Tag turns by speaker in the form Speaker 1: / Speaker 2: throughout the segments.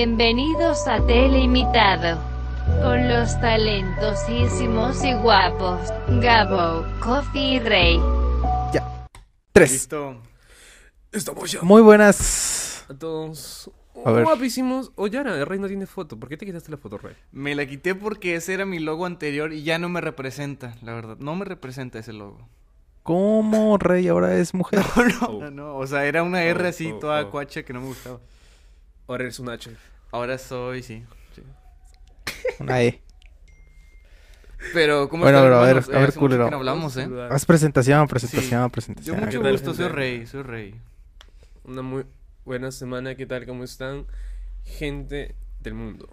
Speaker 1: Bienvenidos a Teleimitado. Con los talentosísimos y guapos, Gabo, Coffee y Rey.
Speaker 2: Tres.
Speaker 3: Listo.
Speaker 4: Estamos ya.
Speaker 2: Muy buenas.
Speaker 4: A todos.
Speaker 2: A ver.
Speaker 4: Guapísimos. Oye, ahora, el Rey no tiene foto. ¿Por qué te quitaste la foto, Rey?
Speaker 3: Me la quité porque ese era mi logo anterior y ya no me representa, la verdad. No me representa ese logo.
Speaker 2: ¿Cómo Rey ahora es mujer?
Speaker 3: No,
Speaker 4: Oh.
Speaker 3: no, no. O sea, era una R
Speaker 4: Oh,
Speaker 3: así,
Speaker 4: oh,
Speaker 3: toda
Speaker 4: oh.
Speaker 3: cuacha que no me gustaba.
Speaker 4: Ahora eres un H.
Speaker 3: Ahora soy, sí. sí.
Speaker 2: Una E.
Speaker 3: Pero, ¿cómo
Speaker 2: Bueno,
Speaker 3: están,
Speaker 2: a ver,
Speaker 3: hermanos?
Speaker 2: a ver,
Speaker 3: hace mucho
Speaker 2: culero.
Speaker 3: que no hablamos, ¿eh?
Speaker 2: Haz presentación,
Speaker 3: Sí.
Speaker 2: presentación,
Speaker 3: Yo
Speaker 2: presentación.
Speaker 3: mucho
Speaker 4: ¿Qué tal,
Speaker 3: gusto, soy
Speaker 4: gente?
Speaker 3: rey, soy rey.
Speaker 4: Una muy buena semana. ¿Qué tal? ¿Cómo están? Gente del mundo.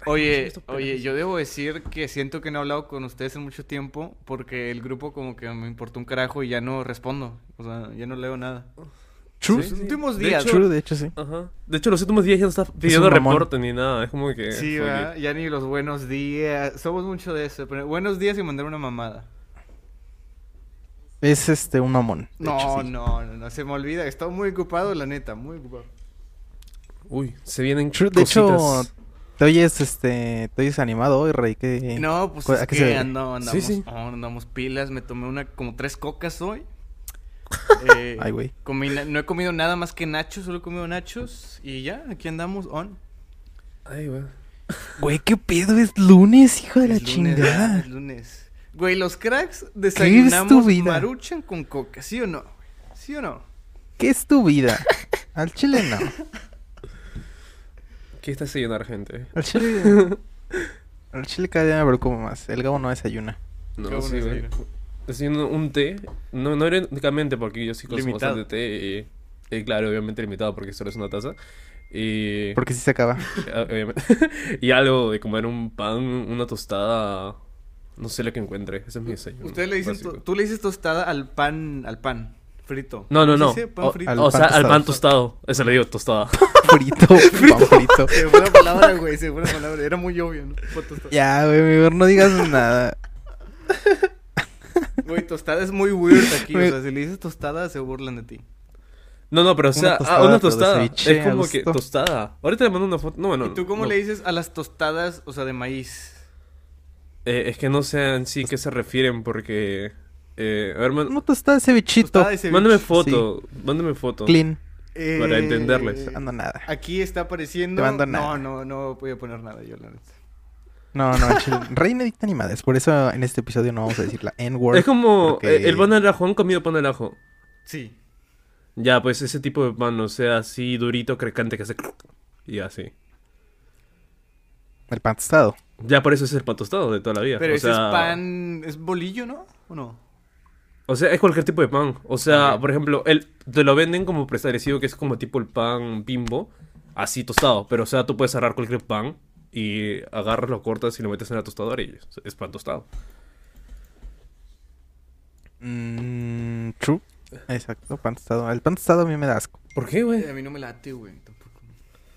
Speaker 4: Ay, ¿cómo
Speaker 3: Oye, oye, yo debo decir que siento que no he hablado con ustedes en mucho tiempo porque el grupo como que me importó un carajo y ya no respondo. O sea, ya no leo nada.
Speaker 2: True.
Speaker 4: Sí,
Speaker 3: Los
Speaker 4: sí.
Speaker 3: últimos
Speaker 4: De
Speaker 3: días.
Speaker 4: hecho-
Speaker 2: True, de hecho sí.
Speaker 4: Ajá. De hecho, los últimos días ya no estás pidiendo
Speaker 2: mamón.
Speaker 4: reporte ni nada. Es como que.
Speaker 3: Sí. Ya ni los buenos días. Somos mucho de eso. Pero buenos días y mandar una mamada.
Speaker 2: Es este un mamón. de
Speaker 3: No,
Speaker 2: hecho, sí.
Speaker 3: no, no, no. Se me olvida. Estoy muy ocupado, la neta. Muy ocupado.
Speaker 4: Uy, se vienen
Speaker 2: True, de hecho, te oyes este, te oyes animado hoy, Rey,
Speaker 3: No, pues
Speaker 2: ¿a
Speaker 3: es
Speaker 2: qué
Speaker 3: que
Speaker 2: se debe?
Speaker 3: ando, andamos,
Speaker 4: Sí, sí.
Speaker 3: oh, andamos pilas. Me tomé una, como tres cocas hoy. Eh,
Speaker 2: Ay, güey.
Speaker 3: no he comido nada más que nachos. Solo he comido nachos. Y ya, aquí andamos on.
Speaker 4: Ay, güey.
Speaker 2: Güey, qué pedo es lunes, hijo de la chingada.
Speaker 3: Es lunes. Güey, los cracks desayunamos maruchan con coca, ¿sí o no? ¿Sí o no?
Speaker 2: ¿Qué es tu vida? Al chile no.
Speaker 4: ¿Qué está desayunar, gente?
Speaker 2: Al chile Al chile cada día me preocupo más. El Gabo no desayuna.
Speaker 4: No, güey. Haciendo un té, no, no irónicamente porque yo sí consumo
Speaker 3: Limitado.
Speaker 4: bastante té y, y claro, obviamente limitado porque solo es una taza. Y,
Speaker 2: Porque sí se acaba.
Speaker 4: ah, obviamente. y algo de comer un pan, una tostada, no sé lo que encuentre, ese es mi desayuno.
Speaker 3: Ustedes le dicen, tú le dices tostada al pan, al pan frito.
Speaker 4: No, no,
Speaker 3: ¿Cómo
Speaker 4: no.
Speaker 3: Pan
Speaker 4: O,
Speaker 3: frito.
Speaker 2: al
Speaker 4: o sea,
Speaker 2: pan
Speaker 4: al pan
Speaker 2: tostado.
Speaker 4: Eso le digo, tostada.
Speaker 2: frito, pan frito.
Speaker 3: Se fue la palabra, güey, se fue la palabra. Era muy obvio, ¿no?
Speaker 2: Ya, güey, mejor no digas nada.
Speaker 3: Güey, tostada es muy weird aquí. O sea, si le dices tostada, se burlan de ti.
Speaker 4: No, no, pero o
Speaker 2: Una
Speaker 4: sea,
Speaker 2: tostada,
Speaker 4: ah, una tostada.
Speaker 2: ceviche,
Speaker 4: Es como que tostada. Ahorita le mando una foto. No, bueno.
Speaker 3: ¿Y tú cómo
Speaker 4: no.
Speaker 3: le dices a las tostadas, o sea, de maíz?
Speaker 4: Eh, es que no sé en sí qué se refieren porque. Eh, a ver, man-
Speaker 2: No tostada ese bichito.
Speaker 3: Tostada de ceviche.
Speaker 4: mándame foto. Mándame foto.
Speaker 2: Clean.
Speaker 4: Para entenderles.
Speaker 2: No ando nada.
Speaker 3: Aquí está apareciendo.
Speaker 2: Te mando
Speaker 3: no,
Speaker 2: nada.
Speaker 3: no, no voy a poner nada yo, la neta.
Speaker 2: No, no. Rey no dicta animadas. Por eso en este episodio no vamos a decir la N-word.
Speaker 4: Es como
Speaker 2: porque-
Speaker 4: eh, el pan al ajo. ¿Han comido pan al ajo?
Speaker 3: Sí.
Speaker 4: Ya, pues ese tipo de pan, o sea, así durito, crocante que hace. Y así.
Speaker 2: El pan tostado.
Speaker 4: Ya por eso es el pan tostado de toda la vida.
Speaker 3: Pero
Speaker 4: o
Speaker 3: ese
Speaker 4: sea,
Speaker 3: es pan. ¿Es bolillo, no? ¿O no?
Speaker 4: O sea, es cualquier tipo de pan. O sea, por ejemplo, el, te lo venden como preestablecido que es como tipo el pan bimbo, así tostado. Pero o sea, tú puedes agarrar cualquier pan y agarras, lo cortas y lo metes en la tostadora y es, es pan tostado.
Speaker 2: Mm, true. Exacto, pan tostado. El pan tostado a mí me da asco.
Speaker 4: ¿Por qué, güey?
Speaker 3: Eh, A mí no me late, güey. Tampoco.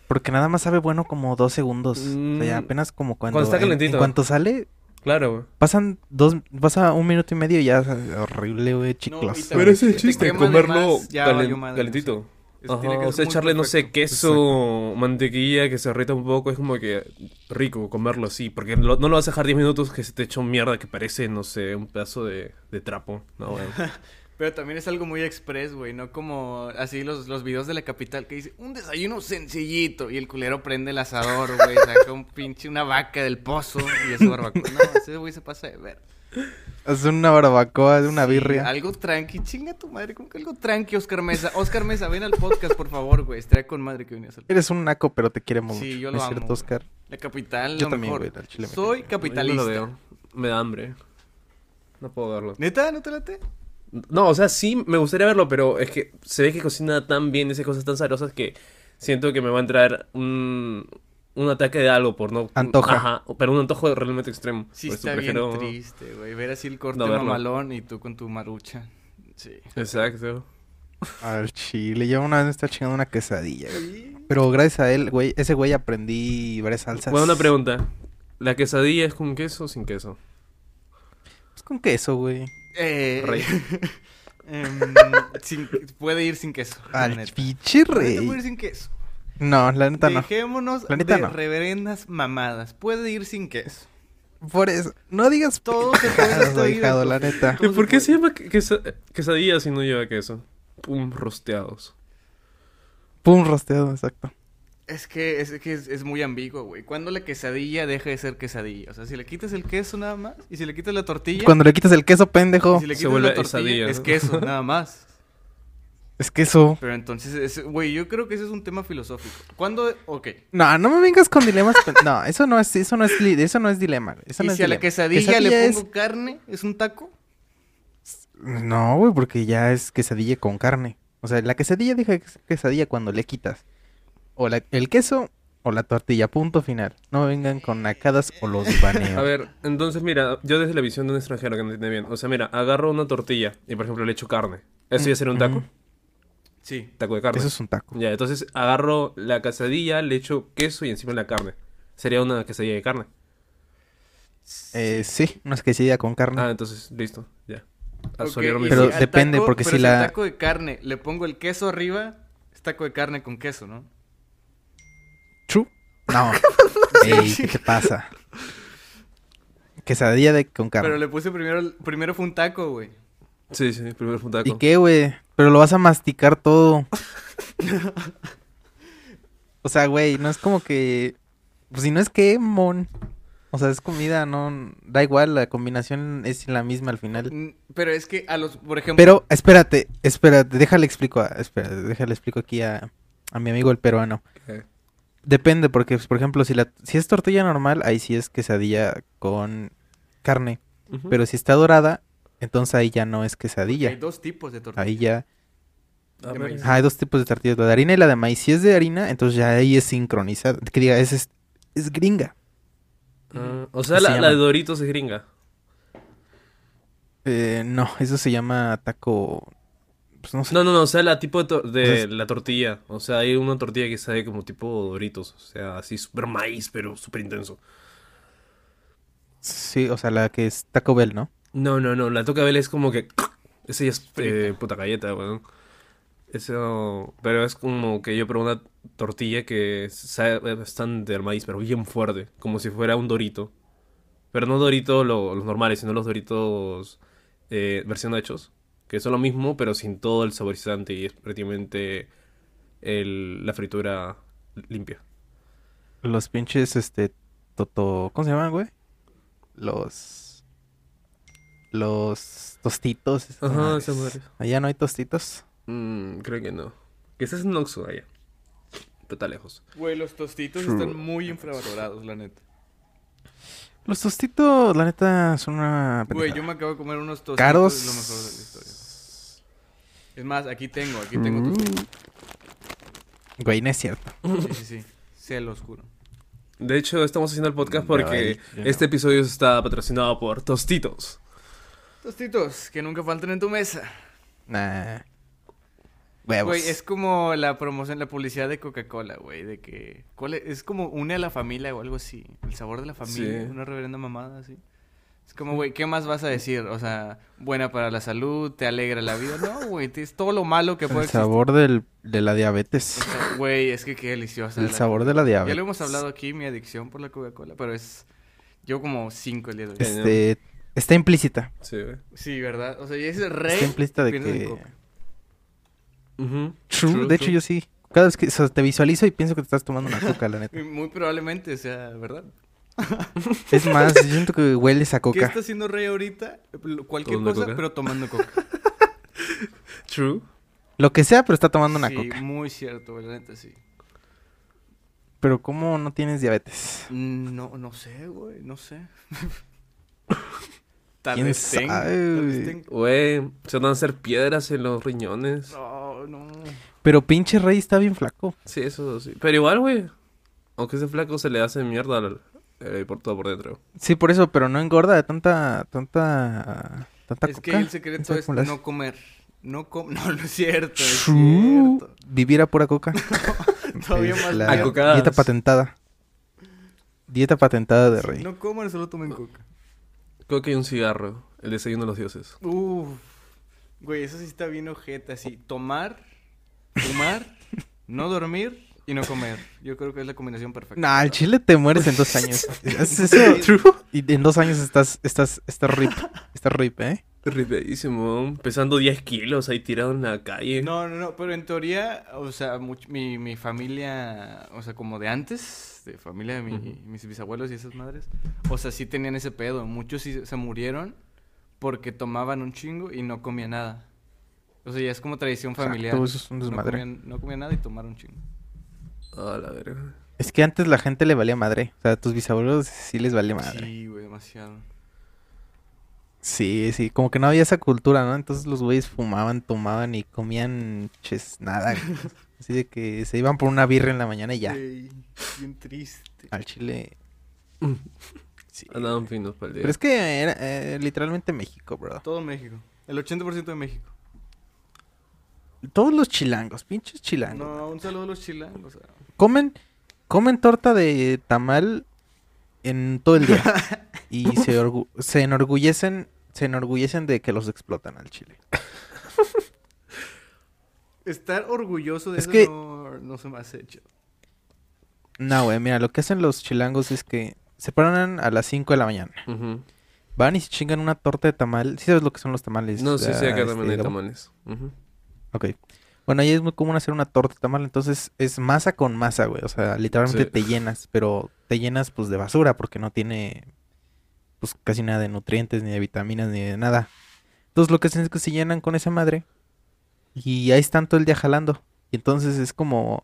Speaker 2: Porque nada más sabe bueno como dos segundos. O sea, ya
Speaker 4: Mm,
Speaker 2: apenas como cuando...
Speaker 4: cuando está
Speaker 2: en- En,
Speaker 4: calentito.
Speaker 2: cuanto sale,
Speaker 4: Claro, güey.
Speaker 2: pasan dos... Pasa un minuto y medio y ya horrible, güey, chicloso.
Speaker 3: también
Speaker 4: Pero ese es el
Speaker 3: te
Speaker 4: chiste, comerlo
Speaker 3: más, ya
Speaker 4: calen-
Speaker 3: valió madre,
Speaker 4: calentito.
Speaker 3: no sé.
Speaker 4: Ajá,
Speaker 3: tiene que
Speaker 4: o sea, echarle, no sé,
Speaker 3: perfecto.
Speaker 4: queso, mantequilla, que se derrita un poco, es como que rico comerlo así, porque lo- no lo vas a dejar 10 minutos que se te echa un mierda que parece, no sé, un pedazo de, de trapo. No, güey.
Speaker 3: Pero también es algo muy express, güey, no como así los, los videos de la capital que dice un desayuno sencillito y el culero prende el asador, güey, saca un pinche una vaca del pozo y es barbacoa. No, ese güey se pasa de ver.
Speaker 2: Es una barbacoa, de una
Speaker 3: Sí,
Speaker 2: birria.
Speaker 3: algo tranqui, chinga tu madre, como que algo tranqui, Oscar Mesa. Oscar Mesa, ven al podcast, por favor, güey, estaría con madre que vinieras al
Speaker 2: Eres un naco, pero te queremos
Speaker 3: Sí,
Speaker 2: mucho.
Speaker 3: yo
Speaker 2: ¿No
Speaker 3: lo
Speaker 2: es cierto,
Speaker 3: amo,
Speaker 2: Oscar?
Speaker 3: La capital,
Speaker 2: Yo
Speaker 3: lo
Speaker 2: también,
Speaker 3: mejor.
Speaker 2: güey, al chile me
Speaker 3: Soy
Speaker 2: cae.
Speaker 3: capitalista.
Speaker 4: No lo veo. Me da hambre. No puedo verlo.
Speaker 3: ¿Neta? ¿No te late?
Speaker 4: No, o sea, sí me gustaría verlo, pero es que se ve que cocina tan bien, dice cosas tan sabrosas que siento que me va a entrar un, un ataque de algo por no...
Speaker 2: Antoja.
Speaker 4: Ajá, pero un antojo realmente extremo.
Speaker 3: Sí,
Speaker 4: Por eso
Speaker 3: está
Speaker 4: prefiero-
Speaker 3: bien triste, güey. Ver así el corte
Speaker 4: No
Speaker 3: mamalón y tú con tu marucha. Sí.
Speaker 4: Exacto.
Speaker 2: Al chile. Yo una vez me estaba chingando una quesadilla, güey. Pero gracias a él, güey, ese güey aprendí varias salsas.
Speaker 4: Bueno, una pregunta. ¿La quesadilla es con queso o sin queso?
Speaker 2: Es con queso, güey.
Speaker 3: Eh,
Speaker 4: Rey.
Speaker 3: em, sin- puede ir sin queso.
Speaker 2: Al pinche rey.
Speaker 3: puede ir sin queso.
Speaker 2: No, la neta no.
Speaker 3: Dejémonos
Speaker 2: La neta
Speaker 3: de
Speaker 2: no.
Speaker 3: reverendas mamadas. Puede ir sin queso.
Speaker 2: Por eso, no digas
Speaker 3: Todo se puede
Speaker 2: ahijado, la neta.
Speaker 3: Todo
Speaker 4: ¿Por qué
Speaker 3: se
Speaker 4: se llama quesa- quesadilla si no lleva queso? Pum, rosteados.
Speaker 2: Pum, rosteado, exacto.
Speaker 3: Es que, es, que es, es muy ambiguo, güey. ¿Cuándo la quesadilla deja de ser quesadilla? O sea, si le quitas el queso nada más, y si le quitas la tortilla,
Speaker 2: Cuando le quitas el queso, pendejo,
Speaker 3: y si le
Speaker 4: Se
Speaker 3: quitas
Speaker 4: vuelve
Speaker 3: la tortilla,
Speaker 4: quesadilla,
Speaker 3: es queso, nada más.
Speaker 2: Es queso.
Speaker 3: Pero entonces, es- güey, yo creo que ese es un tema filosófico. ¿Cuándo? Ok.
Speaker 2: No, no me vengas con dilemas. No, eso no es, eso no es, li- eso no es dilema. Eso
Speaker 3: ¿Y
Speaker 2: no es
Speaker 3: si a la quesadilla, le pongo carne? ¿Es un taco?
Speaker 2: No, güey, porque ya es quesadilla con carne. O sea, la quesadilla deja que es quesadilla cuando le quitas. O la- el queso o la tortilla, punto final. No me vengan con nacadas o los baneo.
Speaker 4: A ver, entonces mira, yo desde la visión de un extranjero que no entiende bien. O sea, mira, agarro una tortilla y por ejemplo le echo carne. ¿Eso ya sería un taco?
Speaker 3: Sí.
Speaker 4: Taco de carne.
Speaker 2: Eso es un taco.
Speaker 4: Ya, entonces agarro la quesadilla, le echo queso y encima la carne. Sería una quesadilla de carne.
Speaker 2: Eh, sí, una quesadilla con carne.
Speaker 4: Ah, entonces, listo, ya.
Speaker 3: Ok,
Speaker 4: Absolvieron
Speaker 3: y
Speaker 4: mis
Speaker 2: Pero
Speaker 3: si
Speaker 2: depende,
Speaker 3: taco-
Speaker 2: porque
Speaker 3: pero
Speaker 2: si la-
Speaker 3: taco de carne le pongo el queso arriba, es taco de carne con queso, ¿no?
Speaker 2: True. No. Ey, ¿qué te pasa? Quesadilla de con carne.
Speaker 3: Pero le puse primero, primero fue un taco, güey.
Speaker 4: Sí, sí, primero fue un taco.
Speaker 2: ¿Y qué, güey? Pero lo vas a masticar todo. o sea, güey, no es como que... Pues si no es que, mon. O sea, es comida, no... Da igual, la combinación es la misma al final.
Speaker 3: Mm, Pero es que a los, por ejemplo...
Speaker 2: Pero, espérate, espérate, déjale explico, a, espérate, déjale explico aquí a, a mi amigo el peruano. Depende, porque, por ejemplo, si la si es tortilla normal, ahí sí es quesadilla con carne. Pero si está dorada, entonces ahí ya no es
Speaker 3: hay
Speaker 2: quesadilla.
Speaker 3: dos tipos de tortilla.
Speaker 2: Ahí ya...
Speaker 4: A
Speaker 3: de
Speaker 4: ver,
Speaker 3: maíz.
Speaker 2: Ajá, hay dos tipos de tortillas, la de harina y la de maíz. Si es de harina, entonces ya ahí es sincronizada. Que diga, es, es, es gringa.
Speaker 4: ah, o sea, la,
Speaker 2: se
Speaker 4: la de. Doritos es gringa.
Speaker 2: Eh, no, eso se llama taco... Pues no sé.
Speaker 4: No, no, no, o sea, la tipo de, tor- de
Speaker 2: Entonces-
Speaker 4: la tortilla. O sea, hay una tortilla que sabe como tipo Doritos. O sea, así súper maíz, pero súper intenso.
Speaker 2: Sí, o sea, la que es Taco Bell, ¿no?
Speaker 4: No, no, no, la Toca Bell es como que... Ese ya es eh, puta galleta, weón. Eso... Pero es como que yo probé una tortilla que sabe bastante al maíz, pero bien fuerte. Como si fuera un Dorito. Pero no Dorito lo- los normales, sino los Doritos eh, versión hechos. Que son lo mismo, pero sin todo el saborizante y es prácticamente el- la fritura limpia.
Speaker 2: Los pinches, este, toto... ¿Cómo se llaman, güey? Los... Los tostitos.
Speaker 4: Ajá,
Speaker 2: madres. Allá no hay tostitos.
Speaker 4: Mm, creo que no. Quizás en Oxxo allá. Pero está lejos.
Speaker 3: Güey, los tostitos
Speaker 2: True.
Speaker 3: están muy infravalorados, la neta.
Speaker 2: Los tostitos, la neta, son una...
Speaker 3: Güey, yo me acabo de comer unos tostitos.
Speaker 2: Caros.
Speaker 3: Es lo mejor de la historia. Es más, aquí tengo, aquí tengo tostitos.
Speaker 2: Mm. Güey, no es cierto.
Speaker 3: Sí, sí, sí. Se los juro.
Speaker 4: De hecho, estamos haciendo el podcast
Speaker 2: No,
Speaker 4: porque
Speaker 2: ahí, yo no.
Speaker 4: este episodio está patrocinado por Tostitos.
Speaker 3: Tostitos, que nunca falten en tu mesa.
Speaker 2: Nah. Huevos.
Speaker 3: Güey, es como la promoción, la publicidad de Coca-Cola, güey, de que... ¿cuál es? es como une a la familia o algo así. El sabor de la familia,
Speaker 4: Sí.
Speaker 3: una reverenda mamada así. Es como, güey, ¿qué más vas a decir? O sea, buena para la salud, te alegra la vida. No, güey, es todo lo malo que puede
Speaker 2: El
Speaker 3: existir.
Speaker 2: sabor del, de la diabetes.
Speaker 3: Güey, es que qué deliciosa.
Speaker 2: El
Speaker 3: la
Speaker 2: sabor de la diabetes.
Speaker 3: Ya lo hemos hablado aquí, mi adicción por la Coca-Cola, pero es... Yo como cinco el día de hoy.
Speaker 4: Es-
Speaker 2: Este, está implícita.
Speaker 4: Sí, güey.
Speaker 3: Sí, ¿verdad? O sea, ya es re...
Speaker 2: Está implícita de que...
Speaker 4: Ujú.
Speaker 2: True,
Speaker 4: True,
Speaker 2: de hecho yo sí. Cada vez que o sea, te visualizo y pienso que te estás tomando una coca, la neta.
Speaker 3: Muy probablemente sea, ¿verdad?
Speaker 2: Es más, yo siento que hueles a
Speaker 3: ¿Qué
Speaker 2: coca.
Speaker 3: está haciendo Rey ahorita? Cualquier cosa,
Speaker 4: coca.
Speaker 3: pero tomando coca.
Speaker 4: True.
Speaker 2: Lo que sea, pero está tomando una
Speaker 3: sí,
Speaker 2: coca.
Speaker 3: muy cierto, güey, la neta, sí.
Speaker 2: Pero ¿cómo no tienes diabetes?
Speaker 3: Mm, No, no sé, güey, no sé. Tal
Speaker 2: ¿Quién
Speaker 3: vez
Speaker 2: sabe, güey?
Speaker 4: se van a hacer piedras en los riñones.
Speaker 3: No, no.
Speaker 2: Pero pinche rey está bien flaco.
Speaker 4: Sí, eso sí. Pero igual, güey. Aunque ese flaco se le hace mierda al- eh, por todo por dentro.
Speaker 2: Sí, por eso, pero no engorda de tanta, tanta, tanta
Speaker 3: Es
Speaker 2: coca.
Speaker 3: que el secreto
Speaker 2: ¿Sabe
Speaker 3: es no comer. No com No, no es cierto, es cierto.
Speaker 2: Vivir a pura coca.
Speaker 3: Todavía
Speaker 2: Es
Speaker 3: más
Speaker 2: la dieta patentada. Dieta patentada de rey.
Speaker 3: No coman, solo tomen coca.
Speaker 4: Creo que hay un cigarro. El desayuno de los dioses.
Speaker 3: Uf. Güey, eso sí está bien ojeta, así. Tomar, fumar, no dormir, y no comer. Yo creo que es la combinación perfecta.
Speaker 2: Nah, al chile te mueres en dos años. ¿Haces eso? Y en dos años estás, estás, estás rip. Estás rip, ¿eh?
Speaker 4: Ripedísimo, pesando 10 kilos ahí tirado en la calle.
Speaker 3: No, no, no, pero en teoría, o sea, much- mi, mi familia, o sea, como de antes, de familia de mi- mis bisabuelos y esas madres, o sea, sí tenían ese pedo. Muchos sí se murieron porque tomaban un chingo y no comían nada. O sea, ya es como tradición
Speaker 2: Exacto,
Speaker 3: familiar.
Speaker 2: eso es un
Speaker 3: no, comían, no comían nada y tomaron un chingo.
Speaker 4: A la verga.
Speaker 2: Es que antes la gente le valía madre. O sea, a tus bisabuelos sí les valía madre.
Speaker 3: Sí, güey, demasiado.
Speaker 2: Sí, sí, como que no había esa cultura, ¿no? Entonces los güeyes fumaban, tomaban y comían ches, nada. Así de que se iban por una birra en la mañana y ya.
Speaker 3: Bien triste.
Speaker 2: Al chile. Sí.
Speaker 4: Andaban finos para el día.
Speaker 2: Pero es que era eh, literalmente México, bro.
Speaker 3: Todo México. El 80% de México.
Speaker 2: Todos los chilangos, pinches chilangos.
Speaker 3: No, un saludo a los chilangos.
Speaker 2: Comen, comen torta de tamal en todo el día. y se enorgullecen, se enorgullecen de que los explotan al chile.
Speaker 3: Estar orgulloso de
Speaker 2: Es
Speaker 3: eso
Speaker 2: que-
Speaker 3: no, no se me hace hecho.
Speaker 2: No, güey, mira, lo que hacen los chilangos es que se paran a las 5 de la mañana. Van y se chingan una torta de tamal. ¿Sí sabes lo que son los tamales?
Speaker 4: No, sí, sí,
Speaker 2: Ah,
Speaker 4: acá
Speaker 2: este,
Speaker 4: también hay
Speaker 2: Gabo?
Speaker 4: tamales. Ujú.
Speaker 2: Ok. Bueno, ahí es muy común hacer una torta de tamal, entonces es masa con masa, güey. O sea, literalmente
Speaker 4: Sí.
Speaker 2: te llenas, pero te llenas pues de basura porque no tiene pues casi nada de nutrientes, ni de vitaminas, ni de nada. Entonces lo que hacen es que se llenan con esa madre y ahí están todo el día jalando. Y entonces es como,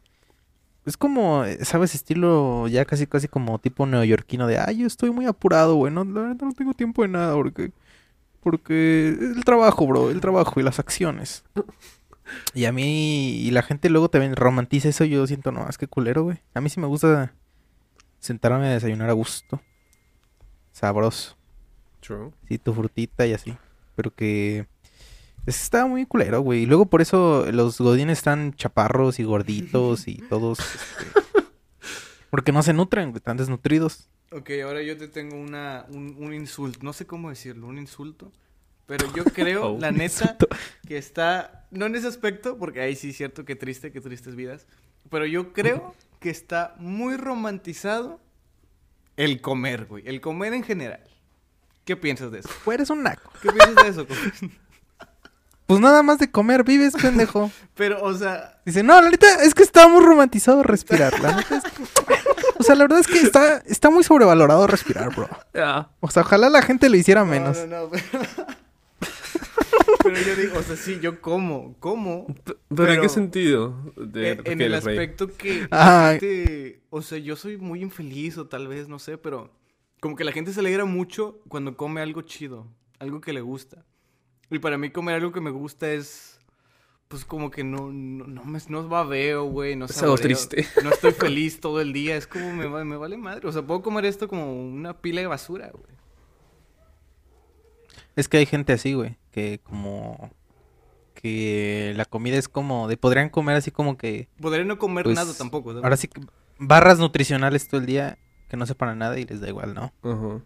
Speaker 2: es como, ¿sabes? Estilo ya casi casi como tipo neoyorquino de, ay, yo estoy muy apurado, güey, no, la verdad no tengo tiempo de nada porque, porque el trabajo, bro, el trabajo y las acciones. Y a mí, y la gente luego también romantiza eso, yo siento, no, es que culero, güey. A mí sí me gusta sentarme a desayunar a gusto. Sabroso.
Speaker 4: True.
Speaker 2: Sí, tu frutita y así. Pero que está muy culero, güey. Y luego por eso los godines están chaparros y gorditos y todos. este, porque no se nutren, están desnutridos.
Speaker 3: Ok, ahora yo te tengo una, un, un insulto. No sé cómo decirlo, un insulto. Pero yo creo,
Speaker 4: Oh.
Speaker 3: la neta, que está. No en ese aspecto, porque ahí sí es cierto que triste, que tristes vidas. Pero yo creo que está muy romantizado el comer, güey. El comer en general. ¿Qué piensas de eso?
Speaker 2: Pues eres un naco.
Speaker 3: ¿Qué piensas de eso?
Speaker 2: Pues nada más de comer vives, pendejo.
Speaker 3: Pero, o sea,
Speaker 2: Dice, no, la neta es que está muy romantizado respirar. La neta es que... O sea, la verdad es que está, está muy sobrevalorado respirar, bro.
Speaker 4: Ya.
Speaker 2: O sea, ojalá la gente lo hiciera
Speaker 3: no,
Speaker 2: menos.
Speaker 3: no, no, pero... pero yo digo, o sea, sí, yo como, como,
Speaker 4: ¿Pero, en qué sentido? De,
Speaker 3: Eh, en el
Speaker 4: Rey?
Speaker 3: aspecto que
Speaker 2: Ah.
Speaker 3: la gente, o sea, yo soy muy infeliz o tal vez, no sé, pero como que la gente se alegra mucho cuando come algo chido, algo que le gusta. Y para mí comer algo que me gusta es, pues como que no, no, no me no babeo, güey, no
Speaker 4: Es algo
Speaker 3: saboreo,
Speaker 4: triste.
Speaker 3: No estoy feliz todo el día, es como me, va- me vale madre. O sea, puedo comer esto como una pila de basura, güey.
Speaker 2: Es que hay gente así, güey, que como... Que la comida es como... De podrían comer así como que...
Speaker 3: Podré no comer
Speaker 2: Pues,
Speaker 3: nada tampoco.
Speaker 2: Ahora sí que... Barras nutricionales todo el día que no sepan nada y les da igual, ¿no?
Speaker 4: Ajá.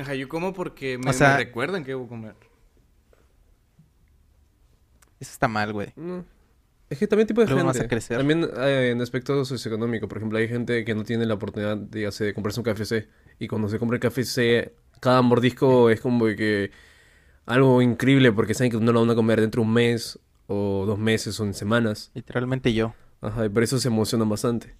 Speaker 3: Ajá, yo como porque me,
Speaker 2: O sea-
Speaker 3: me recuerdan que debo comer.
Speaker 2: Eso está mal, güey.
Speaker 4: No. Es que también tipo de
Speaker 2: Luego
Speaker 4: gente.
Speaker 2: vas a crecer.
Speaker 4: También eh, en aspecto socioeconómico, por ejemplo, hay gente que no tiene la oportunidad de, de comprarse un KFC. Y cuando se compra el KFC, cada mordisco es como de que algo increíble porque saben que no lo van a comer dentro de un mes o dos meses o en semanas.
Speaker 2: Literalmente yo.
Speaker 4: Ajá, y por eso se emocionan bastante.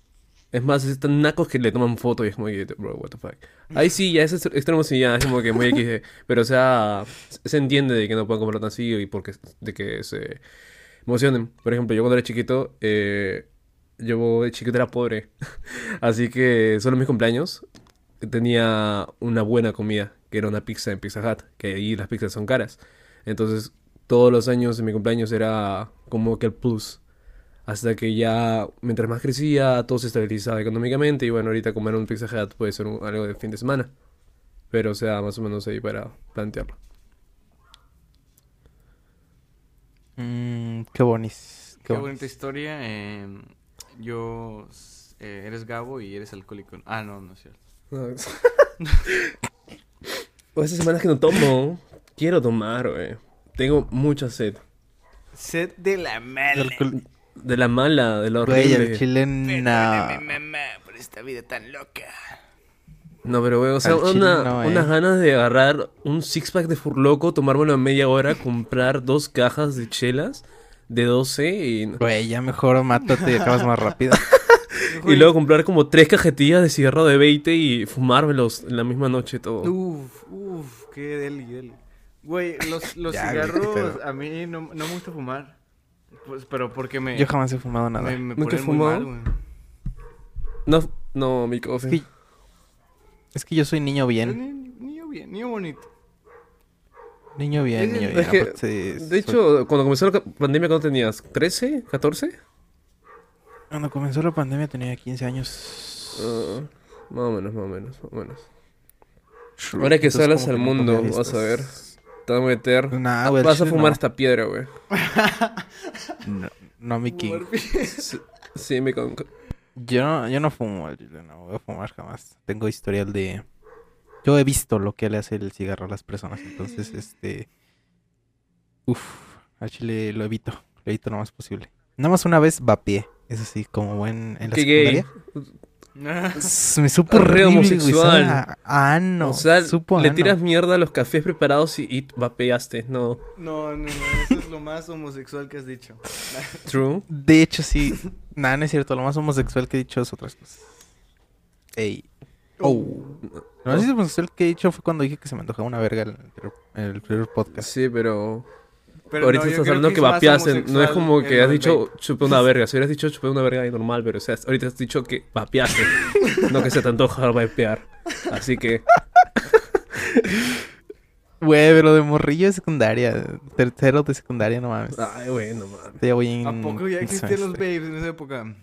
Speaker 4: Es más, están nacos que le toman foto y es como que, bro, what the fuck. Ahí sí, ya es extre- extremo, sí, ya es como que muy XD. Pero, o sea, se entiende de que no puedan comer tan así y porque, de que se emocionen. Por ejemplo, yo cuando era chiquito, eh, yo de chiquito era pobre. Así que solo en mis cumpleaños tenía una buena comida, que era una pizza en Pizza Hut, que ahí las pizzas son caras. Entonces, todos los años de mi cumpleaños era como que el plus. Hasta que ya, mientras más crecía, todo se estabilizaba económicamente. Y bueno, ahorita comer un Pizza Hut puede ser un- algo de fin de semana. Pero, o sea, más o menos ahí para plantearlo.
Speaker 2: Mm, qué bonis.
Speaker 3: Qué
Speaker 2: Qué bonis.
Speaker 3: bonita historia. eh, yo... eh, eres Gabo y eres alcohólico. Ah, no, no es cierto.
Speaker 4: o esas semanas que no tomo, quiero tomar, güey. Tengo mucha sed.
Speaker 3: Sed de la
Speaker 2: alcohol-
Speaker 4: de la mala, de la
Speaker 2: Güey,
Speaker 4: horrible.
Speaker 2: el chile no.
Speaker 3: Mamá, por esta vida tan loca.
Speaker 4: No, pero güey, o sea, una-
Speaker 2: no, eh.
Speaker 4: unas ganas de agarrar un six pack de Furloco, tomármelo en media hora, comprar dos cajas de chelas de 12 y,
Speaker 2: Güey, ya mejor mátate y acabas más rápido.
Speaker 4: y luego comprar como tres cajetillas de cigarro de 20 y fumármelos en la misma noche todo.
Speaker 3: Uf, uf, qué deli, deli. Güey, los, los
Speaker 2: Ya,
Speaker 3: cigarros a mí no, no me gusta fumar. Pues, pero porque me,
Speaker 2: Yo jamás he fumado nada.
Speaker 3: me, me
Speaker 4: ¿Nunca
Speaker 3: muy
Speaker 4: fumado?
Speaker 3: mal, güey.
Speaker 4: No, no, mi coffee.
Speaker 2: Es que, es que yo soy niño bien.
Speaker 3: ni- Niño bien, niño bonito.
Speaker 2: Niño bien,
Speaker 4: Es-
Speaker 2: niño
Speaker 4: es
Speaker 2: bien.
Speaker 4: que, de
Speaker 2: soy-
Speaker 4: hecho, cuando comenzó la pandemia, ¿cuánto tenías? ¿13? ¿14?
Speaker 2: Cuando comenzó la pandemia tenía 15 años.
Speaker 4: Ah, más o menos, más o menos, más o menos. Ahora que
Speaker 2: como
Speaker 4: al mundo, vas a ver. Te vas a meter.
Speaker 2: Nah,
Speaker 4: vas a fumar
Speaker 2: no.
Speaker 4: esta piedra, güey.
Speaker 2: No, no, mi king.
Speaker 4: Sí, sí, me con...
Speaker 2: Yo no, yo no fumo, al chile, no voy a fumar jamás. Tengo historial de... Yo he visto lo que le hace el cigarro a las personas, entonces, este... Uf, al chile lo evito, lo evito lo más posible. Nada más una vez vapeé, eso sí, como buen en la
Speaker 4: Qué gay.
Speaker 2: secundaria. S- Me supo
Speaker 4: Re
Speaker 2: güey,
Speaker 4: homosexual.
Speaker 2: sabe a ano,
Speaker 4: o sea,
Speaker 2: supo
Speaker 4: le
Speaker 2: ano.
Speaker 4: tiras mierda a los cafés preparados y, y vapeaste. No.
Speaker 3: No, no, no, eso es lo más homosexual que has dicho.
Speaker 4: True.
Speaker 2: De hecho, sí. Nada, no es cierto. Lo más homosexual que he dicho es otras cosas. Ey. Oh. Lo más homosexual que he dicho fue cuando dije que se me antojaba una verga en el en el primer podcast.
Speaker 4: Sí, pero.
Speaker 3: Pero
Speaker 4: ahorita
Speaker 3: no,
Speaker 4: estás hablando
Speaker 3: que
Speaker 4: que vapeaste. No es como que has dicho chupé una verga. Si hubieras dicho chupé una verga es normal, pero o sea, ahorita has dicho que vapeaste. no que se te antoja vapear. Así que.
Speaker 2: Güey, pero de morrillo de secundaria. Tercero de secundaria, no mames.
Speaker 4: Ay.
Speaker 2: Ya voy en
Speaker 3: ¿A poco ya existían los babes en esa época?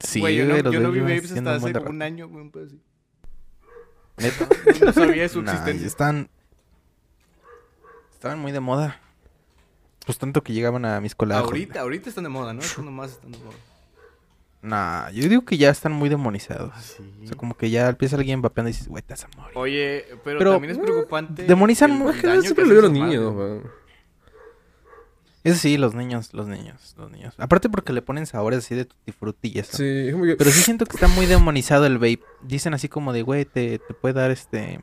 Speaker 2: Sí,
Speaker 3: Güey, yo
Speaker 2: güey,
Speaker 3: no,
Speaker 2: los
Speaker 3: yo no vi babes hasta
Speaker 2: un
Speaker 3: hace
Speaker 2: de
Speaker 3: como un
Speaker 2: rato.
Speaker 3: año, güey, un pedo así.
Speaker 2: ¿Neta?
Speaker 3: No sabía su
Speaker 2: Nah,
Speaker 3: existencia.
Speaker 2: están... Estaban muy de moda. Pues tanto que llegaban a mis colegios.
Speaker 3: ahorita, ahorita están de moda, ¿no? Estos nomás están de moda.
Speaker 2: Nah, yo digo que ya están muy demonizados.
Speaker 3: Sí.
Speaker 2: O sea, como que ya empieza alguien vapeando y dices, güey, te vas a morir.
Speaker 3: Oye, pero,
Speaker 2: Pero,
Speaker 3: también es preocupante.
Speaker 2: demonizan mucho,
Speaker 4: Siempre
Speaker 3: que
Speaker 4: lo veo a los niños.
Speaker 2: Eso sí, los niños, los niños, los niños. Aparte porque le ponen sabores así de tutti frutti y eso.
Speaker 4: Sí, es como que.
Speaker 2: Pero sí siento que está muy demonizado el vape. Dicen así como de, güey, te, te puede dar este...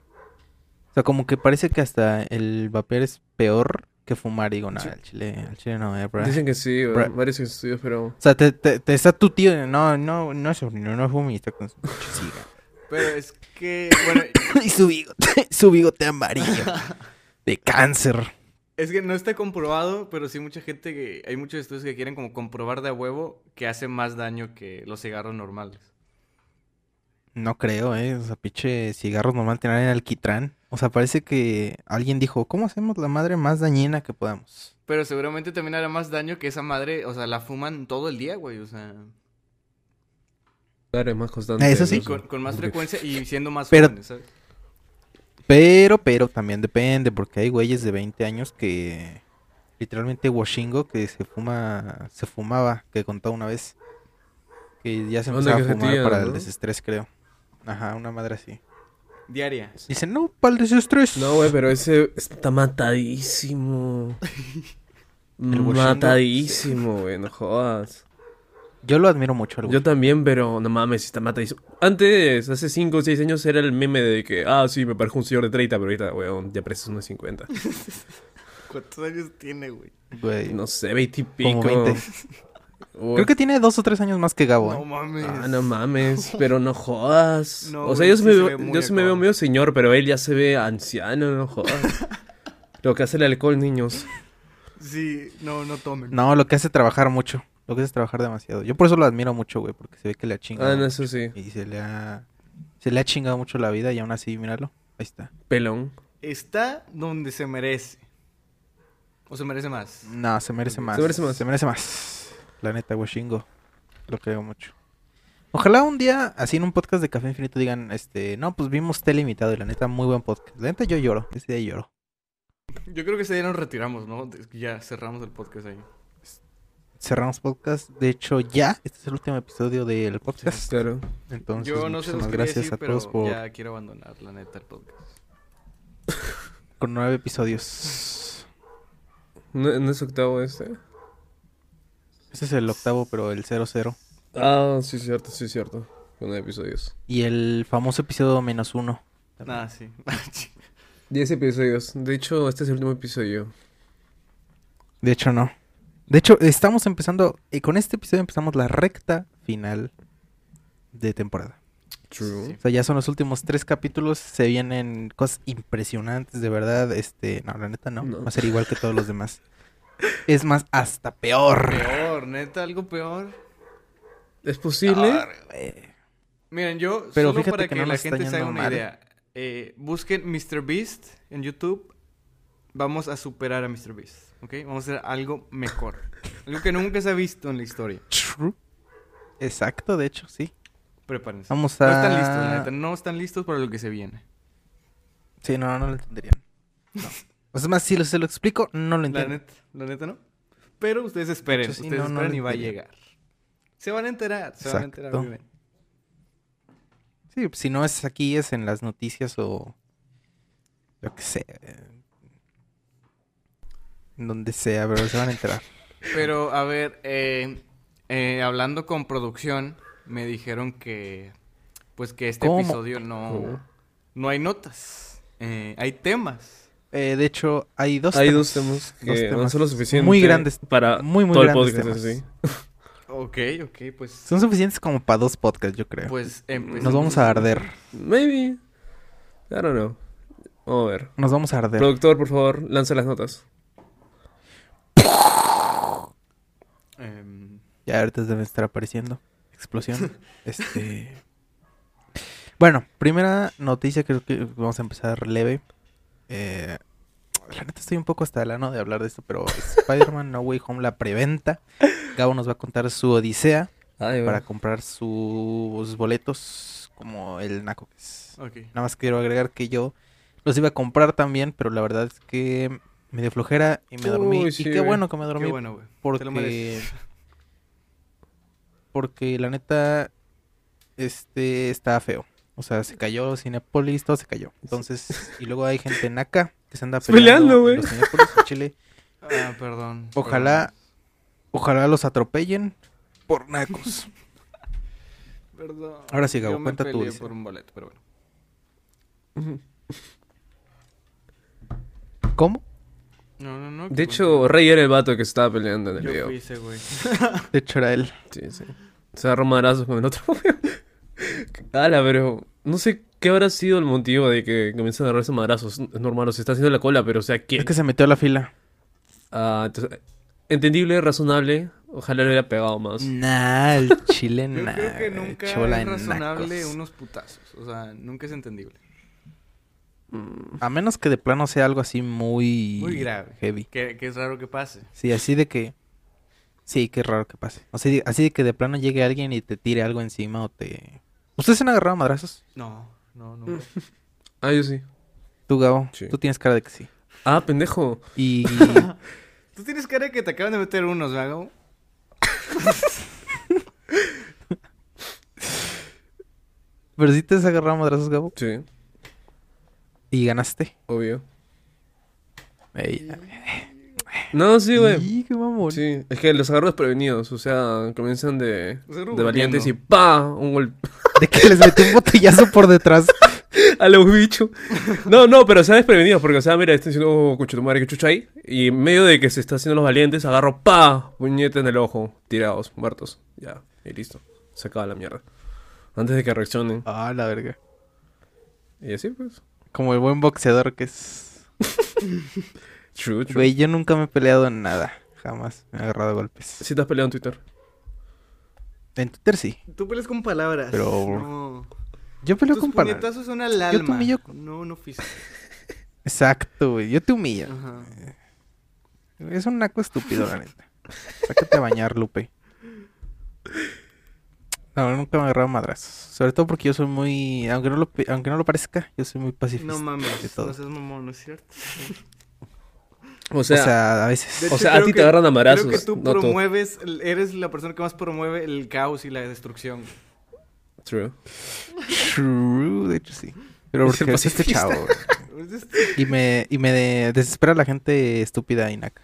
Speaker 2: O sea, como que parece que hasta el vapear es peor que fumar. Digo, no,
Speaker 4: Sí.
Speaker 2: al chile, al chile no, eh, bro.
Speaker 4: Dicen que sí, varios estudios, pero.
Speaker 2: O sea, te, te, te está tu tío, no, no, no es no, y está con su cigarro.
Speaker 3: Pero es que, bueno,
Speaker 2: y su bigote, su bigote amarillo. De cáncer.
Speaker 3: es que no está comprobado, pero sí mucha gente que. Hay muchos estudios que quieren como comprobar de a huevo que hace más daño que los cigarros normales.
Speaker 2: No creo, eh. O sea, pinche cigarros normal tener alquitrán. O sea, parece que alguien dijo, ¿cómo hacemos la madre más dañina que podamos?
Speaker 3: Pero seguramente también hará más daño que esa madre, o sea, la fuman todo el día, güey, o sea,
Speaker 4: Claro, es más constante.
Speaker 2: Eso sí.
Speaker 3: con, con más frecuencia y siendo más
Speaker 2: Pero-
Speaker 3: jóvenes, ¿sabes?
Speaker 2: Pero, pero también depende, porque hay güeyes de 20 años que literalmente washingo que se fuma, se fumaba, que contaba una vez. Que ya se empezaba a fumar para el desestrés, creo. Ajá, una madre así.
Speaker 3: Diaria.
Speaker 2: Dicen, no, para el desestrés.
Speaker 4: No, güey, pero ese está matadísimo. Matadísimo, güey, no jodas.
Speaker 2: Yo lo admiro mucho al
Speaker 4: Yo también, pero no mames, está matadísimo. Antes, hace 5 o 6 años, era el meme de que, ah, sí, me parezco un señor de 30, pero ahorita, weón, ya pareces unos 50.
Speaker 3: ¿Cuántos años tiene, güey?
Speaker 2: Güey,
Speaker 4: No sé, 20 y pico.
Speaker 2: Como 20.
Speaker 4: Uy.
Speaker 2: Creo que tiene dos o tres años más que Gabo,
Speaker 3: No
Speaker 2: ¿eh?
Speaker 3: mames.
Speaker 4: Ah, no mames, pero no jodas.
Speaker 3: No,
Speaker 4: o sea, yo,
Speaker 3: sí
Speaker 4: me,
Speaker 3: se
Speaker 4: veo-
Speaker 3: ve muy
Speaker 4: yo sí me veo medio señor, pero él ya se ve anciano, no jodas. Lo que hace el alcohol, niños.
Speaker 3: Sí, no, no tomen.
Speaker 2: No, lo que hace trabajar mucho. Lo que hace trabajar demasiado. Yo por eso lo admiro mucho, güey, porque se ve que le ha chingado.
Speaker 4: Ah, no, eso sí.
Speaker 2: Y se le ha... Se le ha chingado mucho la vida y aún así, míralo. Ahí está.
Speaker 4: Pelón.
Speaker 3: Está donde se merece. ¿O se merece más?
Speaker 2: No, se merece más.
Speaker 4: Se merece más.
Speaker 2: Se merece más. La neta, Washingo. Lo creo mucho. Ojalá un día, así en un podcast de Café Infinito, digan, este, no, pues vimos Telemitado y la neta, muy buen podcast. La neta, yo lloro. Ese día lloro.
Speaker 3: Yo creo que ese día nos retiramos, ¿no? Ya cerramos el podcast ahí.
Speaker 2: Cerramos podcast. De hecho, ya, este es el último episodio del podcast.
Speaker 4: Claro.
Speaker 2: Entonces,
Speaker 3: Yo no sé
Speaker 2: gracias
Speaker 3: decir,
Speaker 2: a
Speaker 3: pero
Speaker 2: todos por
Speaker 3: ya quiero abandonar, la neta, el podcast.
Speaker 2: con nueve episodios.
Speaker 4: ¿No, no es octavo este?
Speaker 2: Ese es el octavo, pero el 00.
Speaker 4: Ah, sí, es cierto, sí, es cierto. Con episodios.
Speaker 2: Y el famoso episodio menos uno.
Speaker 3: Ah, sí.
Speaker 4: 10 episodios. De hecho, este es el último episodio.
Speaker 2: De hecho, no. De hecho, estamos empezando. Y con este episodio empezamos la recta final de temporada.
Speaker 4: True.
Speaker 3: Sí.
Speaker 2: O sea, ya son los últimos tres capítulos. Se vienen cosas impresionantes, de verdad. Este, no, la neta no.
Speaker 4: No.
Speaker 2: Va a ser igual que todos los demás. Es más, hasta peor.
Speaker 3: Peor, neta, algo peor.
Speaker 4: ¿Es posible?
Speaker 2: Güey.
Speaker 3: Miren, yo,
Speaker 2: Pero
Speaker 3: solo para
Speaker 2: que
Speaker 3: que,
Speaker 2: no
Speaker 3: la gente se haga una
Speaker 2: mal.
Speaker 3: idea, eh, busquen MrBeast en YouTube. Vamos a superar a MrBeast, ¿ok? Vamos a hacer algo mejor. Algo que nunca se ha visto en la historia.
Speaker 2: True. Exacto, de hecho, sí.
Speaker 3: Prepárense.
Speaker 2: Vamos
Speaker 3: No
Speaker 2: a.
Speaker 3: están listos, la neta. No están listos para lo que se viene.
Speaker 2: Sí, no, no lo entenderían. No. O sea, es más, si lo- se lo explico, no lo
Speaker 3: La
Speaker 2: entiendo.
Speaker 3: neta, la neta no. Pero ustedes esperen,
Speaker 2: sí,
Speaker 3: ustedes
Speaker 2: no, no
Speaker 3: y va a llegar. Se van a enterar, se van a enterar.
Speaker 2: Exacto.
Speaker 3: obviamente.
Speaker 2: Sí, si no es aquí, es en las noticias o. Lo que sea. En donde sea, pero se van a enterar.
Speaker 3: Pero, a ver, eh, eh, hablando con producción, me dijeron que, pues que este
Speaker 2: ¿Cómo?
Speaker 3: episodio no, no hay notas, eh, hay temas.
Speaker 2: Eh, de hecho, hay dos
Speaker 4: Hay
Speaker 2: temas.
Speaker 4: dos temas que
Speaker 2: dos
Speaker 4: no
Speaker 2: temas
Speaker 4: son lo suficiente
Speaker 2: muy grandes,
Speaker 4: para
Speaker 2: muy, muy
Speaker 4: todo el
Speaker 2: grandes
Speaker 4: podcast.
Speaker 2: temas.
Speaker 4: así.
Speaker 3: Ok, ok, pues,
Speaker 2: Son suficientes como para dos podcasts, yo creo.
Speaker 3: pues empecemos.
Speaker 2: Nos vamos a arder.
Speaker 4: Maybe. I don't know. Vamos a ver.
Speaker 2: Nos vamos a arder.
Speaker 4: Productor, por favor, lanza las notas.
Speaker 3: Em,
Speaker 2: Ya ahorita deben estar apareciendo. Explosión. este. Bueno, primera noticia, creo que vamos a empezar leve. Eh, la neta estoy un poco hasta el ano de hablar de esto, pero Spider-Man No Way Home la preventa. Gabo nos va a contar su odisea
Speaker 4: Ay,
Speaker 2: para comprar sus boletos como el naco que es.
Speaker 3: ok.
Speaker 2: Nada más quiero agregar que yo los iba a comprar también, pero la verdad es que me dio flojera y me dormí.
Speaker 4: Uy, sí,
Speaker 2: y qué bueno que me dormí
Speaker 3: Qué bueno, güey.
Speaker 2: Porque porque la neta este está feo. O sea, se cayó Cinepolis, todo se cayó. Entonces, y luego hay gente en acá que se anda
Speaker 4: Peleando, güey.
Speaker 2: en los Cinépolis en Chile.
Speaker 3: Ah, perdón.
Speaker 2: Ojalá ojalá los atropellen por nacos.
Speaker 3: Perdón.
Speaker 2: Ahora sí, Gabo,
Speaker 3: Yo
Speaker 2: cuenta tu
Speaker 3: peleé
Speaker 2: odisea.
Speaker 3: por un boleto, pero bueno.
Speaker 2: ¿Cómo?
Speaker 3: No, no, no.
Speaker 4: De hecho, Rey era el vato que estaba peleando en el
Speaker 3: Yo
Speaker 4: video.
Speaker 3: fui ese güey.
Speaker 2: De hecho era él.
Speaker 4: Sí, sí. Se agarró madrazos con el otro. Ala, pero no sé qué habrá sido el motivo de que comiencen a agarrarse madrazos. Es normal, o se está haciendo la cola, pero o sea, ¿quién?
Speaker 2: Es que se metió a la fila.
Speaker 4: Ah, entonces, entendible, razonable. Ojalá le hubiera pegado más.
Speaker 2: Nah, el chile nah,
Speaker 3: creo que nunca
Speaker 2: chola
Speaker 3: es razonable
Speaker 2: nacos.
Speaker 3: unos putazos. O sea, nunca es entendible.
Speaker 2: A menos que de plano sea algo así muy...
Speaker 3: Muy grave.
Speaker 2: Heavy.
Speaker 3: Que, que es raro que pase.
Speaker 2: Sí, así de que... Sí, qué raro que pase. O sea, así de que de plano llegue alguien y te tire algo encima o te... ¿Ustedes se han agarrado a madrazos?
Speaker 3: No, no, no.
Speaker 4: Ah, yo sí.
Speaker 2: Tú, Gabo.
Speaker 4: Sí.
Speaker 2: Tú tienes cara de que sí.
Speaker 4: Ah, pendejo.
Speaker 2: Y...
Speaker 3: Tú tienes cara de que te acaban de meter unos, ¿verdad?
Speaker 2: Pero sí te has agarrado a madrazos, Gabo.
Speaker 4: Sí,
Speaker 2: Y ganaste.
Speaker 4: obvio.
Speaker 2: Ey,
Speaker 4: No, sí, güey.
Speaker 2: y qué mamón.
Speaker 4: Sí, es que los agarro desprevenidos. O sea, comienzan de, de valientes y. ¡pa! Un golpe.
Speaker 2: De que les metí un botellazo por detrás.
Speaker 4: A los bichos. No, no, pero se ha desprevenido porque, o sea, mira, está diciendo cucho tu madre que chucha ahí. Y en medio de que se está haciendo los valientes, agarro ¡pa! Puñete en el ojo. Tirados, muertos. Ya, y listo. Se acaba la mierda. Antes de que reaccionen.
Speaker 2: Ah, la verga.
Speaker 4: Y así, pues.
Speaker 2: Como el buen boxeador que es...
Speaker 4: True, true.
Speaker 2: Güey, yo nunca me he peleado en nada. Jamás me he agarrado a golpes.
Speaker 4: Si te has peleado en Twitter.
Speaker 2: En Twitter sí.
Speaker 3: Tú peleas con palabras.
Speaker 2: Pero-
Speaker 3: No.
Speaker 2: Yo peleo
Speaker 3: Tus
Speaker 2: con palabras.
Speaker 3: puñetazos son al
Speaker 2: Yo
Speaker 3: alma.
Speaker 2: te humillo-
Speaker 3: No, no físico.
Speaker 2: Exacto, güey. Yo te humillo.
Speaker 3: Ajá.
Speaker 2: Es un naco estúpido, la neta. Sácate a bañar, Lupe. No, nunca me he agarrado a madrazos. Sobre todo porque yo soy muy... Aunque no lo, aunque no lo parezca, yo soy muy pacifista.
Speaker 3: No mames. No seas mamón, ¿no es cierto?
Speaker 4: O
Speaker 2: O
Speaker 4: sea,
Speaker 2: a veces...
Speaker 3: De
Speaker 4: O
Speaker 3: hecho,
Speaker 4: sea, a
Speaker 3: creo
Speaker 4: ti te
Speaker 3: que-
Speaker 4: agarran a madrazos,
Speaker 3: Creo que tú
Speaker 4: no tú.
Speaker 3: promueves, eres la persona que más promueve el caos y la destrucción.
Speaker 4: true.
Speaker 2: True, de hecho sí. Pero porque es este chavo. güey. Y me, y me de- desespera la gente estúpida y naca.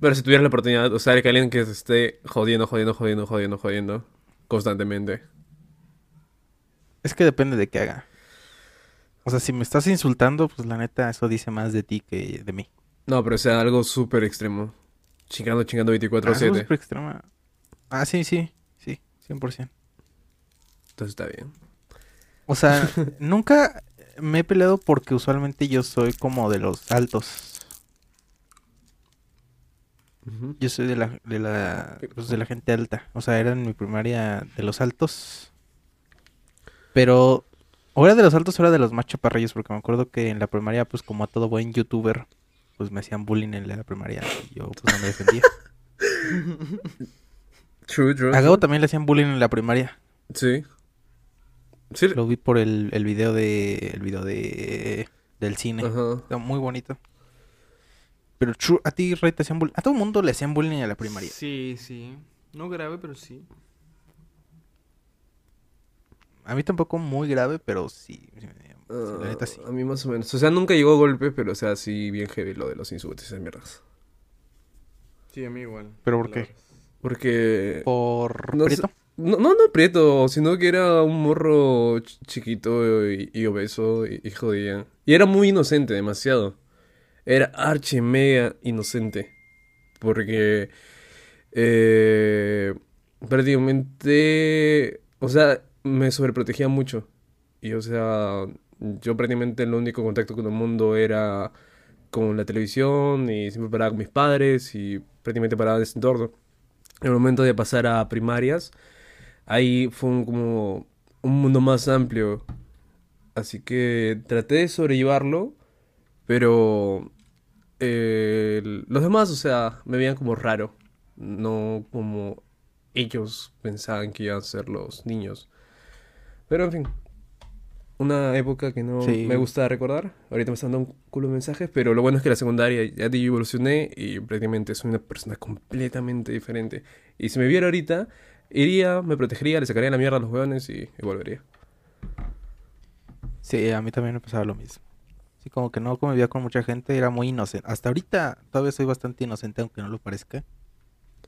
Speaker 4: Pero si tuvieras la oportunidad, o sea, que alguien que se esté jodiendo, jodiendo, jodiendo, jodiendo, jodiendo, constantemente.
Speaker 2: Es que depende de qué haga. O sea, si me estás insultando, pues la neta, eso dice más de ti que de mí.
Speaker 4: No, pero o sea, algo súper extremo. Chingando, chingando
Speaker 2: Ah, algo
Speaker 4: 24-7.
Speaker 2: súper extrema. Ah, sí, sí, sí, 100%.
Speaker 4: Entonces está bien.
Speaker 2: O sea, nunca me he peleado porque usualmente yo soy como de los altos. Yo soy de la, de la, pues, de la gente alta. O sea, era en mi primaria de los altos. Pero, o era de los altos o era de los más chaparrillos, porque me acuerdo que en la primaria, pues como a todo buen youtuber, pues me hacían bullying en la primaria y yo pues no me defendía.
Speaker 4: True, true.
Speaker 2: A Gabo también le hacían bullying en la primaria.
Speaker 4: Sí. Sí.
Speaker 2: Lo vi por el, el video de, el video de, del cine.
Speaker 4: Ajá.
Speaker 2: Está muy bonito. Pero true, a ti, Ray, te hacían bullying. A todo mundo le hacían bullying en la primaria.
Speaker 3: Sí, sí. No grave, pero sí.
Speaker 2: A mí tampoco muy grave, pero sí. sí, sí, la neta sí.
Speaker 4: Ah, A mí más o menos. O sea, nunca llegó a golpe, pero o sea, sí bien heavy lo de los insultos y esas mierdas.
Speaker 3: Sí, a mí igual.
Speaker 2: ¿Pero por qué?
Speaker 4: Porque...
Speaker 2: Por
Speaker 4: No sé-
Speaker 2: Prieto.
Speaker 4: No, no, no prieto, sino que era un morro ch- chiquito y, y obeso y, y jodía. Y era muy inocente, demasiado. Era archi mega inocente. Porque eh, prácticamente, o sea, me sobreprotegía mucho. Y o sea, yo prácticamente el único contacto con el mundo era con la televisión y siempre paraba con mis padres y prácticamente paraba en ese entorno. En el momento de pasar a primarias, ahí fue como un mundo más amplio. Así que traté de sobrellevarlo, pero eh, los demás, o sea, me veían como raro, no como ellos pensaban que iban a ser los niños. Pero en fin, una época que no
Speaker 2: Sí.
Speaker 4: me gusta recordar. Ahorita me están dando un culo de mensajes, pero lo bueno es que la secundaria ya yo evolucioné y prácticamente soy una persona completamente diferente. Y si me viera ahorita, iría, me protegería, le sacaría la mierda a los hueones y, y volvería.
Speaker 2: Sí, a mí también me pasaba lo mismo. Sí, como que no convivía con mucha gente, era muy inocente. Hasta ahorita todavía soy bastante inocente, aunque no lo parezca.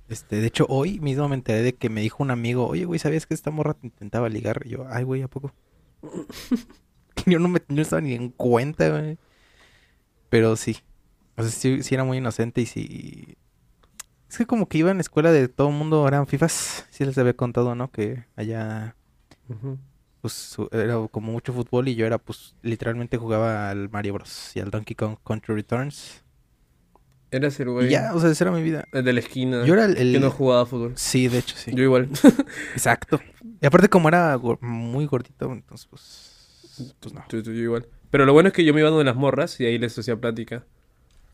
Speaker 2: Este, de hecho, hoy mismo me enteré de que me dijo un amigo, oye, güey, ¿sabías que esta morra te intentaba ligar? Y yo, ay, güey, ¿a poco? yo no me no estaba ni en cuenta, güey. Pero sí. O sea, sí, sí era muy inocente y sí... Es que como que iba en la escuela de todo el mundo eran FIFAs. Sí les había contado, ¿no? Que allá pues era como mucho fútbol y yo era pues literalmente jugaba al Mario Bros. y al Donkey Kong Country Returns.
Speaker 4: Eras el
Speaker 2: Y
Speaker 4: güey
Speaker 2: ya, o sea, esa era mi vida.
Speaker 4: el de la esquina
Speaker 2: Yo era el... el-
Speaker 4: que no jugaba fútbol.
Speaker 2: Sí, de hecho, sí.
Speaker 4: Yo igual.
Speaker 2: Exacto. Y aparte como era go- muy gordito, entonces pues... Pues no.
Speaker 4: Yo, yo- yo igual. Pero lo bueno es que yo me iba donde las morras y ahí les hacía plática.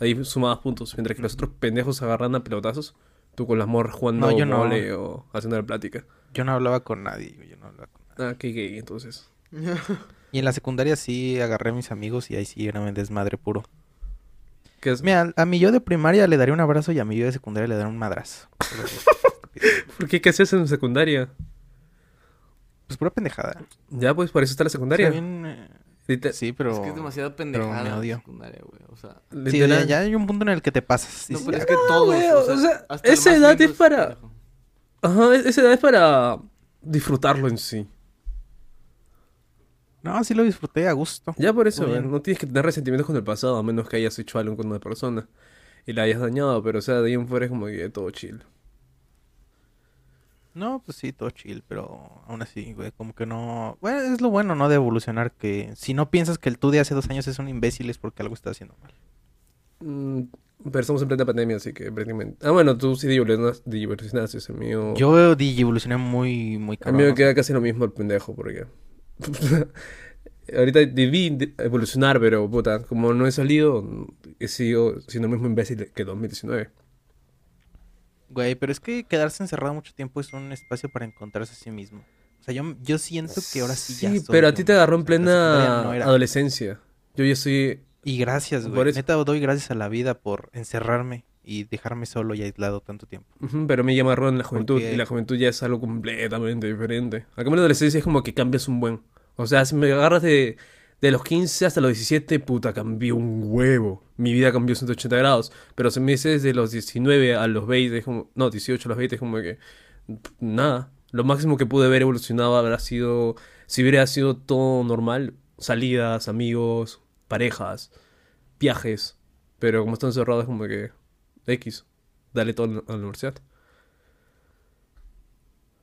Speaker 4: Ahí sumabas puntos. Mientras que los otros pendejos agarran a pelotazos, tú con las morras jugando
Speaker 2: No, yo no.
Speaker 4: mole o haciendo la plática.
Speaker 2: Yo no hablaba con nadie, güey, yo no hablaba con nadie.
Speaker 4: Ah, qué gay, entonces.
Speaker 2: Y en la secundaria sí agarré a mis amigos y ahí sí era un desmadre puro.
Speaker 4: ¿Qué es?
Speaker 2: Mira, a mi yo de primaria le daría un abrazo y a mi yo de secundaria le daría un madrazo.
Speaker 4: ¿Por qué? ¿Qué hacías en secundaria?
Speaker 2: Pues pura pendejada.
Speaker 4: Ya, pues, para eso está la secundaria.
Speaker 2: bien, eh, Sí, pero...
Speaker 3: Es que es demasiado pendejada
Speaker 2: me
Speaker 3: la
Speaker 2: odio.
Speaker 3: secundaria, güey. O sea,
Speaker 2: Sí, ya, ya hay un punto en el que te pasas.
Speaker 3: no, pero
Speaker 2: "Ya,
Speaker 3: es que todo,
Speaker 4: güey,
Speaker 3: o
Speaker 4: o
Speaker 3: sea,
Speaker 4: esa edad es para-
Speaker 3: pendejo.
Speaker 4: Ajá, esa edad es para disfrutarlo en sí.
Speaker 2: No, sí lo disfruté a gusto.
Speaker 4: Ya por eso, ¿eh?
Speaker 2: bien.
Speaker 4: no tienes que tener resentimientos con el pasado, a menos que hayas hecho algo con una persona y la hayas dañado, pero o sea, de ahí en fuera es como que todo chill.
Speaker 2: No, pues sí, todo chill, pero aún así, güey, como que no... Bueno, es lo bueno, ¿no? De evolucionar, que si no piensas que el tú de hace dos años es un imbécil es porque algo está haciendo mal.
Speaker 4: Mm, pero estamos en plena pandemia, así que prácticamente... Ah, bueno, tú sí evolucionaste, evolucionaste, el mío...
Speaker 2: Yo digi evolucioné muy, muy
Speaker 4: A
Speaker 2: cabrón.
Speaker 4: mí me
Speaker 2: o
Speaker 4: queda casi lo mismo el pendejo, porque... Ahorita debí de- evolucionar, pero puta, como no he salido, he sido siendo el mismo imbécil que 2019.
Speaker 2: Güey, pero es que quedarse encerrado mucho tiempo es un espacio para encontrarse a sí mismo. O sea, yo, yo siento que ahora sí, ya
Speaker 4: Sí,
Speaker 2: soy
Speaker 4: pero a ti te agarró en plena
Speaker 2: no
Speaker 4: adolescencia. Yo ya estoy...
Speaker 2: Y gracias,
Speaker 4: Por
Speaker 2: güey.
Speaker 4: eso.
Speaker 2: Neta, doy gracias a la vida por encerrarme y dejarme solo y aislado tanto tiempo.
Speaker 4: Pero me llama en la juventud
Speaker 2: Porque-
Speaker 4: y la juventud ya es algo completamente diferente. Acá en la adolescencia es como que cambias un buen. O sea, si me agarras de, De los 15 hasta los 17, puta, cambió un huevo. Mi vida cambió 180 grados. Pero se me dice desde los 19 a los 20, es como, no, 18 a los 20, es como que, nada. Lo máximo que pude haber evolucionado habrá sido, si hubiera sido todo normal, salidas, amigos, parejas, viajes. Pero como están cerrados, es como que, X, dale todo a la universidad.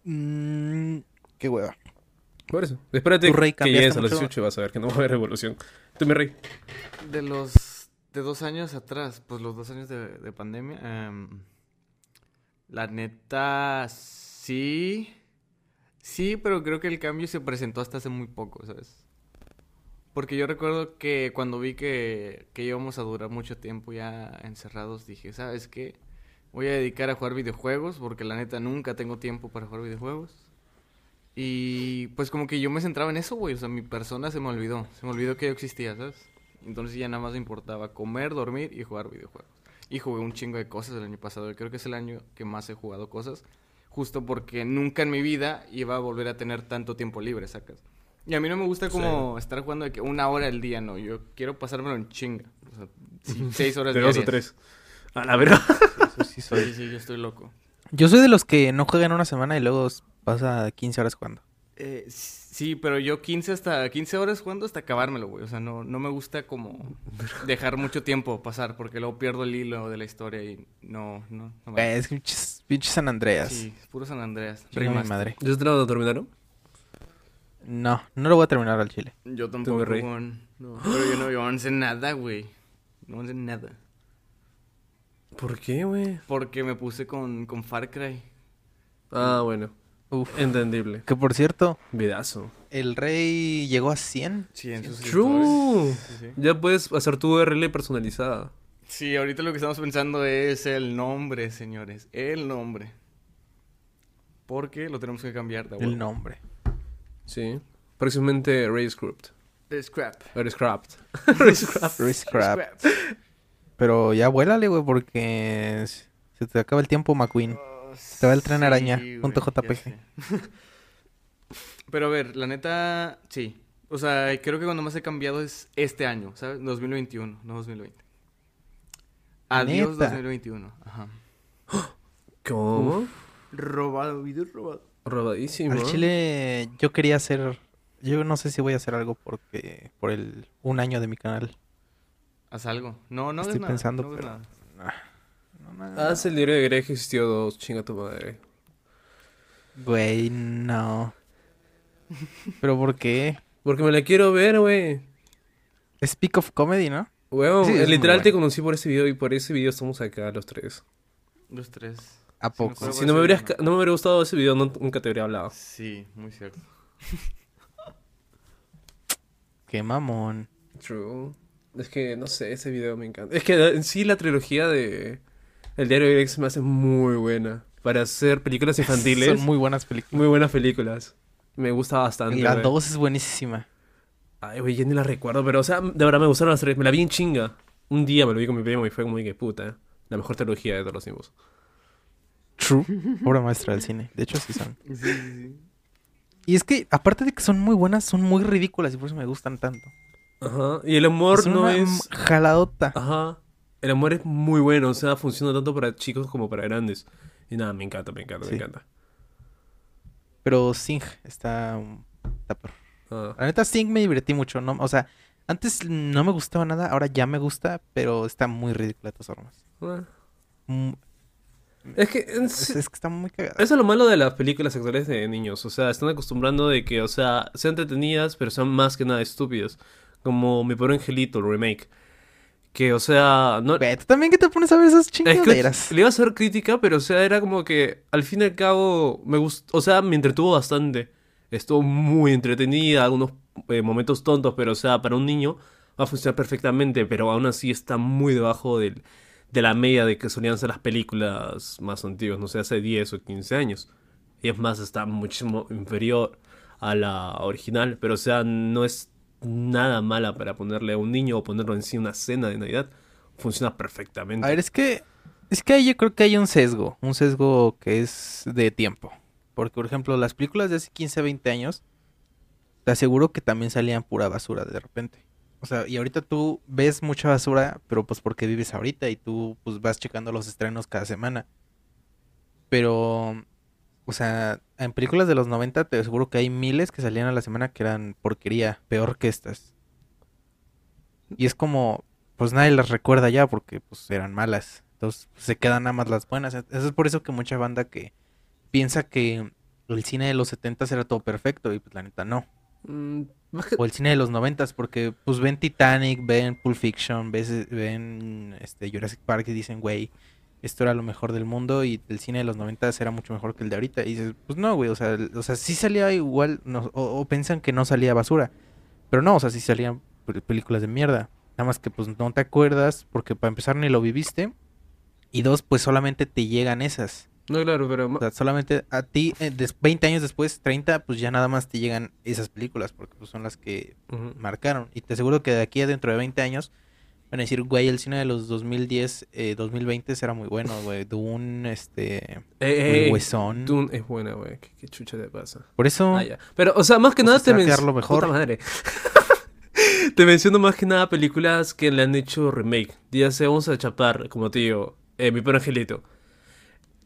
Speaker 2: Mm, qué hueva.
Speaker 4: Por eso. Espérate
Speaker 2: Tu rey,
Speaker 4: que llegues a los
Speaker 2: mucho.
Speaker 4: 18 y vas a ver que no va a haber revolución. Tú, mi rey.
Speaker 3: De los de dos años atrás, pues los dos años de, de pandemia, em, la neta sí, sí, pero creo que el cambio se presentó hasta hace muy poco, ¿sabes? Porque yo recuerdo que cuando vi que, que íbamos a durar mucho tiempo ya encerrados, dije, ¿sabes qué? Voy a dedicar a jugar videojuegos porque la neta nunca tengo tiempo para jugar videojuegos. Y pues como que yo me centraba en eso, güey. O sea, mi persona se me olvidó. Se me olvidó que yo existía, ¿sabes? Entonces ya nada más me importaba comer, dormir y jugar videojuegos. Y jugué un chingo de cosas el año pasado. Creo que es el año que más he jugado cosas. Justo porque nunca en mi vida iba a volver a tener tanto tiempo libre, ¿sacas? Y a mí no me gusta como estar jugando de que una hora al día, no. Yo quiero pasármelo en chinga. O sea, seis horas
Speaker 4: De dos o
Speaker 3: diarias.
Speaker 4: tres. A la verdad.
Speaker 2: Eso sí
Speaker 3: Sí,
Speaker 2: soy.
Speaker 3: sí, sí, yo estoy loco.
Speaker 2: Yo soy de los que no juegan una semana y luego pasa 15 horas jugando.
Speaker 3: Eh, sí, pero yo 15 hasta 15 horas jugando hasta acabármelo, güey. O sea, no, no me gusta como dejar mucho tiempo pasar porque luego pierdo el hilo de la historia y no, no, no me-
Speaker 2: Eh, Es pinches San Andreas.
Speaker 3: Sí, puro San Andreas.
Speaker 2: Mi madre.
Speaker 4: ¿Ya se lo terminaron?
Speaker 2: No, no lo voy a terminar al chile.
Speaker 3: Yo tampoco. Juan. No, pero yo no, yo no sé nada, güey. No sé nada.
Speaker 4: ¿Por qué, güey?
Speaker 3: Porque me puse con, con Far Cry.
Speaker 4: Ah, bueno.
Speaker 2: Uf.
Speaker 4: Entendible.
Speaker 2: Que por cierto,
Speaker 4: Vidazo.
Speaker 2: el rey llegó a 100.
Speaker 3: Sí, en sus
Speaker 4: True.
Speaker 3: Sí, sí.
Speaker 4: Ya puedes hacer tu URL personalizada.
Speaker 3: Sí, ahorita lo que estamos pensando es el nombre, señores. El nombre. Porque lo tenemos que cambiar de
Speaker 2: El nombre.
Speaker 4: Sí. Próximamente Racecraft.
Speaker 3: Scrap.
Speaker 4: Racecraft.
Speaker 2: Racecraft. Pero ya vuélale, güey, porque se te acaba el tiempo, McQueen. Te va el tren araña, punto JPG.
Speaker 3: Pero a ver, la neta, sí. O sea, creo que cuando más he cambiado es este año, ¿sabes? 2021, no 2020. Adiós
Speaker 2: Neta.
Speaker 3: 2021. Ajá.
Speaker 4: ¿Cómo?
Speaker 3: Robado, video robado.
Speaker 4: Robadísimo.
Speaker 2: Al chile yo quería hacer... Yo no sé si voy a hacer algo porque por el un año de mi canal.
Speaker 3: Haz algo. No, no
Speaker 2: Estoy
Speaker 3: nada,
Speaker 2: pensando,
Speaker 3: no
Speaker 2: pero-
Speaker 3: nada.
Speaker 2: No, no,
Speaker 4: Haz el diario de Greg que existió dos. Chinga tu madre.
Speaker 2: Güey, no. ¿Pero por qué?
Speaker 4: Porque me la quiero ver, güey.
Speaker 2: Es Peak of Comedy, ¿no?
Speaker 4: Weón,
Speaker 2: Sí,
Speaker 4: literal te
Speaker 2: bueno.
Speaker 4: conocí por ese video y por ese video estamos acá los tres.
Speaker 3: Los tres.
Speaker 2: ¿A poco?
Speaker 4: Si no me, hubieras, ca- no me hubiera gustado ese video, no- nunca te habría hablado.
Speaker 3: Sí, muy cierto.
Speaker 2: Qué mamón.
Speaker 4: True. Es que, no sé, ese video me encanta. Es que en sí la trilogía de El diario de se me hace muy buena. Para hacer películas infantiles,
Speaker 2: Son
Speaker 4: muy...
Speaker 2: muy buenas películas.
Speaker 4: buenas películas. Me gusta bastante.
Speaker 2: La
Speaker 4: güey.
Speaker 2: 2 es buenísima.
Speaker 4: Ay, güey, ya ni la recuerdo, pero, o sea, de verdad me gustaron las tres. Me la vi en chinga. Un día me lo vi con mi primo y fue como que puta. La mejor trilogía de todos los tiempos.
Speaker 2: True. Obra maestra del cine. De hecho, sí son.
Speaker 3: Sí, sí, sí.
Speaker 2: Y es que, aparte de que son muy buenas, son muy ridículas y por eso me gustan tanto.
Speaker 4: Ajá. Y el
Speaker 2: Es
Speaker 4: no
Speaker 2: una
Speaker 4: es.
Speaker 2: jaladota.
Speaker 4: Ajá. El amor es muy bueno, o sea, funciona tanto para chicos como para grandes. Y nada, me encanta, me encanta,
Speaker 2: Sí.
Speaker 4: me encanta.
Speaker 2: Pero Sing está... está.
Speaker 4: Ah.
Speaker 2: La neta, Sing me divertí mucho. ¿no? O sea, antes no me gustaba nada, ahora ya me gusta, pero está muy ridícula de todas formas.
Speaker 4: Ah. Es que
Speaker 2: Es, que está muy cagada.
Speaker 4: eso es lo malo de las películas sexuales de niños. O sea, están acostumbrando de que, o sea, sean entretenidas, pero son más que nada estúpidas. Como Mi Pobre Angelito, el remake. Que, o sea, no...
Speaker 2: Güey, ¿tú también que te pones a ver esas
Speaker 4: Es que
Speaker 2: chingaderas?
Speaker 4: le iba a hacer crítica, pero o sea, era como que al fin y al cabo me gustó, o sea, me entretuvo bastante. Estuvo muy entretenida, algunos eh, momentos tontos, pero o sea, para un niño va a funcionar perfectamente, pero aún así está muy debajo del, de la media de que solían ser las películas más antiguas, no sé, hace 10 o 15 años. Y es más, está muchísimo inferior a la original, pero o sea, no es nada mala para ponerle a un niño o ponerlo en sí una cena de Navidad. Funciona perfectamente.
Speaker 2: A ver, es que... Es que yo creo que hay un sesgo. Un sesgo que es de tiempo. Porque, por ejemplo, las películas de hace 15, 20 años te aseguro que también salían pura basura de repente. O sea, y ahorita tú ves mucha basura, pero pues porque vives ahorita y tú pues vas checando los estrenos cada semana. Pero, o sea, en películas de los 90 te aseguro que hay miles que salían a la semana que eran porquería, peor que estas. Y es como, pues nadie las recuerda ya porque pues eran malas. Entonces pues, se quedan nada más las buenas. Eso es por eso que mucha banda que piensa que el cine de los 70 era todo perfecto y pues la neta no. O el cine de los 90 porque pues ven Titanic, ven Pulp Fiction, ves, ven este Jurassic Park y dicen, güey, esto era lo mejor del mundo y el cine de los 90 era mucho mejor que el de ahorita. Y dices, pues no, güey, o sea, o sea, sí salía igual, o, o piensan que no salía basura. Pero no, o sea, sí salían pel- películas de mierda. Nada más que pues no te acuerdas porque para empezar ni lo viviste. Y dos, pues solamente te llegan esas.
Speaker 4: No, claro, pero...
Speaker 2: O sea, solamente a ti, eh, des- 20 años después, 30, pues ya nada más te llegan esas películas porque pues, son las que marcaron. Y te aseguro que de aquí a dentro de 20 años van a decir, güey, el cine de los 2010, eh, 2020 era muy bueno, güey. Dune, este,
Speaker 4: Eh,
Speaker 2: el
Speaker 4: eh,
Speaker 2: Huesón.
Speaker 4: Dune es buena, güey. ¿Qué, qué chucha te pasa?
Speaker 2: Por eso,
Speaker 4: Ah, ya. Pero, o sea, más que
Speaker 2: Pues
Speaker 4: nada
Speaker 2: se
Speaker 4: te menciono... madre. te menciono más que nada películas que le han hecho remake. Ya sea, vamos a chapar, como te digo, eh, Mi Perro Angelito.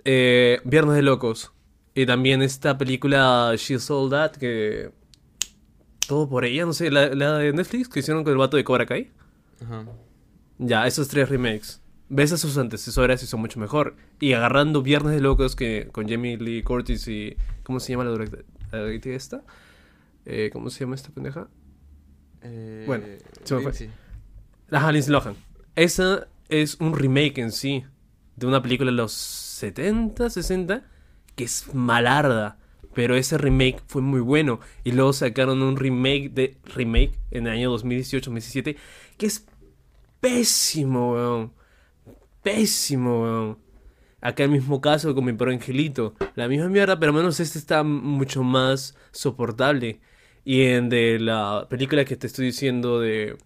Speaker 4: Eh, Viernes de Locos. Y también esta película She Sold That, que... Todo por ella, no sé, la, la de Netflix que hicieron con el vato de Cobra Kai.
Speaker 3: Ajá.
Speaker 4: Ya, esos tres remakes. Ves a sus antecesoras y son mucho mejor. Y agarrando Viernes de Locos que con Jamie Lee Curtis y... ¿Cómo se llama la directora esta? Eh, ¿Cómo se llama esta pendeja?
Speaker 3: Eh,
Speaker 4: Bueno, se me fue.
Speaker 3: Lindsay.
Speaker 4: Ajá, Lindsay Lohan. Esa es un remake en sí. De una película de los 70, 60. Que es malarda. Pero ese remake fue muy bueno. Y luego sacaron un remake de remake en el año 2018-2017. Que es pésimo, weón. Pésimo, weón. Acá el mismo caso con mi perro Angelito. La misma mierda, pero menos este está mucho más soportable. Y en de la película que te estoy diciendo de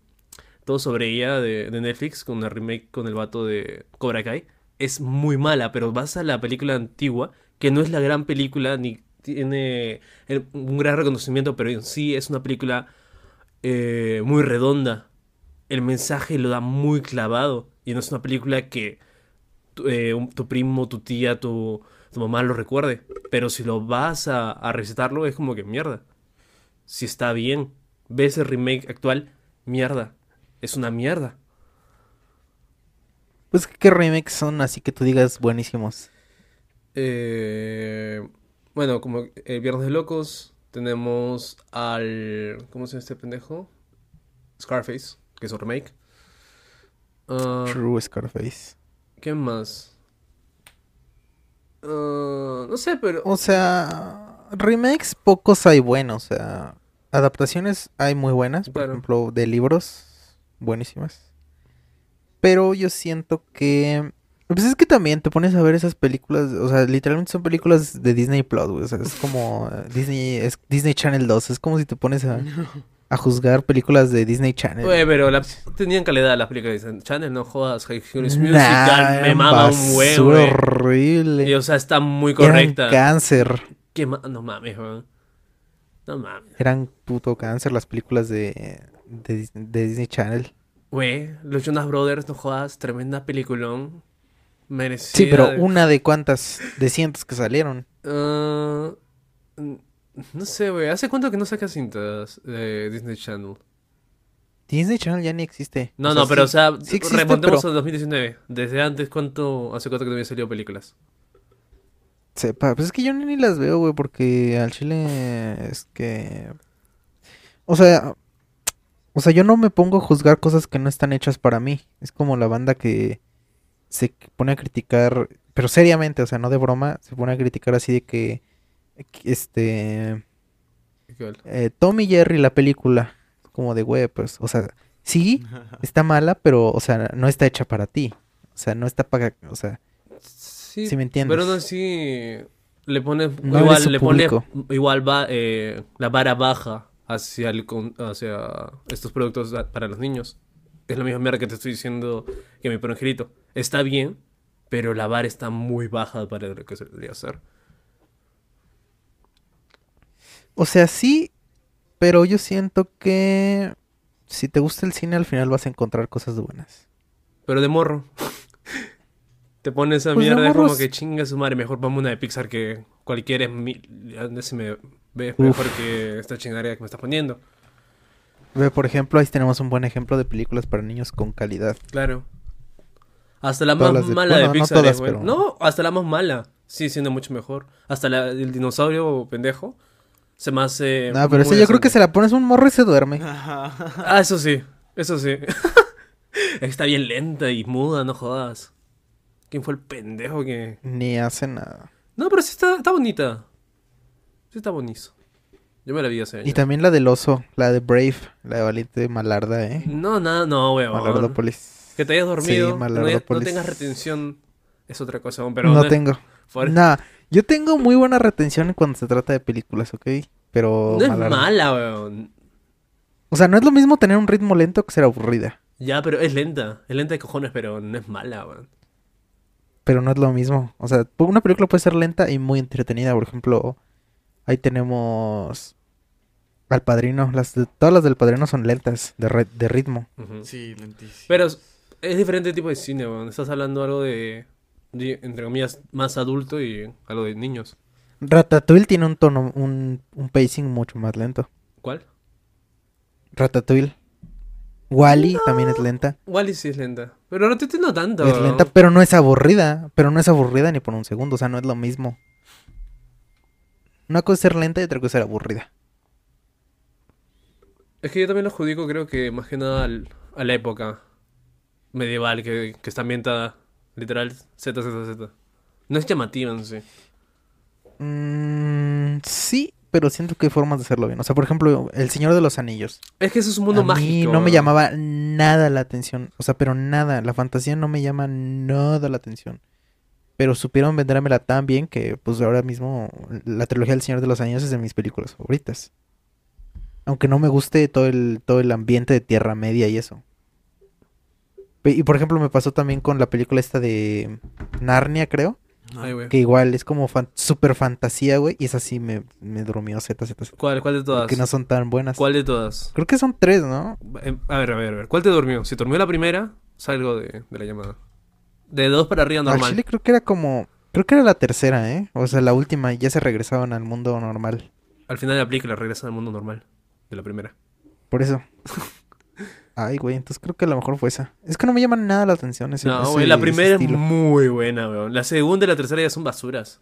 Speaker 4: todo sobre ella de, de Netflix, con una remake con el vato de Cobra Kai, es muy mala, pero vas a la película antigua, que no es la gran película, ni tiene el- un gran reconocimiento, pero en sí es una película eh, muy redonda. El mensaje lo da muy clavado, y no es una película que tu, eh, tu primo, tu tía, tu, tu mamá lo recuerde, pero si lo vas a, a recitarlo es como que mierda. Si está bien, ves el remake actual, mierda. Es una mierda.
Speaker 2: Pues qué remakes son así que tú digas buenísimos.
Speaker 4: Eh, bueno, como el Viernes de Locos, tenemos al. ¿Cómo se llama este pendejo? Scarface, que es un remake. Ah,
Speaker 2: True Scarface.
Speaker 4: ¿Qué más? Ah, no sé, pero.
Speaker 2: O sea, remakes pocos hay buenos, o sea, adaptaciones hay muy buenas, por
Speaker 4: Claro.
Speaker 2: ejemplo, de libros, buenísimas. Pero yo siento que pues es que también te pones a ver esas películas, o sea, literalmente son películas de Disney Plus, güey, o sea, es como Disney es Disney Channel 2, es como si te pones a, a juzgar películas de Disney Channel.
Speaker 4: Güey, pero la- tenían calidad las películas de Channel, no jodas. High School
Speaker 2: Nah,
Speaker 4: Musical me
Speaker 2: eran
Speaker 4: mama un huevo, güey.
Speaker 2: horrible.
Speaker 4: Y, o sea, está muy
Speaker 2: Eran
Speaker 4: correcta.
Speaker 2: cáncer.
Speaker 4: ¿Qué ma- No mames, weón. No mames.
Speaker 2: Eran puto cáncer las películas de, de, de Disney Channel.
Speaker 4: Güey, los Jonas Brothers, no jodas, tremenda peliculón. Merecida.
Speaker 2: Sí, pero
Speaker 4: de-
Speaker 2: una de cuántas, de cientos que salieron.
Speaker 4: Ah, no sé, güey. ¿Hace cuánto que no sacas cintas de Disney Channel?
Speaker 2: Disney Channel ya ni existe.
Speaker 4: No,
Speaker 2: O sea,
Speaker 4: no, pero
Speaker 2: sí-
Speaker 4: o sea,
Speaker 2: sí existe,
Speaker 4: remontemos
Speaker 2: pero-
Speaker 4: al 2019. Desde antes, ¿cuánto, hace cuánto que no habían salido películas?
Speaker 2: Sepa, pues es que yo ni, ni las veo, güey, porque al chile es que... O sea, o sea, yo no me pongo a juzgar cosas que no están hechas para mí. Es como la banda que se pone a criticar, pero seriamente, o sea, no de broma, se pone a criticar así de que, este, eh, Tom y Jerry, la película, como de, güey, pues, o sea, sí, está mala, pero, o sea, no está hecha para ti. O sea, no está para, o sea,
Speaker 4: Sí,
Speaker 2: si me entiendes.
Speaker 4: pero no sí le pone
Speaker 2: No
Speaker 4: igual le pone igual va eh, la vara baja hacia el hacia estos productos para los niños. Es la misma mierda que te estoy diciendo que mi perro angelito. Está bien, pero la vara está muy baja para lo que se debería hacer.
Speaker 2: O sea, sí, Pero yo siento que si te gusta el cine, al final vas a encontrar cosas buenas.
Speaker 4: Pero de morro. Te pones a
Speaker 2: Pues de
Speaker 4: mierda, es como que chinga su madre. Mejor ponme una de Pixar que cualquiera es mil. Ya Se me ve mejor que esta chingadera que me estás poniendo.
Speaker 2: Ve, por ejemplo, ahí tenemos un buen ejemplo de películas para niños con calidad.
Speaker 4: Claro. Hasta la
Speaker 2: Todas
Speaker 4: más
Speaker 2: de-
Speaker 4: mala
Speaker 2: bueno,
Speaker 4: de
Speaker 2: no
Speaker 4: Pixar
Speaker 2: todas,
Speaker 4: es buena.
Speaker 2: pero-
Speaker 4: No, hasta la más mala. Sí, siendo mucho mejor. Hasta la, el dinosaurio pendejo. Se me hace.
Speaker 2: No, pero
Speaker 4: muy
Speaker 2: ese yo creo que se la pones un morro y se duerme.
Speaker 4: Ah, eso sí. Eso sí. Está bien lenta y muda, no jodas. ¿Quién fue el pendejo que.?
Speaker 2: Ni hace nada.
Speaker 4: No, pero sí está, está bonita. Sí está bonito. Yo me la vi hace
Speaker 2: Y
Speaker 4: años.
Speaker 2: también la del oso, la de Brave, la de Valiente Malarda, ¿eh?
Speaker 4: No, nada, no, weón.
Speaker 2: Malardópolis.
Speaker 4: Que te hayas dormido,
Speaker 2: Sí,
Speaker 4: no, hayas- no
Speaker 2: Malardópolis.
Speaker 4: tengas retención, es otra cosa, weón, pero
Speaker 2: no tengo.
Speaker 4: fuera-
Speaker 2: Nah, yo tengo muy buena retención cuando se trata de películas, ¿ok? Pero
Speaker 4: no es
Speaker 2: Malarda.
Speaker 4: mala, weón.
Speaker 2: O sea, no es lo mismo tener un ritmo lento que ser aburrida.
Speaker 4: Ya, pero es lenta. Es lenta de cojones, pero no es mala, weón.
Speaker 2: Pero no es lo mismo. O sea, una película puede ser lenta y muy entretenida. Por ejemplo, ahí tenemos Al Padrino. Las de- todas las del Padrino son lentas, de, re- de ritmo.
Speaker 3: Sí, lentísimo.
Speaker 4: Pero es, es diferente tipo de cine, weón. Estás hablando algo de, de, entre comillas, más adulto y algo de niños.
Speaker 2: Ratatouille tiene un tono, un, un pacing mucho más lento.
Speaker 4: ¿Cuál?
Speaker 2: Ratatouille. Wally también es lenta.
Speaker 4: Wally sí es lenta. Pero no te entiendo tanto.
Speaker 2: Es lenta, pero no es aburrida. Pero no es aburrida ni por un segundo. O sea, no es lo mismo. Una cosa es ser lenta y otra cosa es ser aburrida.
Speaker 4: Es que yo también lo adjudico, creo que más que nada al- a la época medieval que, que está ambientada, literal, Z, Z, Z. No es llamativa en sí.
Speaker 2: Mm, sí, pero siento que hay formas de hacerlo bien. O sea, por ejemplo, El Señor de los Anillos.
Speaker 4: Es que eso es un mundo
Speaker 2: a mí
Speaker 4: mágico.
Speaker 2: no me llamaba nada la atención. O sea, pero nada. La fantasía no me llama nada la atención. Pero supieron vendérmela tan bien que, pues ahora mismo, la trilogía del Señor de los Anillos es de mis películas favoritas. Aunque no me guste todo el, todo el ambiente de Tierra Media y eso. Y por ejemplo, me pasó también con la película esta de Narnia, creo.
Speaker 4: Ay, güey.
Speaker 2: Que igual es como fan- super fantasía, güey. Y esa sí me, me durmió Z, Z, Z.
Speaker 4: ¿Cuál, cuál de todas?
Speaker 2: Que no son tan buenas.
Speaker 4: ¿Cuál de todas?
Speaker 2: Creo que son tres, ¿no?
Speaker 4: Eh, A ver, a ver, a ver. ¿Cuál te durmió? Si durmió la primera, salgo de, de la llamada. De dos para arriba
Speaker 2: Al
Speaker 4: normal.
Speaker 2: chile creo que era como... Creo que era la tercera, ¿eh? O sea, la última. y Ya se regresaban al mundo normal.
Speaker 4: Al final y la regresa al mundo normal. De la primera.
Speaker 2: Por eso. Ay, güey. Entonces creo que a lo mejor fue esa. Es que no me llama nada la atención ese
Speaker 4: No, güey, la primera es muy buena, weón. La segunda y la tercera ya son basuras.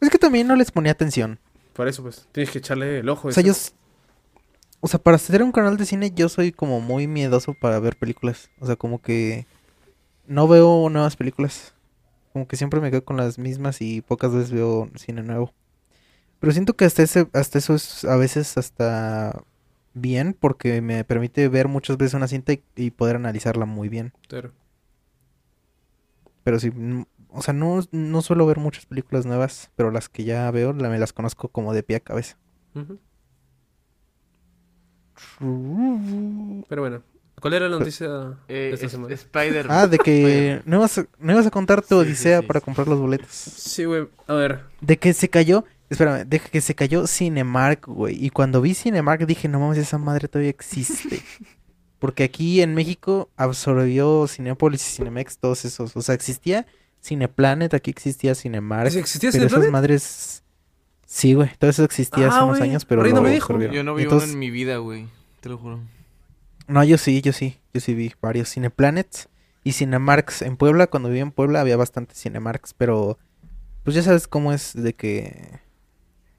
Speaker 2: Es que también no les ponía atención.
Speaker 4: Por eso, pues, tienes que echarle el ojo.
Speaker 2: O sea, yo... O sea, para hacer un canal de cine yo soy como muy miedoso para ver películas. O sea, como que... No veo nuevas películas. Como que siempre me quedo con las mismas y pocas veces veo cine nuevo. Pero siento que hasta ese, hasta eso es a veces hasta bien porque me permite ver muchas veces una cinta y, y poder analizarla muy bien.
Speaker 4: Claro.
Speaker 2: Pero sí, o sea, no, no suelo ver muchas películas nuevas, pero las que ya veo la, me las conozco como de pie a cabeza.
Speaker 4: Pero bueno, ¿cuál era la noticia
Speaker 3: Eh,
Speaker 4: de esta
Speaker 3: es-
Speaker 4: semana?
Speaker 3: Spider.
Speaker 2: Ah, de que no ibas a, no ibas a contar tu
Speaker 3: Sí,
Speaker 2: odisea
Speaker 3: sí,
Speaker 2: para comprar los boletos.
Speaker 4: Sí, güey, a ver.
Speaker 2: De que se cayó, espérame, de que se cayó Cinemark, güey. Y cuando vi Cinemark dije, no mames, esa madre todavía existe. Porque aquí en México absorbió Cinépolis y Cinemex, todos esos. O sea, existía Cineplanet, aquí existía Cinemark.
Speaker 4: ¿Sí ¿Existía
Speaker 2: Pero esas madres... Sí, güey, todo eso existía hace
Speaker 4: Ah,
Speaker 2: unos años, pero
Speaker 4: Rey
Speaker 2: lo
Speaker 4: no me dijo.
Speaker 3: Yo no vi
Speaker 2: Entonces-
Speaker 3: uno en mi vida, güey. Te lo juro.
Speaker 2: No, yo sí, yo sí, yo sí vi varios Cineplanets y Cinemarks. En Puebla, cuando vivía en Puebla, había bastantes Cinemarks, pero pues ya sabes cómo es de que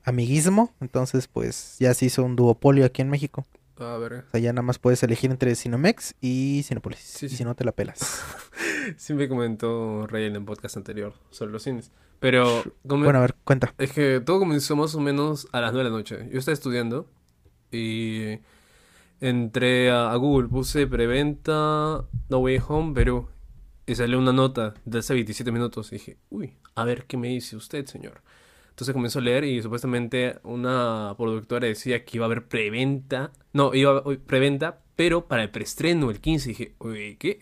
Speaker 2: amiguismo, entonces pues ya se hizo un duopolio aquí en México.
Speaker 4: A ver.
Speaker 2: O sea, ya nada más puedes elegir entre Cinemex y Cinepolis.
Speaker 4: Sí,
Speaker 2: y
Speaker 4: sí.
Speaker 2: si no te la pelas.
Speaker 4: Siempre comentó Rey en el podcast anterior sobre los cines. Pero
Speaker 2: Bueno, a ver, cuenta.
Speaker 4: es que todo comenzó más o menos a las 9 de la noche. Yo estaba estudiando y entré a, Google, puse preventa No Way Home Perú y salió una nota de hace 27 minutos. Y dije, uy, a ver qué me dice usted, señor. Entonces comenzó a leer y supuestamente una productora decía que iba a haber preventa. No, iba a haber preventa, pero para el preestreno el 15. Y dije, uy, ¿qué?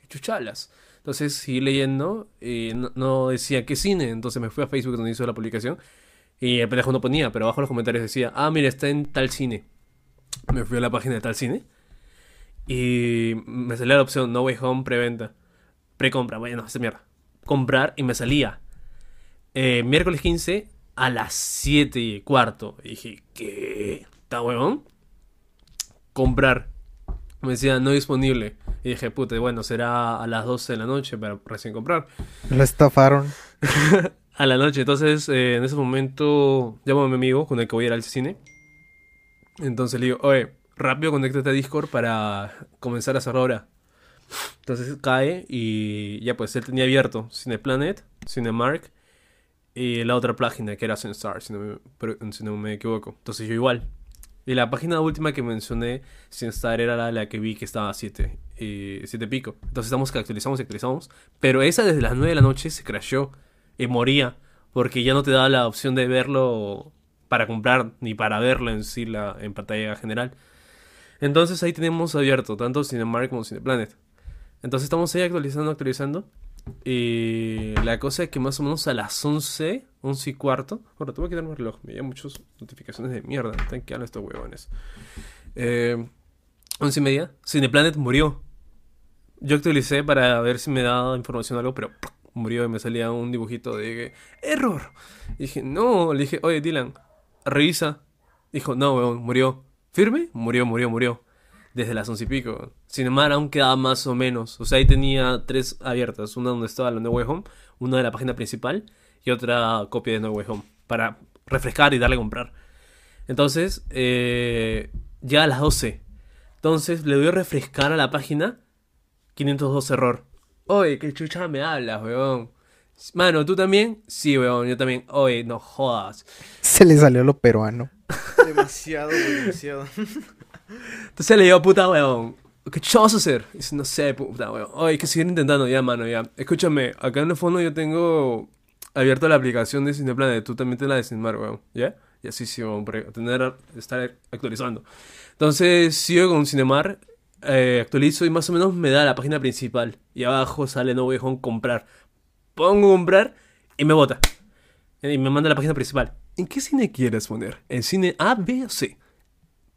Speaker 4: ¿Qué chuchalas? Entonces seguí leyendo y no, no decía qué cine. Entonces me fui a Facebook donde hizo la publicación Y el pendejo no ponía, pero abajo en los comentarios decía, ah, mira, está en tal cine. Me fui a la página de tal cine. Y me salía la opción No Way Home preventa. Precompra, bueno, esa mierda. Comprar y me salía. eh, miércoles 15 a las 7 y cuarto. Y dije, ¿qué? ¿Está huevón? Comprar. Me decía, no disponible. Y dije, puta, bueno, será a las 12 de la noche para recién comprar.
Speaker 2: Lo estafaron.
Speaker 4: A la noche, entonces eh, en ese momento llamo a mi amigo con el que voy a ir al cine. Entonces le digo, oye, rápido conéctate a Discord para comenzar a cerrar hora. Entonces cae y ya pues él tenía abierto Cineplanet, Cinemark y la otra página que era CineStar, si no me, si no me equivoco. Entonces yo igual. Y la página última que mencioné, CineStar, era la, la que vi que estaba a 7 y 7 pico. Entonces estamos que actualizamos y actualizamos. Pero esa desde las 9 de la noche se crashó y moría porque ya no te daba la opción de verlo para comprar ni para verlo en sí la, en pantalla general. Entonces ahí tenemos abierto tanto Cinemark como Cineplanet. Entonces estamos ahí actualizando, actualizando. Y la cosa es que más o menos a las 11, 11 y cuarto. Ahora te voy a quitar reloj. Me llegan muchas notificaciones de mierda. Están quedando estos huevones. Eh, 11 y media. Cineplanet murió. Yo actualicé para ver si me daba información o algo, pero murió y me salía un dibujito de error. Y dije, no, le dije, oye Dylan, revisa. Dijo, no, weón, murió. ¿Firme? Murió, murió, murió. Desde las once y pico. Cinemar aún quedaba más o menos. O sea, ahí tenía tres abiertas. Una donde estaba la No Home, una de la página principal y otra copia de No Way Home. Para refrescar y darle a comprar. Entonces, eh, ya a las 12. Entonces le doy a refrescar a la página. 502 error. Oye, qué chucha me hablas, weón. Mano, ¿tú también? Sí, weón, yo también. Oye, no jodas.
Speaker 2: Se le salió lo peruano.
Speaker 3: Demasiado, demasiado.
Speaker 4: Entonces le digo, puta, weón. ¿Qué a hacer? Y dice, no sé, puta, weón. Oye, hay que seguir intentando, ya, mano, ya. Escúchame, acá en el fondo yo tengo abierta la aplicación de Cineplanet. Tú también tienes la de Cinemar, weón. ¿Ya? Y así sí, weón, para tener, estar actualizando. Entonces sigo con Cinemar, eh, actualizo y más o menos me da la página principal. Y abajo sale No Way Home comprar. Pongo comprar y me bota. Y me manda a la página principal. ¿En qué cine quieres poner? ¿En cine A, B o C?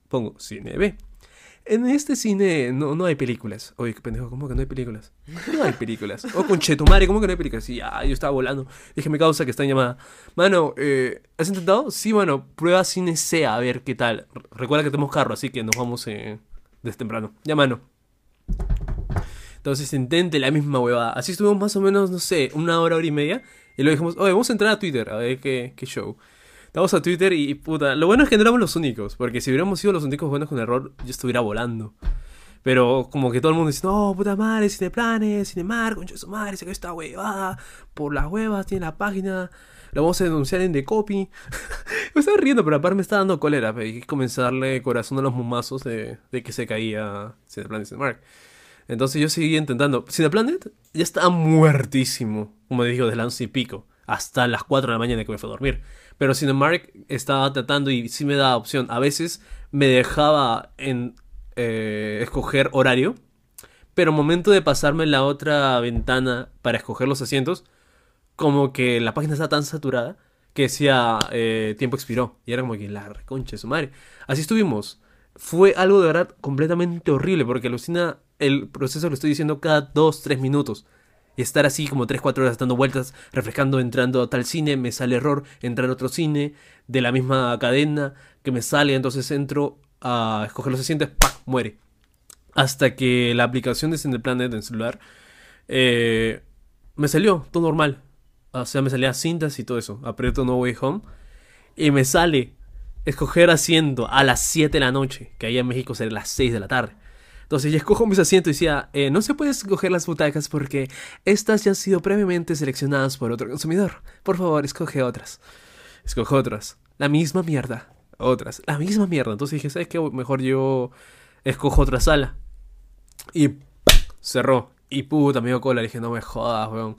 Speaker 4: Pongo cine B. En este cine no, no hay películas. Oye, qué pendejo, ¿cómo que no hay películas? No hay películas. O con Chetumare, ¿cómo que no hay películas? Y ya, yo estaba volando. Dije, me causa que está en llamada. Mano, eh, ¿has intentado? Sí, mano, prueba cine C a ver qué tal. Recuerda que tenemos carro, así que nos vamos eh, desde temprano. Ya, mano. Entonces intente la misma huevada. Así estuvimos más o menos, no sé, una hora, hora y media. Y luego dijimos, oye, vamos a entrar a Twitter a ver qué, show. Vamos a Twitter y puta, lo bueno es que no éramos los únicos, porque si hubiéramos sido los únicos buenos con error, yo estuviera volando. Pero como que todo el mundo dice, no, puta madre, Cineplanes, Cinemar, concha de su madre, se que esta huevada, por las huevas, tiene la página, lo vamos a denunciar en The Copy. me estaba riendo, pero aparte me está dando cólera, pe, y comencé a darle corazón a los momazos de, que se caía Cineplanet y Cinemark. Entonces yo seguí intentando. Cineplanet ya estaba muertísimo, como digo, las 11 y pico, hasta las 4 de la mañana que me fue a dormir. Pero Cinemark estaba tratando y sí me daba opción. A veces me dejaba en eh, escoger horario, pero momento de pasarme la otra ventana para escoger los asientos, como que la página está tan saturada que decía eh, tiempo expiró. Y era como que la reconcha de su madre. Así estuvimos. Fue algo de verdad completamente horrible porque alucina el proceso lo estoy diciendo cada 2, 3 minutos. Y estar así como 3, 4 horas dando vueltas, refrescando, entrando a tal cine, me sale error, entrar a otro cine de la misma cadena que me sale, entonces entro a escoger los asientos, ¡pah! muere. Hasta que la aplicación de Cineplanet en celular eh, me salió todo normal. O sea, me salía cintas y todo eso. Aprieto No Way Home y me sale escoger asiento a las 7 de la noche, que allá en México sería las 6 de la tarde. Entonces yo escojo mis asientos y decía, eh, no se puede escoger las butacas porque estas ya han sido previamente seleccionadas por otro consumidor. Por favor, escoge otras. Escoge otras. La misma mierda. Otras. La misma mierda. Entonces dije, ¿sabes qué? Mejor yo escojo otra sala. Y ¡pam! cerró. Y puta, me dio cola. Le dije, no me jodas, weón.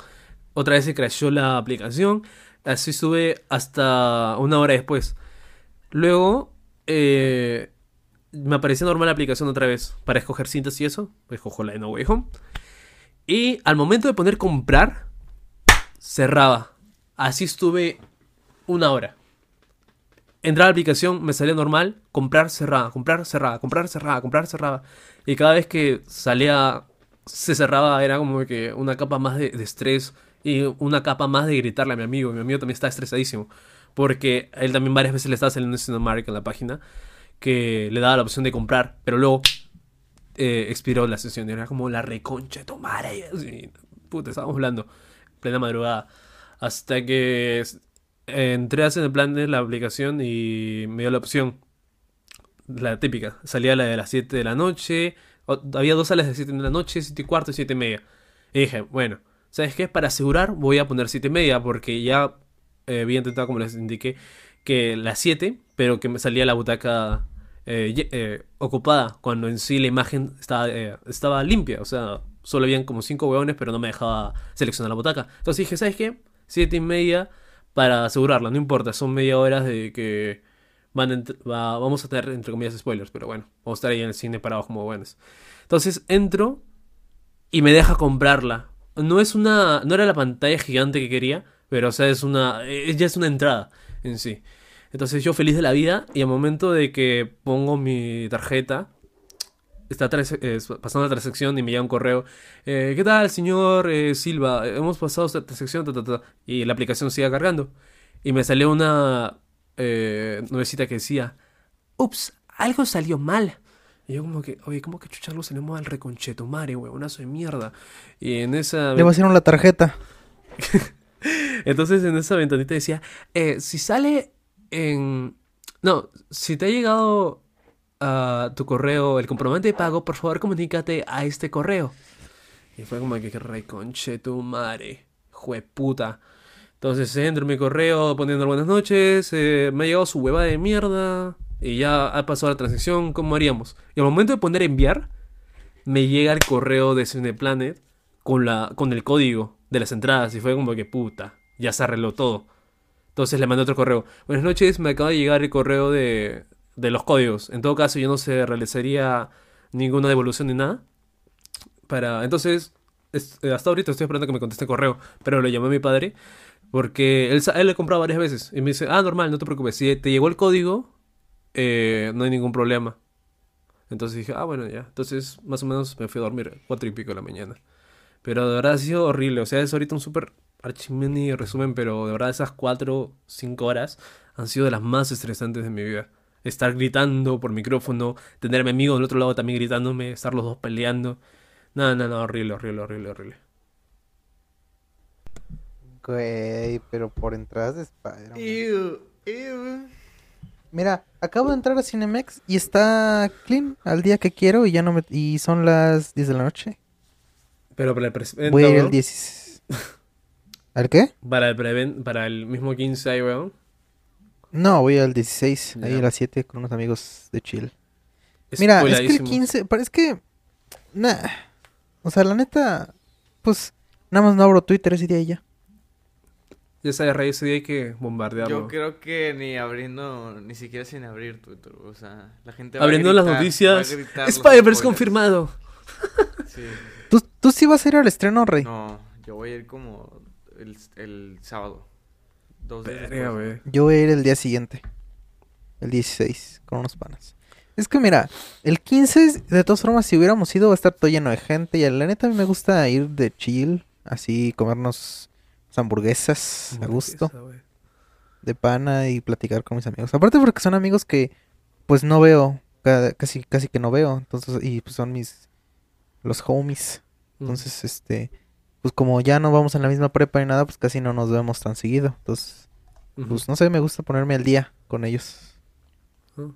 Speaker 4: Otra vez se crashó la aplicación. Así estuve hasta una hora después. Luego, eh, me apareció normal la aplicación otra vez para escoger cintas y eso. Escojo la de No Way Home. Y al momento de poner comprar, cerraba. Así estuve una hora. entraba a la aplicación, me salía normal, comprar cerrada, comprar cerrada, comprar cerrada, comprar cerrada. Y cada vez que salía, se cerraba, era como que una capa más de, estrés y una capa más de gritarle a mi amigo. Mi amigo también está estresadísimo. Porque él también varias veces le estaba saliendo ese Cinemark en la página que le daba la opción de comprar, pero luego eh, expiró la sesión. Era como la reconcha de así, puta, estábamos hablando plena madrugada. Hasta que entré a hacer el plan de la aplicación y me dio la opción. La típica. Salía la de las 7 de la noche. o- había dos salas de 7 de la noche, 7 y cuarto y 7 y media. Y dije, bueno, ¿sabes qué? Para asegurar voy a poner 7 y media porque ya eh, había intentado, como les indiqué, que las 7, pero que me salía la butaca eh, eh, ocupada cuando en sí la imagen estaba, eh, estaba limpia. O sea, solo habían como 5 hueones, pero no me dejaba seleccionar la butaca. Entonces dije, ¿sabes qué? 7 y media para asegurarla, no importa, son media hora de que van vamos a tener, entre comillas, spoilers, pero bueno, vamos a estar ahí en el cine parados como buenos. Entonces entro y me deja comprarla. No es una, no era la pantalla gigante que quería, pero o sea, es una, ya es una entrada en sí. Entonces yo feliz de la vida y al momento de que pongo mi tarjeta, está eh, pasando la transacción y me llega un correo. eh, ¿Qué tal, señor eh, Silva? Hemos pasado esta transacción, ta, ta, ta", y la aplicación sigue cargando. Y me salió una eh, nuevecita que decía, ups, algo salió mal. Y yo como que, oye, ¿cómo que chucha algo salió mal? Reconcheto, madre, huevonazo de mierda. Y en esa...
Speaker 2: Le vaciaron la tarjeta.
Speaker 4: Entonces en esa ventanita decía, eh, si sale en... No, si te ha llegado a tu correo el comprobante de pago, por favor comunícate a este correo. Y fue como que reconche tu madre, jueputa. Entonces entro en mi correo poniendo buenas noches, eh, me ha llegado su hueva de mierda y ya ha pasado la transacción, ¿cómo haríamos? Y al momento de poner enviar, me llega el correo de Cineplanet con, la, con el código de las entradas y fue como que puta, ya se arregló todo. Entonces le mandé otro correo. Buenas noches, me acaba de llegar el correo de, de los códigos. En todo caso, yo no se realizaría ninguna devolución ni nada. Para, entonces, es- eh, hasta ahorita estoy esperando que me conteste el correo, pero le llamé a mi padre porque él, él le comprado varias veces y me dice, ah, normal, no te preocupes, si te llegó el código, eh, no hay ningún problema. Entonces dije, ah, bueno, ya. Entonces, más o menos me fui a dormir cuatro y pico de la mañana. Pero de verdad ha sido horrible. O sea, es ahorita un súper archimini resumen, pero de verdad esas cuatro, cinco horas han sido de las más estresantes de mi vida. Estar gritando por micrófono, tener a mi amigo del otro lado también gritándome, estar los dos peleando. No, no, no, horrible, horrible, horrible, horrible.
Speaker 2: Güey, pero por entradas de Spider-Man.
Speaker 3: Ew, ew.
Speaker 2: Mira, acabo de entrar a Cinemex y está clean al día que quiero y ya no me... Y son las 10 de la noche.
Speaker 4: Pero para el pre-
Speaker 2: Voy a ir el 10. ¿Al qué?
Speaker 4: Para el, preven- para el mismo 15 ahí, weón.
Speaker 2: No, voy al 16, ahí a las 7 con unos amigos de chill. Mira, es que el
Speaker 4: Spoiladísimo.
Speaker 2: 15, parece que... Nah. O sea, la neta, pues nada más no abro Twitter ese día y ya.
Speaker 4: Ya sabes, Rey, ese día hay que bombardearlo.
Speaker 3: Yo creo que ni abriendo, ni siquiera sin abrir Twitter. O sea, la gente
Speaker 4: Abriendo
Speaker 3: va a
Speaker 4: las
Speaker 3: gritar,
Speaker 4: noticias.
Speaker 3: va a gritar los
Speaker 4: Spider-Verse
Speaker 3: spoilers.
Speaker 4: confirmado.
Speaker 3: Sí.
Speaker 2: ¿Tú, tú sí vas a ir al estreno, Rey?
Speaker 3: No, yo voy a ir como el, el sábado. Dos días
Speaker 4: Verga.
Speaker 2: Yo voy a ir el día siguiente. El 16, con unos panas. Es que mira, el 15, de todas formas, si hubiéramos ido, va a estar todo lleno de gente. Y la neta, a mí me gusta ir de chill, así, comernos hamburguesas a gusto, de pana y platicar con mis amigos. Aparte, porque son amigos que, pues, no veo, cada- casi, casi que no veo. Entonces, y pues son mis, los homies.
Speaker 4: Mm.
Speaker 2: Entonces, este, pues como ya no vamos en la misma prepa ni nada, pues casi no nos vemos tan seguido. Entonces, pues no sé, me gusta ponerme al día con ellos.
Speaker 4: Ah.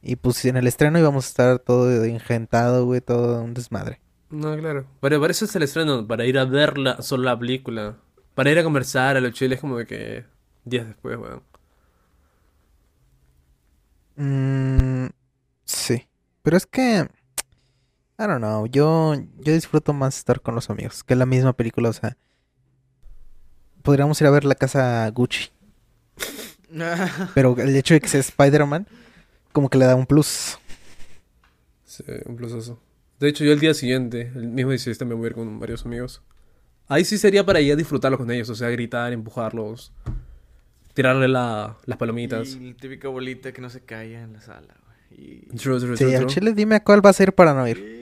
Speaker 2: Y pues en el estreno íbamos a estar todo ingentado, güey, todo un desmadre.
Speaker 4: No, claro. Pero para eso es el estreno, para ir a ver la, solo la película. Para ir a conversar a los chiles como de que días después, weón.
Speaker 2: Mm, sí. Pero es que, I don't know, yo, yo disfruto más estar con los amigos que la misma película, o sea, podríamos ir a ver la casa Gucci, pero el hecho de que sea Spider-Man, como que le da un plus.
Speaker 4: Sí, un plusazo. De hecho, yo el día siguiente, el mismo 16 también voy a ir con varios amigos. Ahí sí sería para ir a disfrutarlo con ellos, o sea, gritar, empujarlos. tirarle la, las palomitas.
Speaker 3: Y la típica bolita que no se calla en la sala, güey. Y...
Speaker 4: True, true,
Speaker 2: Sí,
Speaker 4: true,
Speaker 2: al chile dime a cuál va a ser para no ir.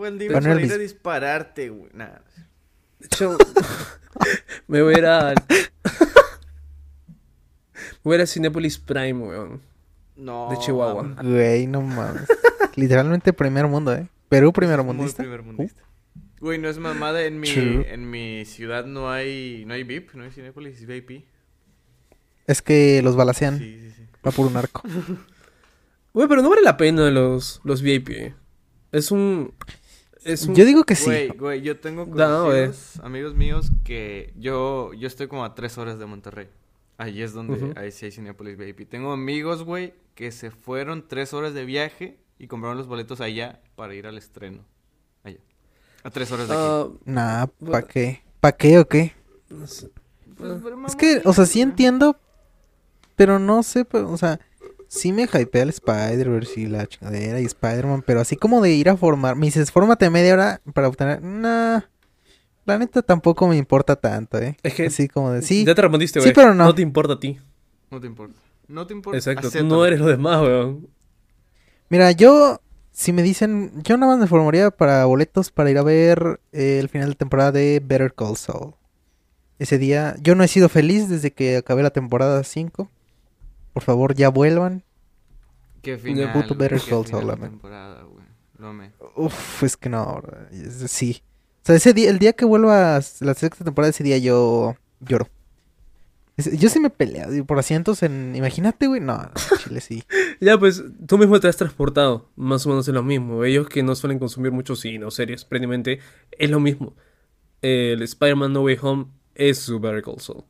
Speaker 3: Y- ¿Cuál digo?
Speaker 2: Para no
Speaker 3: Para
Speaker 2: ir
Speaker 3: ir a
Speaker 2: dis-
Speaker 3: dispararte, güey. Nada.
Speaker 4: Yo- Me voy a ir a... Voy a ir a Cinepolis Prime, weón.
Speaker 3: No.
Speaker 4: De Chihuahua.
Speaker 2: Güey, no mames. Literalmente primer mundo, ¿eh? Perú primer
Speaker 3: Muy
Speaker 2: mundista.
Speaker 3: primer mundista. Güey, no es mamada. En mi,
Speaker 2: True.
Speaker 3: en mi ciudad no hay, no hay VIP, no hay Cinépolis, es VIP.
Speaker 2: Es que los balacean.
Speaker 3: Sí, sí, sí.
Speaker 2: Va por un arco.
Speaker 4: Güey, pero no vale la pena los, los VIP. Es un... Es un...
Speaker 2: Yo digo que sí.
Speaker 3: Güey, güey, yo tengo
Speaker 4: No, güey.
Speaker 3: conocidos, amigos míos, que yo, yo estoy como a tres horas de Monterrey. Ahí es donde,
Speaker 4: Ujú.
Speaker 3: ahí sí hay Cinépolis VIP. Tengo amigos, güey, que se fueron tres horas de viaje y compraron los boletos allá para ir al estreno. Allá. A tres horas de aquí.
Speaker 4: Ah,
Speaker 2: Nah, ¿pa'
Speaker 4: Bueno.
Speaker 2: qué? ¿Pa' qué o qué?
Speaker 4: no sé.
Speaker 3: Pues, pero,
Speaker 2: Es que, o sea, sí entiendo, pero no sé, pues, o sea, sí me hypea el Spider-Verse y la chingadera y Spider-Man, pero así como de ir a formar, me dices, fórmate media hora para obtener, nah, la neta tampoco me importa tanto, ¿eh?
Speaker 4: Es que-
Speaker 2: Así como de, sí,
Speaker 4: Ya te respondiste,
Speaker 2: Sí,
Speaker 4: güey.
Speaker 2: pero no.
Speaker 4: No te importa a ti.
Speaker 3: No te importa. No te importa.
Speaker 4: Exacto. Tú no eres los demás, weón.
Speaker 2: mira, yo, si me dicen, yo nada más me formaría para boletos para ir a ver eh, el final de temporada de Better Call Saul. Ese día, yo no he sido feliz desde que acabé la temporada 5. Por favor, ya vuelvan.
Speaker 3: Qué final,
Speaker 2: puto Better Call
Speaker 3: final
Speaker 2: Saul,
Speaker 3: temporada, güey. Lo amé.
Speaker 2: Uf, es que no, sí. O sea, ese día, el día que vuelva a la sexta temporada, ese día yo lloro. Yo sí me peleo digo, por asientos en... Imagínate, güey. No, no, chile sí.
Speaker 4: Ya, pues, tú mismo te has transportado. Más o menos es lo mismo. Ellos que no suelen consumir mucho cine o series, prácticamente es lo mismo. El Spider-Man No Way Home es su Better Call Saul.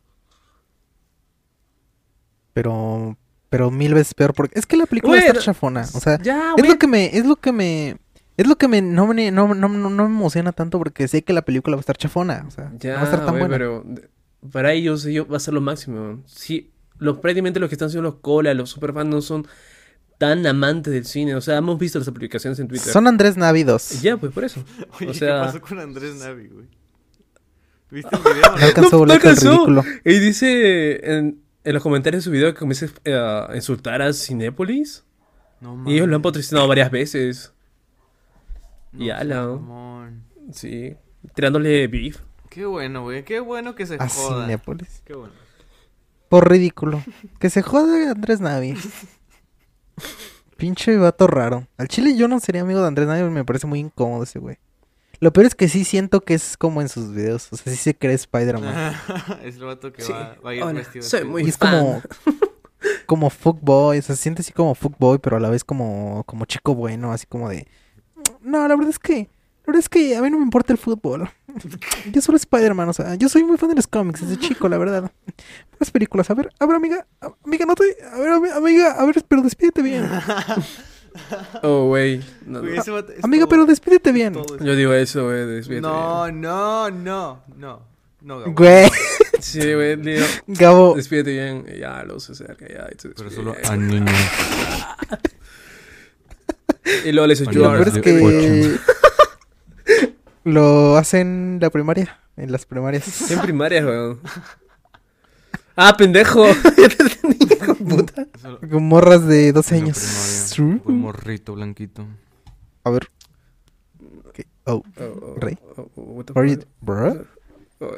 Speaker 2: Pero... Pero mil veces peor porque... Es que la película
Speaker 4: Güey,
Speaker 2: está chafona. O sea,
Speaker 4: ya,
Speaker 2: es lo que me... Es lo que me... Es lo que me... No me, no, no, no, no me emociona tanto porque sé que la película va a estar chafona. O sea,
Speaker 4: Ya,
Speaker 2: no va a estar tan
Speaker 4: güey,
Speaker 2: buena.
Speaker 4: pero para ellos, ellos va a ser lo máximo. Sí, los, prácticamente los que están haciendo los cola, los superfans no son tan amantes del cine. O sea, hemos visto las aplicaciones en Twitter.
Speaker 2: Son Andrés Navidos.
Speaker 4: Ya, pues por eso.
Speaker 3: Oye,
Speaker 4: o sea,
Speaker 3: ¿qué pasó con Andrés Navi, güey? ¿Viste el video?
Speaker 2: No alcanzó
Speaker 4: no
Speaker 2: boleto el
Speaker 4: alcanzó.
Speaker 2: ridículo.
Speaker 4: Y dice en, en los comentarios de su video que comienza eh, a insultar a Cinépolis.
Speaker 3: No,
Speaker 4: Y ellos lo han patrocinado varias veces.
Speaker 3: No,
Speaker 4: y ala. Sí. Tirándole beef.
Speaker 3: Qué bueno, güey. Qué bueno que se
Speaker 2: A
Speaker 3: joda.
Speaker 2: Cinépolis.
Speaker 3: Qué bueno.
Speaker 2: Por ridículo. Que se joda Andrés Navi. Pinche vato raro. Al chile yo no sería amigo de Andrés Navi, me parece muy incómodo ese güey. Lo peor es que sí siento que es como en sus videos. O sea, sí se cree Spider-Man.
Speaker 3: es el vato que
Speaker 4: Sí.
Speaker 3: va, va a ir
Speaker 4: Hola,
Speaker 3: vestido
Speaker 4: soy muy-
Speaker 2: y es
Speaker 4: fan.
Speaker 2: como. Como fuckboy. O sea, se siente así como fuckboy, pero a la vez como, como chico bueno. Así como de. No, la verdad es que. La verdad es que a mí no me importa el fútbol. Yo soy Spider-Man, o sea, yo soy muy fan de los cómics desde chico, la verdad. Las películas, a ver, a ver, amiga, amiga, no te. A ver, ami- amiga, a ver, pero despídete bien.
Speaker 4: Oh, güey. No,
Speaker 3: Güey,
Speaker 4: no.
Speaker 3: todo-
Speaker 2: pero despídete bien.
Speaker 4: Yo digo eso, güey. despídete.
Speaker 3: No, no, no, no. No, Gabo.
Speaker 2: Güey,
Speaker 4: Sí, güey. digo,
Speaker 2: Gabo.
Speaker 4: Despídete bien. y Ya, lo se acerca. Ya,
Speaker 3: Pero solo a niños.
Speaker 4: Y luego le dice,
Speaker 3: Lo
Speaker 2: Lo
Speaker 4: "You
Speaker 2: peor
Speaker 4: are
Speaker 2: es que. Lo hacen en la primaria. En las primarias.
Speaker 4: En primaria, weón. Ah, pendejo. ya te entendí, hijo de puta.
Speaker 2: Con morras de 12
Speaker 3: en la
Speaker 2: años.
Speaker 3: primaria. Un morrito blanquito.
Speaker 2: A ver. ¿Qué? Oh,
Speaker 4: Oh, oh,
Speaker 2: Rey.
Speaker 4: oh, oh,
Speaker 2: are you, bro?
Speaker 4: Oh,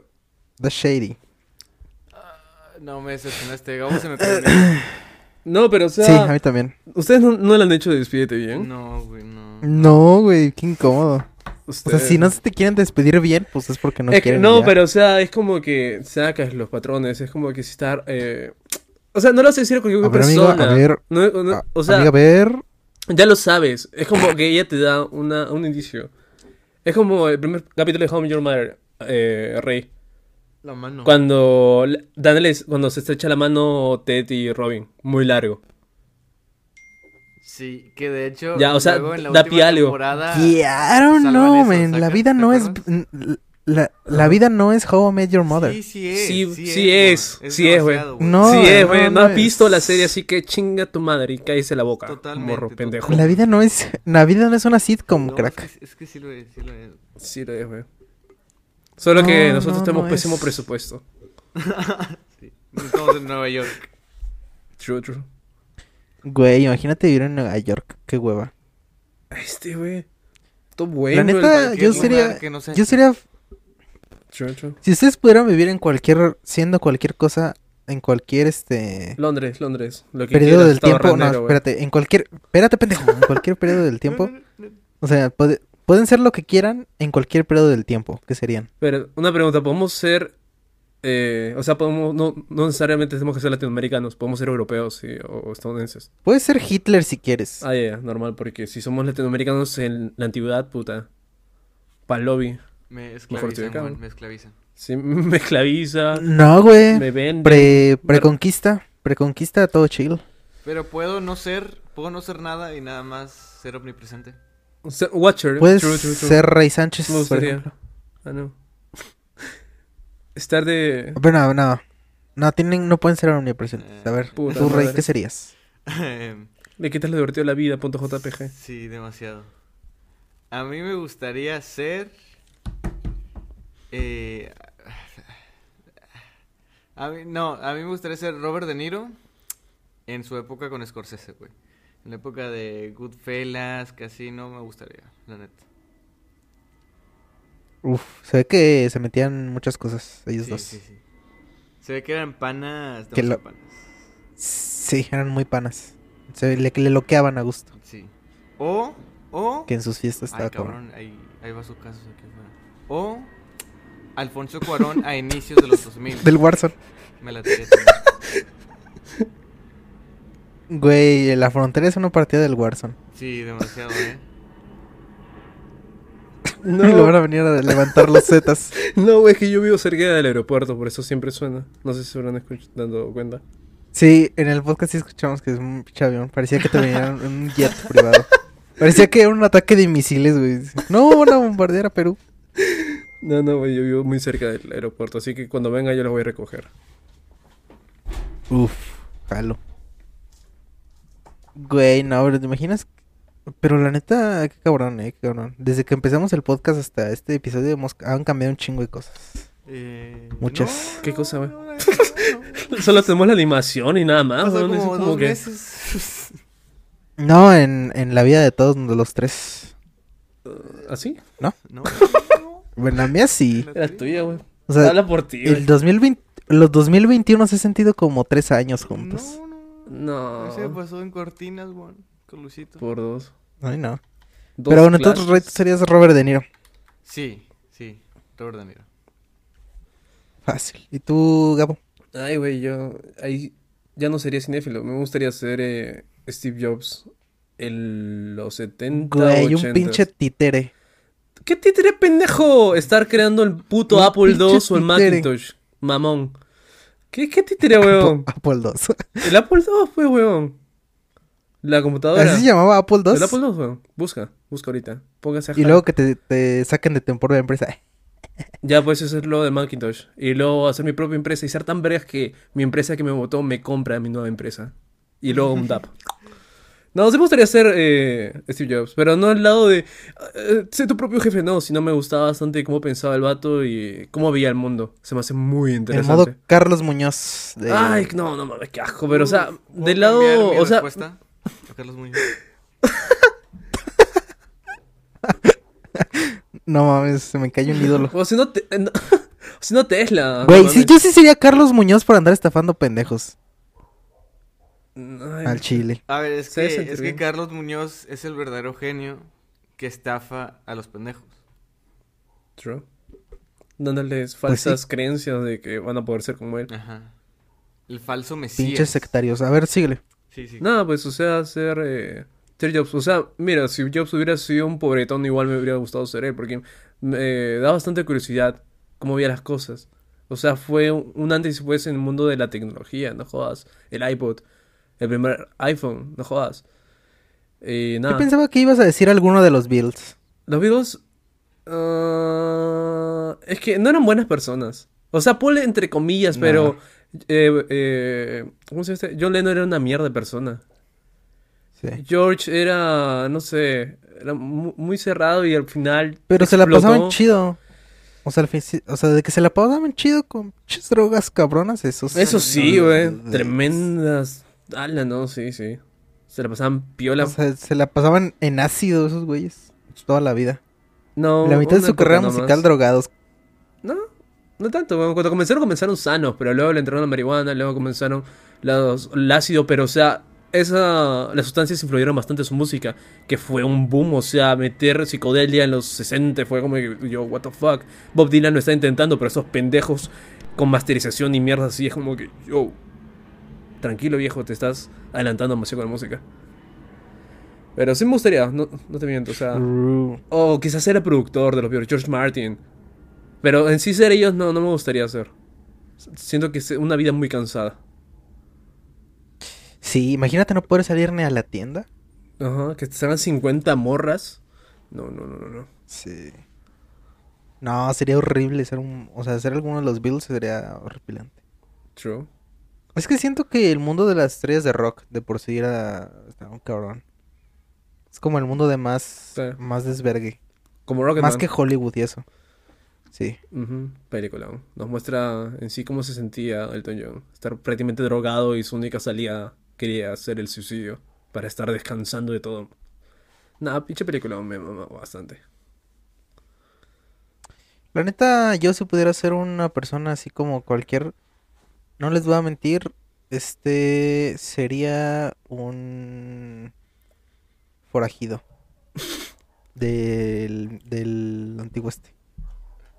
Speaker 2: The Shady.
Speaker 3: No me decepcionaste. Gabo se me perdió.
Speaker 4: No, pero o sea,
Speaker 2: Sí, a mí también.
Speaker 4: ¿ustedes no, no le han hecho de despídete bien?
Speaker 3: No, güey, no.
Speaker 2: No, güey, qué incómodo. O sea, si no se te quieren despedir bien, pues es porque no
Speaker 4: es que,
Speaker 2: quieren.
Speaker 4: no,
Speaker 2: ya.
Speaker 4: pero o sea, es como que sacas los patrones, es como que si estar... Eh... O sea, no lo vas a decir a cualquier
Speaker 2: A ver, amiga,
Speaker 4: persona.
Speaker 2: a ver.
Speaker 4: No, no, o sea,
Speaker 2: amiga, a ver.
Speaker 4: ya lo sabes. Es como que ella te da una, un indicio. Es como el primer capítulo de Home Your Mother, eh, Rey.
Speaker 3: La mano.
Speaker 4: Cuando, le- dándole- cuando se estrecha la mano Ted y Robin. Muy largo.
Speaker 3: Sí, que de hecho.
Speaker 4: Ya, o sea,
Speaker 3: en la
Speaker 4: da
Speaker 3: última
Speaker 4: pie algo.
Speaker 3: temporada-
Speaker 2: Yeah, I don't know,
Speaker 3: eso,
Speaker 2: man. La vida
Speaker 3: ¿Te
Speaker 2: no es. La, la vida no es How I Met Your Mother.
Speaker 3: Sí, sí es.
Speaker 4: Sí,
Speaker 3: Sí,
Speaker 4: sí
Speaker 3: es.
Speaker 4: sí es, güey.
Speaker 2: No,
Speaker 4: sí es, güey. No,
Speaker 2: no
Speaker 4: has
Speaker 2: es.
Speaker 4: visto la serie, así que chinga tu madre y cállese la boca.
Speaker 3: Totalmente,
Speaker 4: Morro pendejo.
Speaker 2: La vida no es. La vida no es una sitcom,
Speaker 3: No,
Speaker 2: crack.
Speaker 3: Es que, es que sí lo es, sí lo es.
Speaker 4: Sí lo es, güey. Solo que
Speaker 2: No,
Speaker 4: nosotros
Speaker 2: no,
Speaker 4: tenemos
Speaker 2: no
Speaker 4: pésimo
Speaker 2: es.
Speaker 4: presupuesto.
Speaker 3: Estamos en Nueva York.
Speaker 4: True, true.
Speaker 2: Güey, imagínate vivir en Nueva York. Qué hueva.
Speaker 4: Este, güey. Todo
Speaker 2: La
Speaker 4: bueno.
Speaker 2: neta,
Speaker 3: cualquier
Speaker 2: yo sería...
Speaker 3: no
Speaker 2: Yo sería...
Speaker 4: True, true.
Speaker 2: Si ustedes pudieran vivir en cualquier... Siendo cualquier cosa... En cualquier, este...
Speaker 4: Londres, Londres. Lo que
Speaker 2: Periodo
Speaker 4: quieras,
Speaker 2: del tiempo... No, espérate. En cualquier... Espérate, pendejo. En cualquier periodo del tiempo... O sea, puede- pueden ser lo que quieran en cualquier periodo del tiempo. ¿Qué serían?
Speaker 4: Pero, una pregunta, ¿podemos ser... eh, o sea, podemos, no, no necesariamente tenemos que ser latinoamericanos, podemos ser europeos sí, o estadounidenses.
Speaker 2: Puedes ser Hitler si quieres.
Speaker 4: Ah, ya, ya, normal, porque si somos latinoamericanos en la antigüedad, puta, pa'l lobby.
Speaker 3: Me
Speaker 4: Mejor te
Speaker 3: esclavizan, me esclavizan.
Speaker 4: Sí, me esclaviza,
Speaker 2: No, güey.
Speaker 4: me vende.
Speaker 2: Pre, preconquista. Preconquista todo chill.
Speaker 3: Pero puedo no ser, puedo no ser nada y nada más ser omnipresente.
Speaker 4: Watcher.
Speaker 2: Puedes
Speaker 4: true, true, true.
Speaker 2: ser Rey Sánchez, por ejemplo.
Speaker 4: Ah, no. Estar de...
Speaker 2: Pero no, no. No, tienen, no pueden ser omnipresentes. A ver,
Speaker 4: Puta
Speaker 2: tú, Rey,
Speaker 4: madre.
Speaker 2: ¿qué serías?
Speaker 4: Le quitas lo divertido la vida, punto JPG.
Speaker 3: sí, demasiado. A mí me gustaría ser... eh, a mí, no, a mí me gustaría ser Robert De Niro en su época con Scorsese, güey. En la época de Goodfellas, Casino, me gustaría, la neta.
Speaker 2: Uf, se ve que se metían muchas cosas ellos
Speaker 3: Sí,
Speaker 2: dos.
Speaker 3: sí, sí. Se ve que eran panas,
Speaker 2: Que lo-
Speaker 3: panas.
Speaker 2: Sí, eran muy panas. Se le, le loqueaban a gusto.
Speaker 3: Sí. O, o...
Speaker 2: Que en sus fiestas
Speaker 3: Ay,
Speaker 2: estaba cabrón.
Speaker 3: cabrón, ahí, ahí va su caso aquí afuera. O Alfonso Cuarón a inicios de los 2000.
Speaker 2: Del Warzone.
Speaker 3: Me la tiré también.
Speaker 2: Güey, la frontera es una partida del Warzone.
Speaker 3: Sí, demasiado, ¿eh?
Speaker 2: Y lo van a venir a levantar los zetas.
Speaker 4: No, güey, es que yo vivo cerca del aeropuerto, por eso siempre suena. No sé si se habrán dado cuenta.
Speaker 2: Sí, en el podcast sí escuchamos que es un pinche avión. Parecía que te venía un- un jet privado. Parecía que era un ataque de misiles, güey. No, van a bombardear a Perú.
Speaker 4: No, no, güey, yo vivo muy cerca del aeropuerto, así que cuando venga yo los voy a recoger.
Speaker 2: Uf, jalo. Güey, no, pero ¿te imaginas? Pero la neta, qué cabrón, eh, qué cabrón. Desde que empezamos el podcast hasta este episodio hemos, han cambiado un chingo de cosas.
Speaker 3: Eh,
Speaker 2: Muchas.
Speaker 4: ¿Qué cosa, güey?
Speaker 3: no, no, no, no.
Speaker 4: Solo tenemos la animación y nada más,
Speaker 3: como
Speaker 4: como
Speaker 3: dos
Speaker 4: que...
Speaker 3: meses.
Speaker 2: No, en, en la vida de todos los tres.
Speaker 4: ¿Así?
Speaker 3: No, no, no.
Speaker 2: Bueno, la mía sí.
Speaker 3: La
Speaker 4: Era
Speaker 3: tuya.
Speaker 4: güey.
Speaker 2: O sea,
Speaker 4: Habla por ti,
Speaker 2: el 2020, los 2021 se ha sentido como tres años juntos.
Speaker 3: No, no.
Speaker 4: No.
Speaker 3: Ese pasó en cortinas, güey. Con Luisito.
Speaker 4: Por dos.
Speaker 2: Ay, no.
Speaker 4: Dos
Speaker 2: Pero bueno, entonces, tú serías Robert De Niro.
Speaker 3: Sí, sí. Robert De Niro.
Speaker 2: Fácil. ¿Y tú, Gabo?
Speaker 4: Ay, güey, yo ahí ya no sería cinéfilo. Me gustaría ser eh, Steve Jobs en los 70,
Speaker 2: Güey,
Speaker 4: 80.
Speaker 2: un pinche títere.
Speaker 4: ¿Qué títere pendejo? Estar creando el puto
Speaker 2: Un
Speaker 4: Apple II o el. Macintosh. Mamón. ¿Qué, qué títere, weón?
Speaker 2: Apple II.
Speaker 4: El Apple II, pues, weón. La computadora.
Speaker 2: Así se llamaba Apple II.
Speaker 4: El Apple II, weón. Busca, busca ahorita. Póngase a
Speaker 2: Y luego que te, te saquen de temporada de empresa.
Speaker 4: Ya puedes hacerlo de Macintosh. Y luego hacer mi propia empresa y ser tan vergas que mi empresa que me votó me compra mi nueva empresa. Y luego un DAP. No, sí me gustaría ser eh, Steve Jobs, pero no al lado de eh, ser tu propio jefe, no, sino me gustaba bastante cómo pensaba el vato y cómo veía el mundo. Se me hace muy
Speaker 2: El
Speaker 4: interesante.
Speaker 2: modo Carlos Muñoz. De...
Speaker 4: Ay, no, no mames, qué asco, pero o sea,
Speaker 3: ¿Puedo
Speaker 4: del lado,
Speaker 3: mi
Speaker 4: o sea,
Speaker 3: respuesta Carlos Muñoz?
Speaker 2: No mames, se me cae un ídolo.
Speaker 4: o si no, te- no, si no Tesla.
Speaker 2: Güey,
Speaker 4: no
Speaker 2: sí, yo sí sería Carlos Muñoz por andar estafando pendejos
Speaker 4: Ay,
Speaker 2: al chile.
Speaker 3: A ver, es que, es. Carlos Muñoz es el verdadero genio que estafa a los pendejos.
Speaker 4: True. Dándoles
Speaker 2: Pues sí.
Speaker 4: falsas creencias de que van a poder ser como él.
Speaker 3: Ajá. El falso mesías.
Speaker 2: Pinches sectarios. A ver, síguele.
Speaker 3: Sí, sí.
Speaker 4: Nada, pues, o sea, ser eh, Steve Jobs. O sea, mira, si Jobs hubiera sido un pobretón, igual me hubiera gustado ser él, porque me da bastante curiosidad cómo veía las cosas. O sea, fue un antes y después en el mundo de la tecnología, no jodas. El iPod, el primer iPhone, no jodas. Y
Speaker 2: Yo
Speaker 4: nada.
Speaker 2: pensaba que ibas a decir alguno de los builds.
Speaker 4: Los Beatles. ah, es que no eran buenas personas. O sea, ponle entre comillas,
Speaker 2: No.
Speaker 4: pero. Eh, eh, ¿Cómo se dice? John Lennon era una mierda de persona.
Speaker 2: Sí.
Speaker 4: George era, no sé, era mu- muy cerrado y al final.
Speaker 2: Pero se la pasaban chido. O sea, o sea, de que se la pasaban chido con pinches drogas cabronas, eso
Speaker 4: Eso sí, güey.
Speaker 2: de-
Speaker 4: Tremendas. Ala, no, sí, sí. Se la pasaban piola.
Speaker 2: O sea, se la pasaban en ácido esos güeyes. Toda la vida.
Speaker 4: no,
Speaker 2: la mitad de su carrera musical drogados.
Speaker 4: No, no tanto. bueno, Cuando comenzaron, comenzaron sanos, pero luego le entraron la marihuana, luego comenzaron los, el ácido, pero o sea, esa, las sustancias influyeron bastante en su música, que fue un boom, o sea, meter psicodelia en los 60 fue como que yo, what the fuck. Bob Dylan lo está intentando, pero esos pendejos con masterización y mierda así es como que yo, tranquilo viejo, te estás adelantando demasiado con la música. Pero sí me gustaría, no, no te miento, o sea...
Speaker 2: True.
Speaker 4: O quizás era productor de los Beatles, George Martin. Pero en sí ser ellos no, no me gustaría hacer. Siento que es una vida muy cansada.
Speaker 2: Sí, imagínate no poder salir ni a la tienda.
Speaker 4: Ajá, que te salgan 50 morras. No, no, no, no, no.
Speaker 2: Sí. No, sería horrible ser un... O sea, ser alguno de los Beatles sería horripilante.
Speaker 4: True.
Speaker 2: Es que siento que el mundo de las estrellas de rock de por sí era... Está un cabrón. Es como el mundo de más...
Speaker 4: Sí.
Speaker 2: Más desvergue.
Speaker 4: Como Rocketman.
Speaker 2: Más que Hollywood y eso. Sí.
Speaker 4: Ujú, película. Nos muestra en sí cómo se sentía Elton John. Estar prácticamente drogado y su única salida quería hacer el suicidio. Para estar descansando de todo. Nada, pinche película me mama bastante.
Speaker 2: La neta, yo si pudiera ser una persona así como cualquier... No les voy a mentir. Este sería un forajido del, del antiguo este.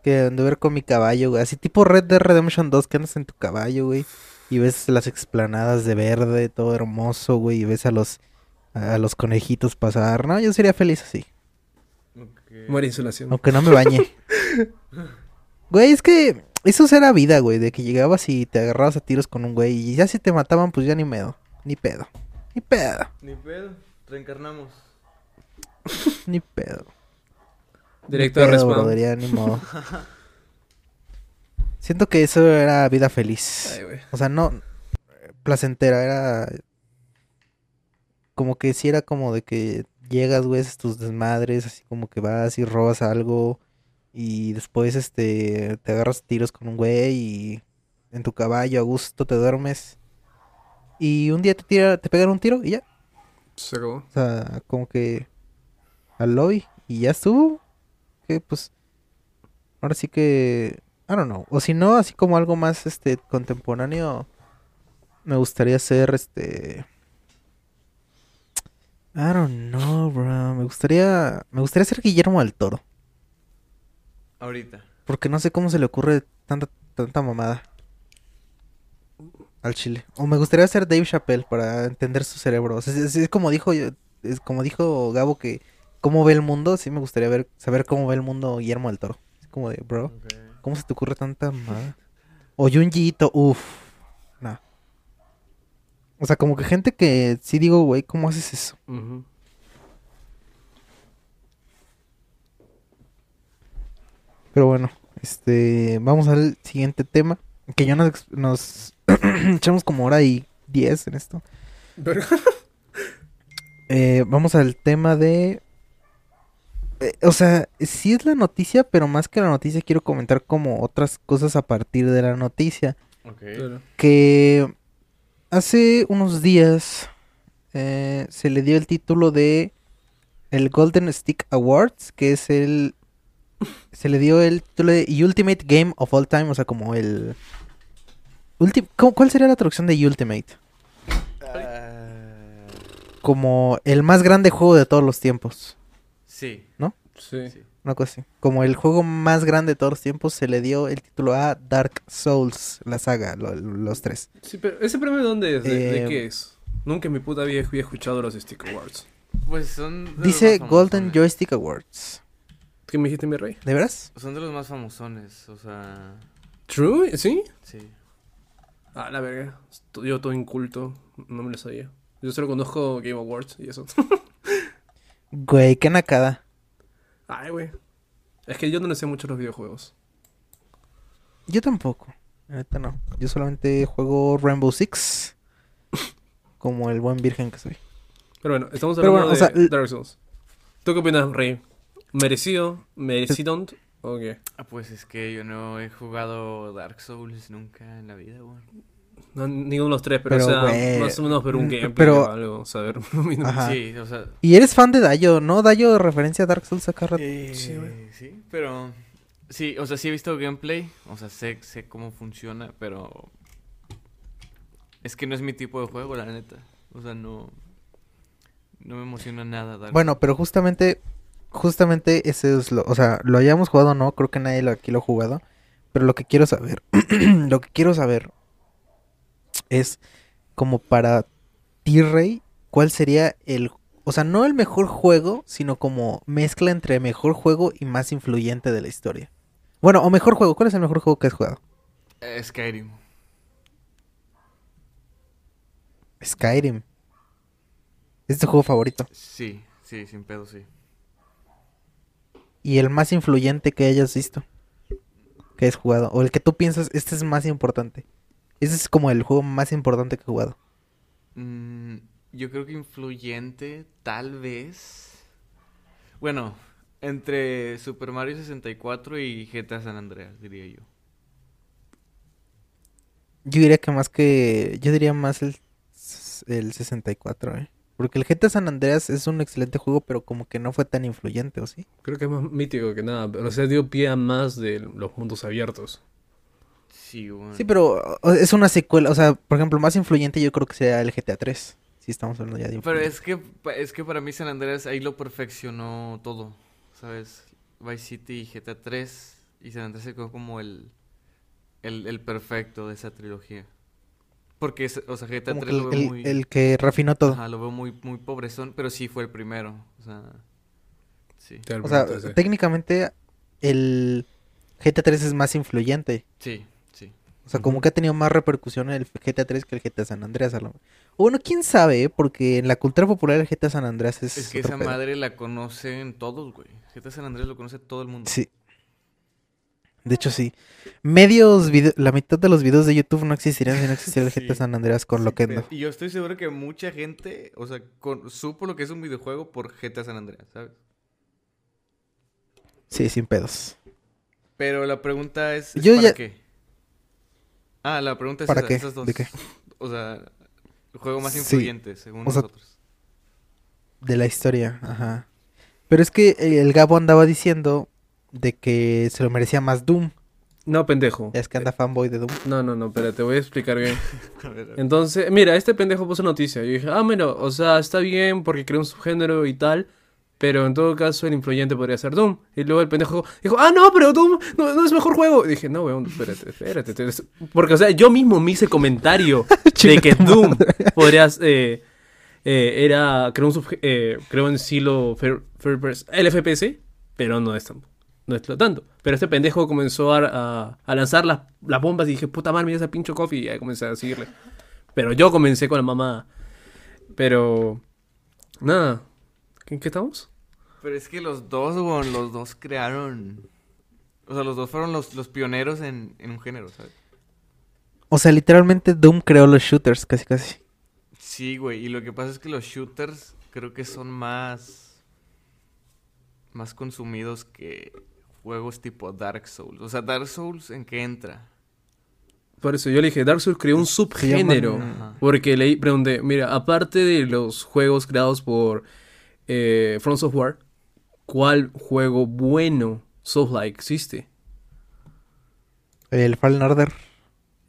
Speaker 2: Que ando a ver con mi caballo, güey. Así tipo Red Dead Redemption 2 que andas en tu caballo, güey. Y ves las explanadas de verde, todo hermoso, güey. Y ves a los, a los conejitos pasar. No, yo sería feliz así.
Speaker 4: Muere insolación.
Speaker 2: Aunque no me bañe. Güey, es que eso era vida, güey. De que llegabas y te agarrabas a tiros con un güey. Y ya si te mataban, pues ya ni medo. Ni pedo. Ni pedo.
Speaker 3: Ni pedo, reencarnamos.
Speaker 2: Ni pedo.
Speaker 4: Directo
Speaker 2: Ni
Speaker 4: de respawn.
Speaker 2: brother, ya ni modo. Siento que eso era vida feliz.
Speaker 4: Ay.
Speaker 2: O sea, no placentera, era como que si era como de que llegas, güey, tus desmadres, así como que vas y robas algo y después este te agarras tiros con un güey y en tu caballo a gusto te duermes y un día te tira, te pegan un tiro y ya,
Speaker 4: Se acabó.
Speaker 2: o sea, como que al lobby y ya estuvo. Que pues ahora sí que I don't know, o si no, así como algo más este contemporáneo me gustaría ser este I don't know, bro. Me gustaría me gustaría ser Guillermo del Toro,
Speaker 3: Ahorita.
Speaker 2: porque no sé cómo se le ocurre tanta tanta mamada al chile. O me gustaría ser Dave Chappelle para entender su cerebro. O sea, es, es como dijo yo- es como dijo Gabo que cómo ve el mundo, sí me gustaría ver saber cómo ve el mundo Guillermo del Toro. Es como de, bro. ¿cómo se te ocurre tanta mamada? O Junjiito, uff. No. O sea, como que gente que sí digo, güey, ¿cómo haces eso? Pero bueno, este, vamos al siguiente tema. Que ya nos, echamos como hora y diez en esto. Eh, vamos al tema de... eh, o sea, sí es la noticia, pero más que la noticia quiero comentar como otras cosas a partir de la noticia.
Speaker 3: Ok.
Speaker 4: Claro.
Speaker 2: Que hace unos días eh, se le dio el título de el Golden Stick Awards, que es el... Se le dio el título de Ultimate Game of All Time, o sea, como el... ulti- ¿cómo- ¿Cuál sería la traducción de Ultimate?
Speaker 3: Ah,
Speaker 2: Como el más grande juego de todos los tiempos.
Speaker 3: Sí.
Speaker 4: Sí.
Speaker 3: sí.
Speaker 2: Una cosa así. Como el juego más grande de todos los tiempos, se le dio el título a Dark Souls, la saga, lo- los tres.
Speaker 4: Sí, pero ¿ese premio de dónde es? ¿De, de
Speaker 2: Eh,
Speaker 4: qué es? Nunca en mi puta vida había escuchado los Stick Awards.
Speaker 3: Pues son.
Speaker 2: Dice Golden. Joystick Awards.
Speaker 4: ¿Qué me dijiste, mi rey?
Speaker 2: ¿De veras?
Speaker 3: Son de los más famosones, o sea.
Speaker 4: ¿True? ¿Sí?
Speaker 3: Sí.
Speaker 4: Ah, la verga. Yo todo inculto. No me lo sabía. Yo solo conozco Game Awards y eso.
Speaker 2: Güey, qué nacada.
Speaker 4: Ay, güey. Es que yo no le sé mucho los videojuegos.
Speaker 2: Yo tampoco. Neta no. Yo solamente juego Rainbow Six. Como el buen virgen que soy.
Speaker 4: Pero bueno, estamos hablando
Speaker 2: bueno, o
Speaker 4: de
Speaker 2: sea, l-
Speaker 4: Dark Souls. ¿Tú qué opinas, Rey? ¿Merecido? ¿Merecido? ¿O qué?
Speaker 3: Ah, pues es que yo no he jugado Dark Souls nunca en la vida, güey.
Speaker 4: No, ninguno de los tres, pero,
Speaker 2: Pero,
Speaker 4: o sea, más o menos ver un
Speaker 2: mm,
Speaker 4: gameplay
Speaker 2: pero-
Speaker 4: o algo, saber. lo mínimo.
Speaker 2: Ajá.
Speaker 3: Sí, o sea...
Speaker 2: Y eres fan de Dayo, ¿no? Dayo referencia a Dark Souls acá rato.
Speaker 3: Eh,
Speaker 4: Sí, güey.
Speaker 3: sí, pero... Sí, o sea, sí he visto gameplay, o sea, sé, sé cómo funciona, pero... Es que no es mi tipo de juego, la neta. O sea, no... No me emociona nada Dark
Speaker 2: Bueno, pero justamente, justamente ese es lo, o sea, lo hayamos jugado o no, creo que nadie lo, aquí lo ha jugado, pero lo que quiero saber, lo que quiero saber es como para T-Ray, ¿cuál sería el, o sea, no el mejor juego, sino como mezcla entre mejor juego y más influyente de la historia? Bueno, o mejor juego, ¿cuál es el mejor juego que has jugado?
Speaker 3: Eh, Skyrim.
Speaker 2: Skyrim. ¿Es tu juego favorito?
Speaker 3: Sí, sí, sin pedo, sí.
Speaker 2: Y el más influyente que hayas visto. Que hayas jugado. O el que tú piensas, este es más importante. Ese es como el juego más importante que he jugado.
Speaker 3: Mm, yo creo que influyente, tal vez. Bueno, entre Super Mario 64 y GTA San Andreas, diría yo.
Speaker 2: Yo diría que más que... Yo diría más el, el 64, ¿eh? Porque el GTA San Andreas es un excelente juego, pero como que no fue tan influyente, ¿o sí?
Speaker 4: Creo que es más mítico que nada, pero o sea, dio pie a más de los mundos abiertos.
Speaker 3: Sí, bueno.
Speaker 2: Sí, pero es una secuela. O sea, por ejemplo, más influyente yo creo que sería el GTA 3. Si estamos hablando ya de
Speaker 3: Pero
Speaker 2: influyente.
Speaker 3: es que, es que para mí San Andreas ahí lo perfeccionó todo, ¿sabes? Vice City y GTA 3 y San Andreas se quedó como el, el, el perfecto de esa trilogía. Porque, es- o sea, GTA
Speaker 2: Como
Speaker 3: 3
Speaker 2: que
Speaker 3: lo
Speaker 2: el,
Speaker 3: veo
Speaker 2: el-
Speaker 3: muy...
Speaker 2: el que refinó todo.
Speaker 3: Ajá, lo veo muy, muy pobrezón, pero sí fue el primero, o sea... Sí,
Speaker 2: O sea, técnicamente el GTA 3 es más influyente.
Speaker 3: sí.
Speaker 2: O sea, como
Speaker 4: Ujú.
Speaker 2: que ha tenido más repercusión el GTA 3 que el GTA San Andreas. O bueno, quién sabe, ¿eh? porque en la cultura popular el GTA San Andreas es.
Speaker 3: Es que esa
Speaker 2: pedo.
Speaker 3: madre la conocen todos, güey. GTA San Andreas lo conoce todo el mundo.
Speaker 2: Sí. De hecho, sí. Medios, vide- la mitad de los videos de YouTube no existirían si no existiera el GTA
Speaker 3: Sí.
Speaker 2: San Andreas con
Speaker 3: Sí,
Speaker 2: Loquendo.
Speaker 3: Y yo estoy seguro que mucha gente, o sea, con- supo lo que es un videojuego por GTA San Andreas, ¿sabes?
Speaker 2: Sí, sin pedos.
Speaker 3: Pero la pregunta es, ¿es
Speaker 2: Yo
Speaker 3: ¿para
Speaker 2: ya-
Speaker 3: qué? Ah, la pregunta es
Speaker 2: ¿Para
Speaker 3: esa,
Speaker 2: qué?
Speaker 3: esas dos.
Speaker 2: ¿De qué?
Speaker 3: O sea, el juego más
Speaker 2: Sí.
Speaker 3: influyente, según
Speaker 2: O sea,
Speaker 3: nosotros.
Speaker 2: De la historia, ajá. Pero es que el Gabo andaba diciendo de que se lo merecía más Doom.
Speaker 4: No, pendejo.
Speaker 2: Es que anda fanboy de Doom.
Speaker 4: No, no, no, espérate, te voy a explicar bien.
Speaker 3: A ver, a ver.
Speaker 4: Entonces, mira, este pendejo puso noticia. Yo dije, ah, mira, o sea, está bien porque crea un subgénero y tal. Pero en todo caso, el influyente podría ser Doom. Y luego el pendejo dijo, ah, no, pero Doom no, no es mejor juego. Y dije, no, weón, espérate, espérate. espérate". Porque, o sea, yo mismo me hice comentario de que Doom
Speaker 2: madre.
Speaker 4: podrías. Eh, eh, era. Creó un eh, creó en pers- el FPS, pero no es, tan- no es tanto. Pero este pendejo comenzó a, a- a lanzar las, las bombas y dije, puta madre, mira ese pincho coffee. Y ahí comencé a seguirle. Pero yo comencé con la mamá. Pero. Nada. ¿En qué estamos?
Speaker 3: Pero es que los dos, weón, los dos crearon... O sea, los dos fueron los, los pioneros en, en un género, ¿sabes?
Speaker 2: O sea, literalmente Doom creó los shooters, casi casi.
Speaker 3: Sí, güey. Y lo que pasa es que los shooters creo que son más. más consumidos que juegos tipo Dark Souls. O sea, Dark Souls, ¿en qué entra?
Speaker 4: Por eso yo le dije, Dark Souls creó un subgénero.
Speaker 2: llaman-.
Speaker 4: Porque le pregunté, mira, aparte de los juegos creados por eh, From Software, ¿cuál juego bueno Souls-like existe?
Speaker 2: El Fallen Order.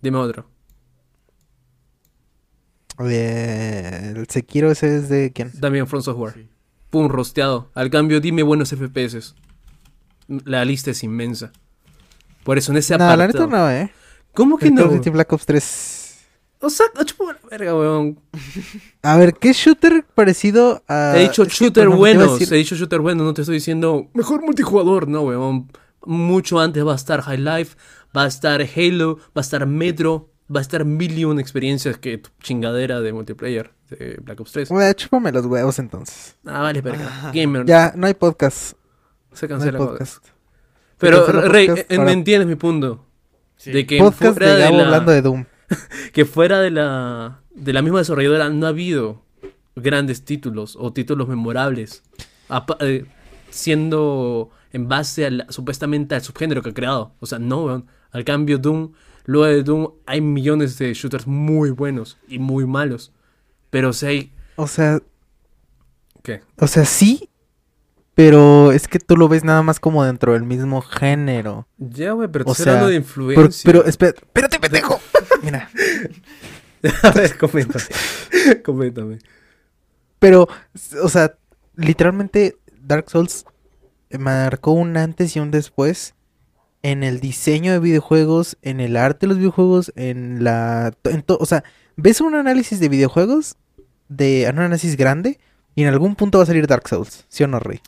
Speaker 4: Dime otro.
Speaker 2: el Sekiro ese es de quién?
Speaker 4: También From Software.
Speaker 3: Sí.
Speaker 4: Pum, rosteado. Al cambio, dime buenos FPS. La lista es inmensa. Por eso en ese
Speaker 2: No, la
Speaker 4: apartado...
Speaker 2: neta no, eh.
Speaker 4: ¿Cómo que
Speaker 2: El Call
Speaker 4: no?
Speaker 2: of Duty Black Ops 3.
Speaker 4: O sea, chupa la verga, weón.
Speaker 2: A ver, ¿qué shooter parecido a.
Speaker 4: He dicho
Speaker 2: es que,
Speaker 4: shooter buenos,
Speaker 2: decir-
Speaker 4: he dicho shooter bueno, no te estoy diciendo mejor multijugador, no, weón. Mucho antes va a estar High Life, va a estar Halo, va a estar Metro, va a estar mil y una experiencias que tu chingadera de multiplayer de Black Ops 3.
Speaker 2: Güey, chúpame los huevos entonces.
Speaker 4: Ah, vale, verga. Gamer.
Speaker 2: Ya, no hay podcast.
Speaker 4: Se
Speaker 2: No hay
Speaker 4: cancela. joder.
Speaker 2: podcast.
Speaker 4: Pero, Rey,
Speaker 2: para-
Speaker 4: entiendes mi punto.
Speaker 3: Sí.
Speaker 4: De que
Speaker 2: Podcast
Speaker 4: fuera
Speaker 2: de
Speaker 4: de,
Speaker 2: Gabo
Speaker 4: la,
Speaker 2: hablando de Doom.
Speaker 4: que fuera de la de la misma desarrolladora no ha habido grandes títulos o títulos memorables. Eh, siendo en base al, supuestamente al subgénero que ha creado. O sea, no. Al cambio, Doom, luego de Doom hay millones de shooters muy buenos y muy malos. Pero sea, hay...
Speaker 2: O sea,
Speaker 4: ¿Qué?
Speaker 2: o sea, sí, pero es que tú lo ves nada más como dentro del mismo género.
Speaker 4: Ya, güey, pero
Speaker 2: O sea,
Speaker 4: hablando de
Speaker 2: Pero,
Speaker 4: influencia.
Speaker 2: pero espera- espérate, pendejo. Mira,
Speaker 4: A ver, coméntame. coméntame.
Speaker 2: pero, o sea, literalmente Dark Souls marcó un antes y un después en el diseño de videojuegos, en el arte de los videojuegos, en la... en to- o sea, ves un análisis de videojuegos, de un análisis grande, y en algún punto va a salir Dark Souls, ¿sí o no, Rey?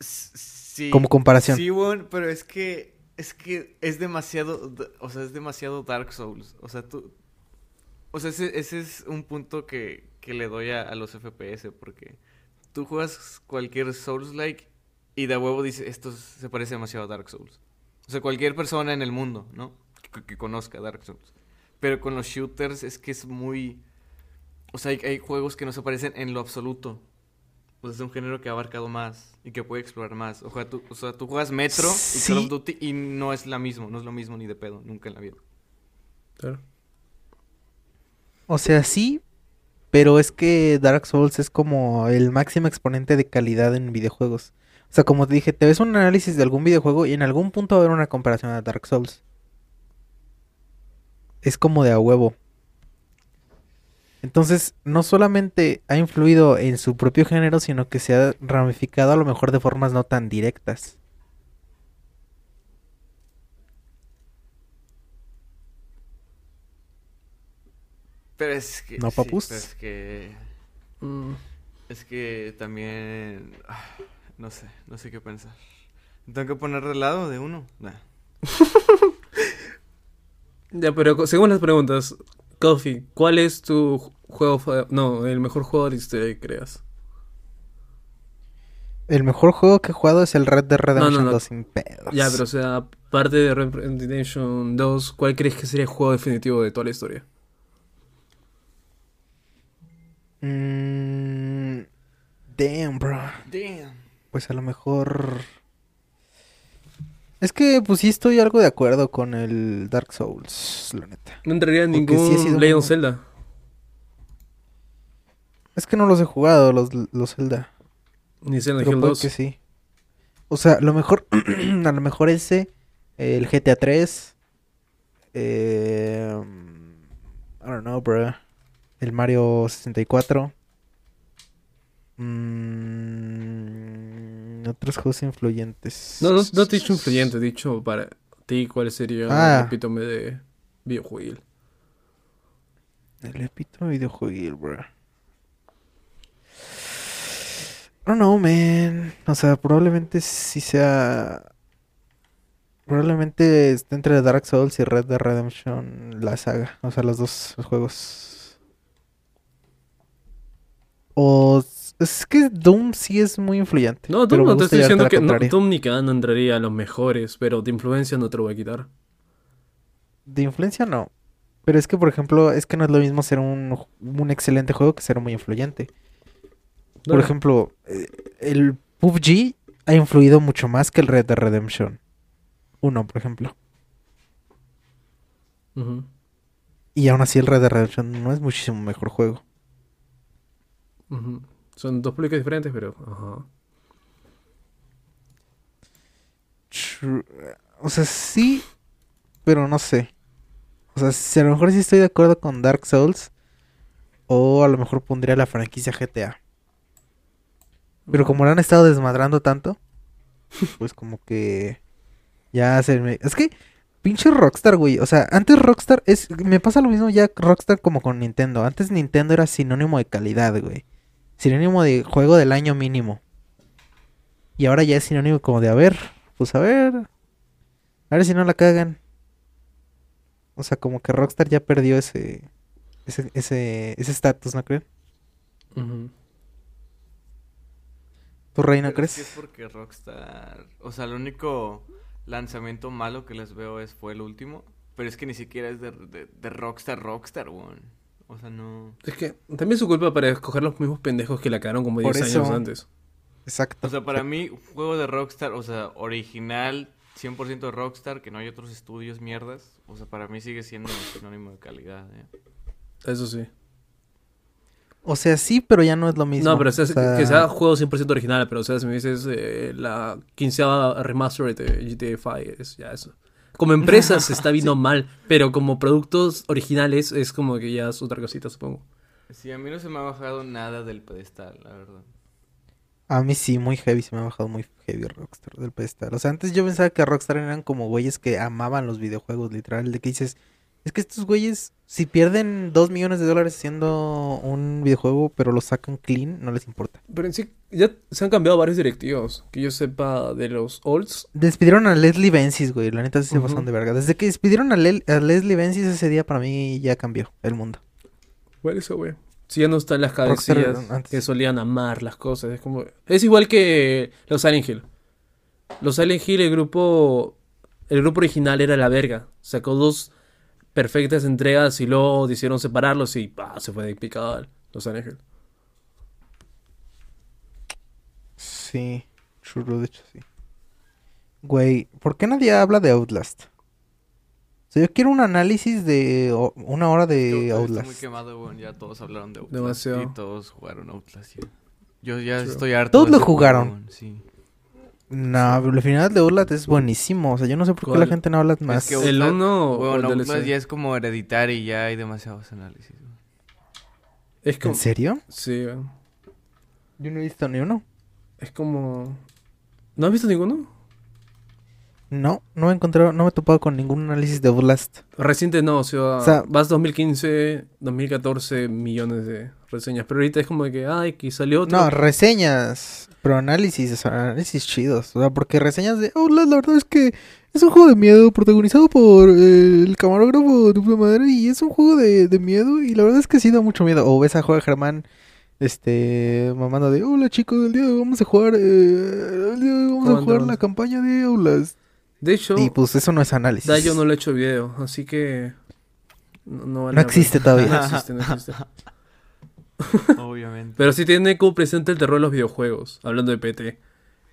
Speaker 3: Sí.
Speaker 2: Como comparación.
Speaker 3: Sí, weón, pero es que es que es demasiado, o sea, es demasiado Dark Souls. O sea, tú o sea, ese, ese es un punto que, que le doy a, a los FPS porque tú juegas cualquier Souls like y de huevo dice, esto se parece demasiado a Dark Souls. O sea, cualquier persona en el mundo, ¿no? Que, que conozca Dark Souls. Pero con los shooters es que es muy o sea, hay, hay juegos que no se parecen en lo absoluto. Sea, es un género que ha abarcado más y que puede explorar más. O sea, tú, o sea, tú juegas Metro y Call of Duty y no es la mismo, no es lo mismo ni de pedo, nunca en la vida.
Speaker 4: Claro.
Speaker 2: O sea, sí, pero es que Dark Souls es como el máximo exponente de calidad en videojuegos. O sea, como te dije, te ves un análisis de algún videojuego y en algún punto va a haber una comparación a Dark Souls. Es como de a huevo. Entonces, no solamente ha influido en su propio género, sino que se ha ramificado a lo mejor de formas no tan directas.
Speaker 3: Pero es que...
Speaker 2: ¿No,
Speaker 3: sí,
Speaker 2: papus?
Speaker 3: pero es que...
Speaker 4: Mm,
Speaker 3: Es que también... ah, No sé, no sé qué pensar. ¿Tengo que poner de lado de uno? Nah.
Speaker 4: Ya, pero según las preguntas, Coffee, ¿cuál es tu ju- juego, no, el mejor juego de la historia que creas?
Speaker 2: El mejor juego que he jugado es el Red Dead Redemption
Speaker 4: no.
Speaker 2: 2 sin pedos.
Speaker 4: Ya, pero o sea, aparte de Red Dead Redemption 2, ¿cuál crees que sería el juego definitivo de toda la historia?
Speaker 2: Mm, damn, bro.
Speaker 3: Damn.
Speaker 2: Pues a lo mejor. Es que, pues sí estoy algo de acuerdo con el Dark Souls, la neta.
Speaker 4: No entraría en
Speaker 2: Porque sí
Speaker 4: ningún
Speaker 2: sido
Speaker 4: Legend
Speaker 2: un-
Speaker 4: of Zelda.
Speaker 2: Es que no los he jugado, los, los Zelda.
Speaker 4: Ni Zelda
Speaker 2: Pero
Speaker 4: Hill
Speaker 2: puede
Speaker 4: 2.
Speaker 2: que sí. O sea, a lo mejor. a lo mejor ese. El GTA 3. Eh, I don't know, bro. El Mario 64. Mm, otros juegos influyentes.
Speaker 4: No, no, no te he dicho influyente, he dicho para ti cuál sería
Speaker 2: Ah.
Speaker 4: el epítome de videojuego.
Speaker 2: El epítome videojueguil, bro. I don't know, man. O sea, probablemente sí sea. Probablemente esté entre Dark Souls y Red Dead Redemption la saga. O sea, los dos juegos. O. Es que Doom sí es muy influyente.
Speaker 4: No, Doom no te estoy diciendo que no. Doom ni cagando entraría a los mejores, pero de influencia no te lo voy a quitar.
Speaker 2: De influencia no. Pero es que, por ejemplo, es que no es lo mismo ser un, un excelente juego que ser muy influyente. Por
Speaker 4: No.
Speaker 2: ejemplo, eh, el PUBG ha influido mucho más que el Red Dead Redemption 1, por ejemplo.
Speaker 4: Ujú.
Speaker 2: Y aún así el Red Dead Redemption no es muchísimo mejor juego.
Speaker 4: Ujú. Son dos públicos diferentes, pero. Ajá.
Speaker 2: O sea, sí, pero no sé. O sea, si a lo mejor sí estoy de acuerdo con Dark Souls. O a lo mejor pondría la franquicia GTA. Pero como lo han estado desmadrando tanto, pues como que ya se me... Es que pinche Rockstar, güey. O sea, antes Rockstar es... Me pasa lo mismo ya Rockstar como con Nintendo. Antes Nintendo era sinónimo de calidad, güey. Sinónimo de juego del año mínimo. Y ahora ya es sinónimo como de, a ver, pues a ver. A ver si no la cagan. O sea, como que Rockstar ya perdió ese... Ese ese ese estatus, ¿no creen?
Speaker 4: Ujú.
Speaker 2: ¿Tu rey no
Speaker 3: Pero es que
Speaker 2: crees?
Speaker 3: es porque Rockstar... O sea, el único lanzamiento malo que les veo es fue el último. Pero es que ni siquiera es de, de, de Rockstar Rockstar, weón. O sea, no...
Speaker 4: Es que también es su culpa para escoger los mismos pendejos que la cagaron como
Speaker 2: Por
Speaker 4: 10
Speaker 2: eso-
Speaker 4: años antes.
Speaker 2: Exacto.
Speaker 3: O sea, para mí, juego de Rockstar, o sea, original, 100% de Rockstar, que no hay otros estudios mierdas. O sea, para mí sigue siendo sinónimo de calidad. ¿eh?
Speaker 4: Eso sí.
Speaker 2: O sea, sí, pero ya no es lo mismo.
Speaker 4: No, pero sea,
Speaker 2: O sea,
Speaker 4: que sea juego 100% original, pero o sea, si me dices eh, la quinceava remaster de GTA 5, es ya eso. Como empresa se está viendo mal, pero como productos originales es como que ya es otra cosita, supongo.
Speaker 3: Sí, a mí no se me ha bajado nada del pedestal, la verdad.
Speaker 2: A mí sí, muy heavy, se me ha bajado muy heavy Rockstar del pedestal. O sea, antes yo pensaba que Rockstar eran como güeyes que amaban los videojuegos, literal, de que dices, es que estos güeyes, si pierden dos millones de dólares haciendo un videojuego, pero lo sacan clean, no les importa.
Speaker 4: Pero en sí, ya se han cambiado varios directivos. Que yo sepa de los olds.
Speaker 2: Despidieron a Leslie Benzies, güey, la neta sí se
Speaker 4: Ujú.
Speaker 2: pasaron de verga. Desde que despidieron a, Le- a Leslie Benzies ese día, para mí ya cambió el mundo.
Speaker 4: ¿Cuál es ese, güey? Si ya no están las cabecillas
Speaker 2: antes.
Speaker 4: que solían amar las cosas. Es como. Es igual que los Silent Hill. Los Silent Hill, el grupo. El grupo original era la verga. Sacó dos perfectas entregas y luego decidieron separarlos y ¡pah! se fue de picada los Hill.
Speaker 2: Sí, churro, de hecho sí. Güey, ¿por qué nadie habla de Outlast? O sea, yo quiero un análisis de o- una hora de
Speaker 3: Yo- Está muy
Speaker 2: Outlast.
Speaker 3: quemado. Ya todos hablaron de Outlast.
Speaker 4: Demasiado.
Speaker 3: Y todos jugaron Outlast. ya. Yo ya
Speaker 4: True.
Speaker 3: estoy harto.
Speaker 2: Todos
Speaker 3: de
Speaker 2: lo
Speaker 3: juego,
Speaker 2: jugaron.
Speaker 3: Sí.
Speaker 2: No, pero el final de Outlast es buenísimo. O sea, yo no sé por qué
Speaker 4: ¿Cuál?
Speaker 2: la gente no habla más.
Speaker 3: que
Speaker 4: ¿El
Speaker 3: Outlast-
Speaker 4: 1 o
Speaker 3: Weón,
Speaker 4: el DLC?
Speaker 3: ya es como hereditario y ya hay demasiados análisis.
Speaker 4: Es como.
Speaker 2: ¿En serio?
Speaker 4: Sí.
Speaker 2: Yo no he visto ni uno.
Speaker 4: Es como. ¿No has visto ninguno?
Speaker 2: No, no he encontrado, no me he topado con ningún análisis de Outlast.
Speaker 4: Reciente no, o sea,
Speaker 2: O sea-
Speaker 4: vas 2015, 2014 millones de reseñas, pero ahorita es como de que, ay, que salió otro.
Speaker 2: No, reseñas, pero análisis, o sea, análisis chidos. O sea, porque reseñas de Outlast, la verdad es que es un juego de miedo protagonizado por eh, el camarógrafo de madre y es un juego de, de miedo y la verdad es que sí da mucho miedo. O ves a Juega Germán, este, mamando de, hola chicos, el día de hoy vamos a jugar, eh, el día de hoy vamos a
Speaker 4: ¿Cómo
Speaker 2: jugar la campaña de Outlast.
Speaker 4: De hecho,
Speaker 2: Y pues eso no es análisis.
Speaker 4: da yo no le he hecho video, así que no, no vale
Speaker 2: No existe todavía.
Speaker 4: No existe, no existe.
Speaker 3: Obviamente.
Speaker 4: Pero sí tiene como presente el terror de los videojuegos, hablando de PT.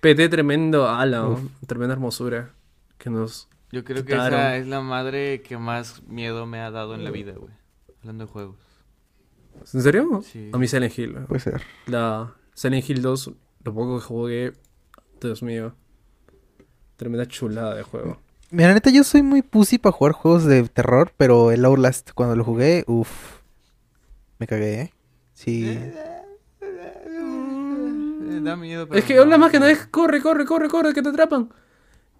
Speaker 4: PT tremendo ala,
Speaker 2: Uf.
Speaker 4: tremenda hermosura que nos
Speaker 3: Yo creo que esa es la madre que más miedo me ha dado en la vida, güey. Hablando de juegos.
Speaker 4: ¿En serio?
Speaker 3: Sí.
Speaker 4: A mí Silent Hill.
Speaker 2: Puede ser.
Speaker 4: La Silent Hill 2, lo poco que jugué, Dios mío. Tremenda chulada de juego.
Speaker 2: Mira, neta, yo soy muy pussy para jugar juegos de terror, pero el Outlast, cuando lo jugué, uff, me cagué, ¿eh? Sí.
Speaker 3: Eh, Da miedo, pero
Speaker 4: Es que
Speaker 3: no.
Speaker 4: habla más que nada es corre, corre, corre, corre, que te atrapan.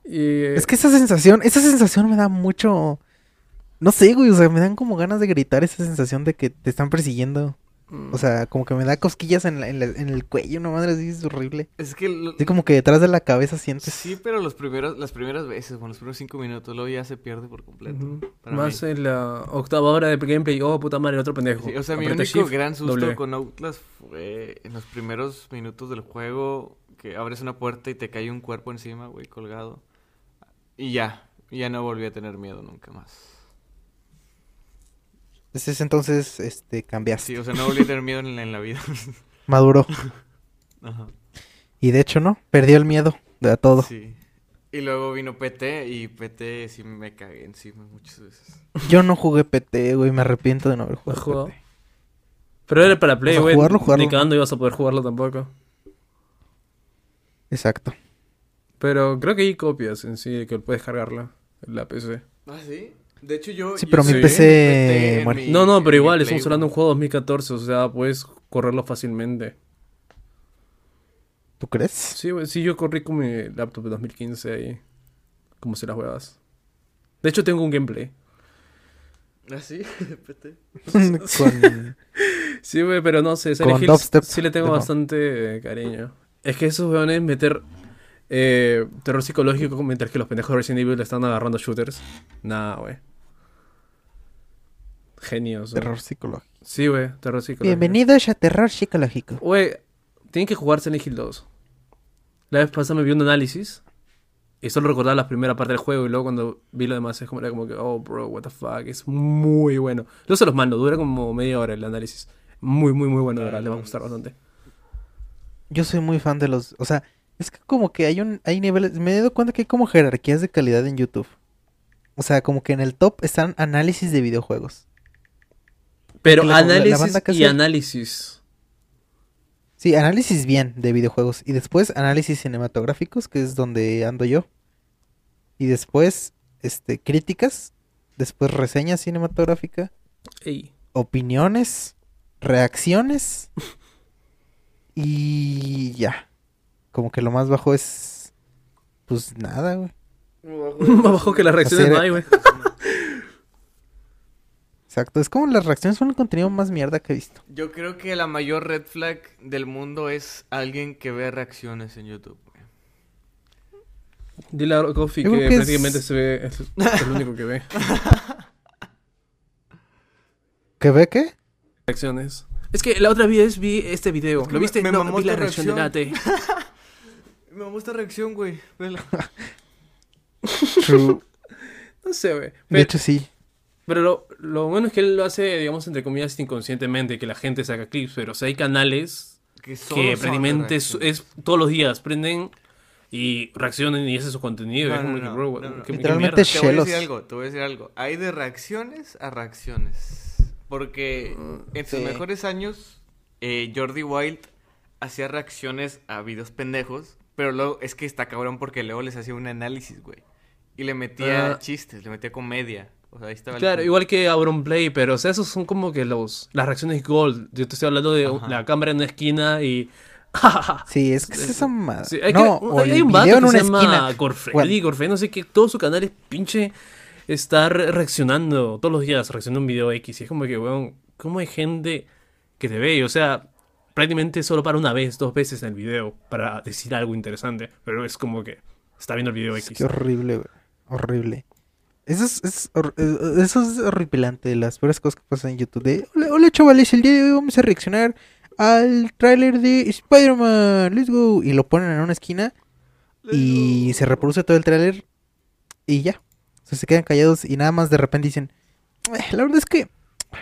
Speaker 4: Y
Speaker 2: Es que esa sensación, esa sensación me da mucho... No sé, güey, o sea, me dan como ganas de gritar esa sensación de que te están persiguiendo.
Speaker 4: Mm,
Speaker 2: O sea, como que me da cosquillas en, la- en, la- en el cuello, una madre así, es horrible.
Speaker 3: Es que... lo-
Speaker 2: Así como que detrás de la cabeza sientes...
Speaker 3: Sí, pero los primeros, las primeras veces, bueno, los primeros cinco minutos, luego ya se pierde por completo. para
Speaker 4: más
Speaker 3: mí.
Speaker 4: en la octava hora de gameplay, oh puta madre, otro pendejo.
Speaker 3: Sí, o sea, mi único
Speaker 4: shift,
Speaker 3: gran susto
Speaker 4: doble.
Speaker 3: con Outlast fue en los primeros minutos del juego que abres una puerta y te cae un cuerpo encima, güey, colgado. Y ya, ya no volví a tener miedo nunca más.
Speaker 2: Desde ese entonces, este, cambiaste.
Speaker 3: Sí, o sea, no volví a tener miedo en la, en la vida.
Speaker 2: Maduró.
Speaker 3: Ajá.
Speaker 2: Y de hecho, ¿no? Perdió el miedo de a todo.
Speaker 3: Sí. Y luego vino PT y PT sí me cagué encima muchas veces.
Speaker 2: Yo no jugué PT, güey, me arrepiento de no haber
Speaker 4: ¿Has
Speaker 2: jugado
Speaker 4: jugado?
Speaker 2: PT.
Speaker 4: Pero era para Play, güey.
Speaker 2: jugarlo, jugarlo.
Speaker 4: Ni cagando ibas a poder jugarlo tampoco.
Speaker 2: Exacto.
Speaker 4: Pero creo que hay copias en sí que puedes cargarla en la PC.
Speaker 3: ¿Ah, sí? De hecho, yo.
Speaker 2: Sí,
Speaker 3: yo
Speaker 2: pero mi
Speaker 3: sí
Speaker 2: PC
Speaker 3: mi-
Speaker 4: No, no, pero igual,
Speaker 3: Play,
Speaker 4: estamos hablando de un juego 2014, o sea, puedes correrlo fácilmente.
Speaker 2: ¿Tú crees?
Speaker 4: Sí, güey, sí, yo corrí con mi laptop de 2015 ahí. Como si las juegas. De hecho, tengo un gameplay.
Speaker 3: ¿Ah, sí? PT.
Speaker 2: Con...
Speaker 4: Sí, güey, pero no sé,
Speaker 2: Con
Speaker 4: Silent
Speaker 2: dubstep,
Speaker 4: sí le tengo
Speaker 2: no.
Speaker 4: bastante eh, cariño. Es que esos weones meter eh, terror psicológico mientras que los pendejos de Resident Evil le están agarrando shooters. Nah, güey. Genios.
Speaker 2: Terror psicológico.
Speaker 4: Sí, güey, terror psicológico.
Speaker 2: Bienvenidos a Terror Psicológico.
Speaker 4: Güey, tienen que jugar Silent Hill 2. La vez pasada me vi un análisis y solo recordaba la primera parte del juego y luego cuando vi lo demás es como, era como que, oh, bro, what the fuck, es muy bueno. No se los mando, dura como media hora el análisis. Muy, muy, muy bueno, de verdad, le va a gustar bastante.
Speaker 2: yo soy muy fan de los, o sea, es que como que hay un, hay niveles, me he dado cuenta que hay como jerarquías de calidad en YouTube. O sea, como que en el top están análisis de videojuegos.
Speaker 4: Pero
Speaker 2: la- la- la
Speaker 4: análisis y análisis.
Speaker 2: Sí, análisis bien de videojuegos. Y después análisis cinematográficos, que es donde ando yo. Y después, este, críticas. Después reseña cinematográfica.
Speaker 4: Ey.
Speaker 2: Opiniones. Reacciones. Y ya. Como que lo más bajo es... Pues nada, güey.
Speaker 4: Más bajo que las reacciones no hay, güey.
Speaker 2: Exacto. Es como las reacciones son el contenido más mierda que he visto.
Speaker 3: Yo creo que la mayor red flag del mundo es alguien que ve reacciones en YouTube. güey.
Speaker 4: Dile a Coffee que,
Speaker 2: que es-
Speaker 4: prácticamente se ve, es el único que ve
Speaker 2: ¿Qué ve qué?
Speaker 4: reacciones. Es que la otra vez vi este video.
Speaker 3: Es que
Speaker 4: ¿Lo
Speaker 3: me-
Speaker 4: viste?
Speaker 3: me
Speaker 4: no,
Speaker 3: mamó
Speaker 4: vi la
Speaker 3: esta
Speaker 4: reacción de. Late.
Speaker 3: Me gusta reacción, güey. Vela.
Speaker 2: True.
Speaker 4: No sé, güey.
Speaker 2: De
Speaker 4: Pero,
Speaker 2: hecho, sí.
Speaker 4: pero lo, lo bueno es que él lo hace, digamos, entre comillas, inconscientemente, que la gente saca clips. Pero o sea, hay canales
Speaker 3: Que,
Speaker 4: que prácticamente es, todos los días prenden y reaccionan y ese es su contenido.
Speaker 3: No,
Speaker 4: es como
Speaker 3: no,
Speaker 4: que,
Speaker 3: no,
Speaker 4: bro,
Speaker 3: no, no.
Speaker 4: ¿qué- qué
Speaker 2: Literalmente?
Speaker 3: Te voy a decir algo, te voy a decir algo. Hay de reacciones a reacciones. Porque en sus mejores años, eh, Jordi Wild hacía reacciones a videos pendejos. Pero luego es que está cabrón porque luego les hacía un análisis, güey. Y le metía
Speaker 4: Ah.
Speaker 3: chistes, le metía comedia. O sea, ahí estaba el
Speaker 4: Claro, igual que Auron Play, pero o sea, esos son como que los las reacciones gold. Yo te estoy hablando de
Speaker 3: Ajá.
Speaker 4: la cámara en una esquina y
Speaker 2: Sí, es que es esa madre.
Speaker 4: Sí, hay,
Speaker 2: no,
Speaker 4: que, hay, un vato
Speaker 2: en
Speaker 4: que
Speaker 2: una
Speaker 4: se llama
Speaker 2: esquina.
Speaker 4: Gorfreddy,
Speaker 2: Bueno.
Speaker 4: Gorfreddy, no sé qué, todo su canal es pinche está re- reaccionando todos los días, reaccionando a un video X. Y es como que, weón, ¿cómo hay gente que te ve? O sea, prácticamente solo para una vez, dos veces en el video para decir algo interesante. Pero es como que está viendo el video
Speaker 2: Es
Speaker 4: X.
Speaker 2: que horrible, güey. Horrible. Eso es, es eh, eso es horripilante, las peores cosas que pasan en YouTube. De, hola, hola, chavales, el día de hoy vamos a reaccionar al tráiler de Spider-Man, let's go. Y lo ponen en una esquina y se reproduce todo el tráiler y ya. O sea, se quedan callados y nada más de repente dicen, "Eh, la verdad es que,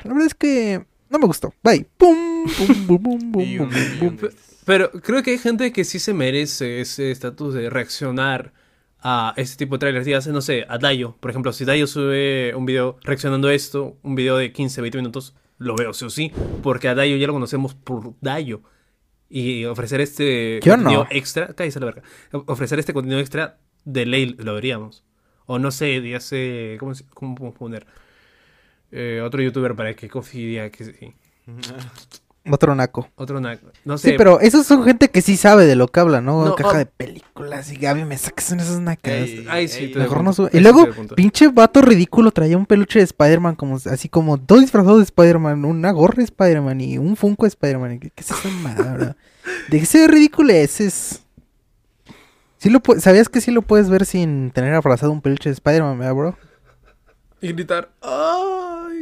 Speaker 2: la verdad es que no me gustó. Bye. Pum, pum, pum, pum, pum, pum, pum.
Speaker 4: Pero creo que hay gente que sí se merece ese estatus de reaccionar a este tipo de trailers. Dígase, no sé, a Dayo. Por ejemplo, si Dayo sube un video reaccionando a esto, un video de 15, 20 minutos, lo veo sí o sí. Porque a Dayo ya lo conocemos por Dayo. Y ofrecer este
Speaker 2: Yo
Speaker 4: contenido
Speaker 2: no.
Speaker 4: extra, cállese la verga. Ofrecer este contenido extra de ley lo veríamos. O no sé, dígase, ¿cómo, se- cómo podemos poner? Eh, otro youtuber para que Coffee diga que sí.
Speaker 2: Otro naco.
Speaker 4: Otro na- no sé.
Speaker 2: Sí, pero esos son gente que sí sabe de lo que habla, ¿no?
Speaker 4: No,
Speaker 2: Caja
Speaker 4: ah.
Speaker 2: de películas y Gaby me sacas en esas nacas.
Speaker 3: Ey,
Speaker 4: Ahí sí,
Speaker 3: ey,
Speaker 2: Mejor no sube. Y luego, pinche vato ridículo traía un peluche de Spider-Man, como, así como dos disfrazados de Spider-Man, una gorra de Spider-Man y un Funko de Spider-Man. ¿Qué, qué es esa madre? ¿De qué se ridículo es? Sí lo ¿Sabías que sí lo puedes ver sin tener abrazado un peluche de Spider-Man, bro?
Speaker 4: Y gritar,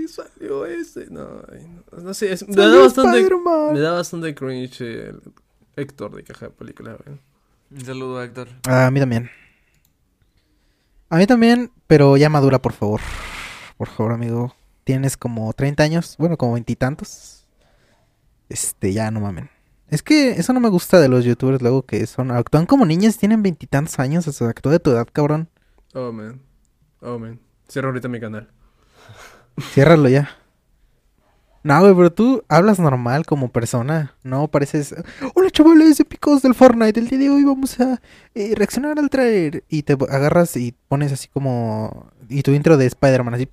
Speaker 4: Salió ese. No, no, no sé, es- me,
Speaker 2: ¡Salió
Speaker 4: da bastante, me da bastante cringe el Héctor de caja de película. güey.
Speaker 3: Un saludo, Héctor.
Speaker 2: A mí también. A mí también, pero ya madura, por favor. Por favor, amigo. Tienes como 30 años, bueno, como veintitantos. Este, ya no mamen. Es que eso no me gusta de los youtubers luego que son, actúan como niñas, tienen veintitantos años, o sea, actúa de tu edad, cabrón.
Speaker 4: Oh, man. Oh, man. Cierro ahorita mi canal.
Speaker 2: Ciérralo ya. No, güey, pero tú hablas normal como persona. No pareces. Hola, chavales épicos del Fortnite. El día de hoy vamos a eh, reaccionar al trailer. Y te agarras y pones así como. Y tu intro de Spider-Man, así.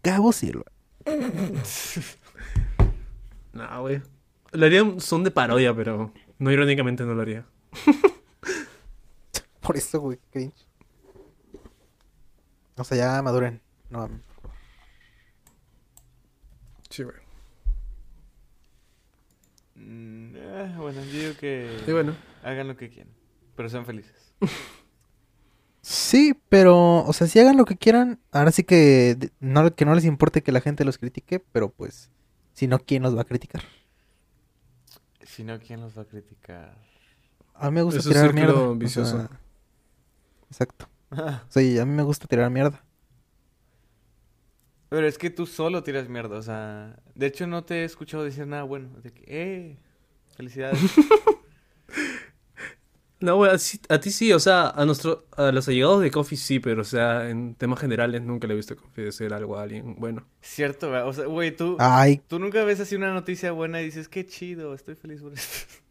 Speaker 2: Cabos y.
Speaker 4: No, güey. Lo haría un son de parodia, pero no irónicamente no lo haría.
Speaker 2: Por eso, güey, cringe. O sea, ya maduren. No mames.
Speaker 4: Sí, güey.
Speaker 3: Mm, eh, bueno, yo digo que
Speaker 4: bueno.
Speaker 3: hagan lo que quieran, pero sean felices.
Speaker 2: Sí, pero, o sea, si hagan lo que quieran, ahora sí que no, que no les importe que la gente los critique, pero pues, si no, ¿quién los va a criticar?
Speaker 3: Si no, ¿quién los va a criticar?
Speaker 2: A mí me gusta
Speaker 4: Es
Speaker 2: tirar mierda. o
Speaker 4: vicioso.
Speaker 2: sea, exacto. O sea, a mí me gusta tirar mierda.
Speaker 3: Pero es que tú solo tiras mierda, o sea... De hecho, no te he escuchado decir nada bueno. De que, eh, felicidades.
Speaker 4: No, güey, a, ti sí, o sea, a nuestro, a los allegados de Coffee sí, pero o sea, en temas generales nunca le he visto Coffee decir algo a alguien bueno.
Speaker 3: Cierto, güey. O sea, güey, tú,
Speaker 2: Ay,
Speaker 3: tú nunca ves así una noticia buena y dices, qué chido, estoy feliz por esto.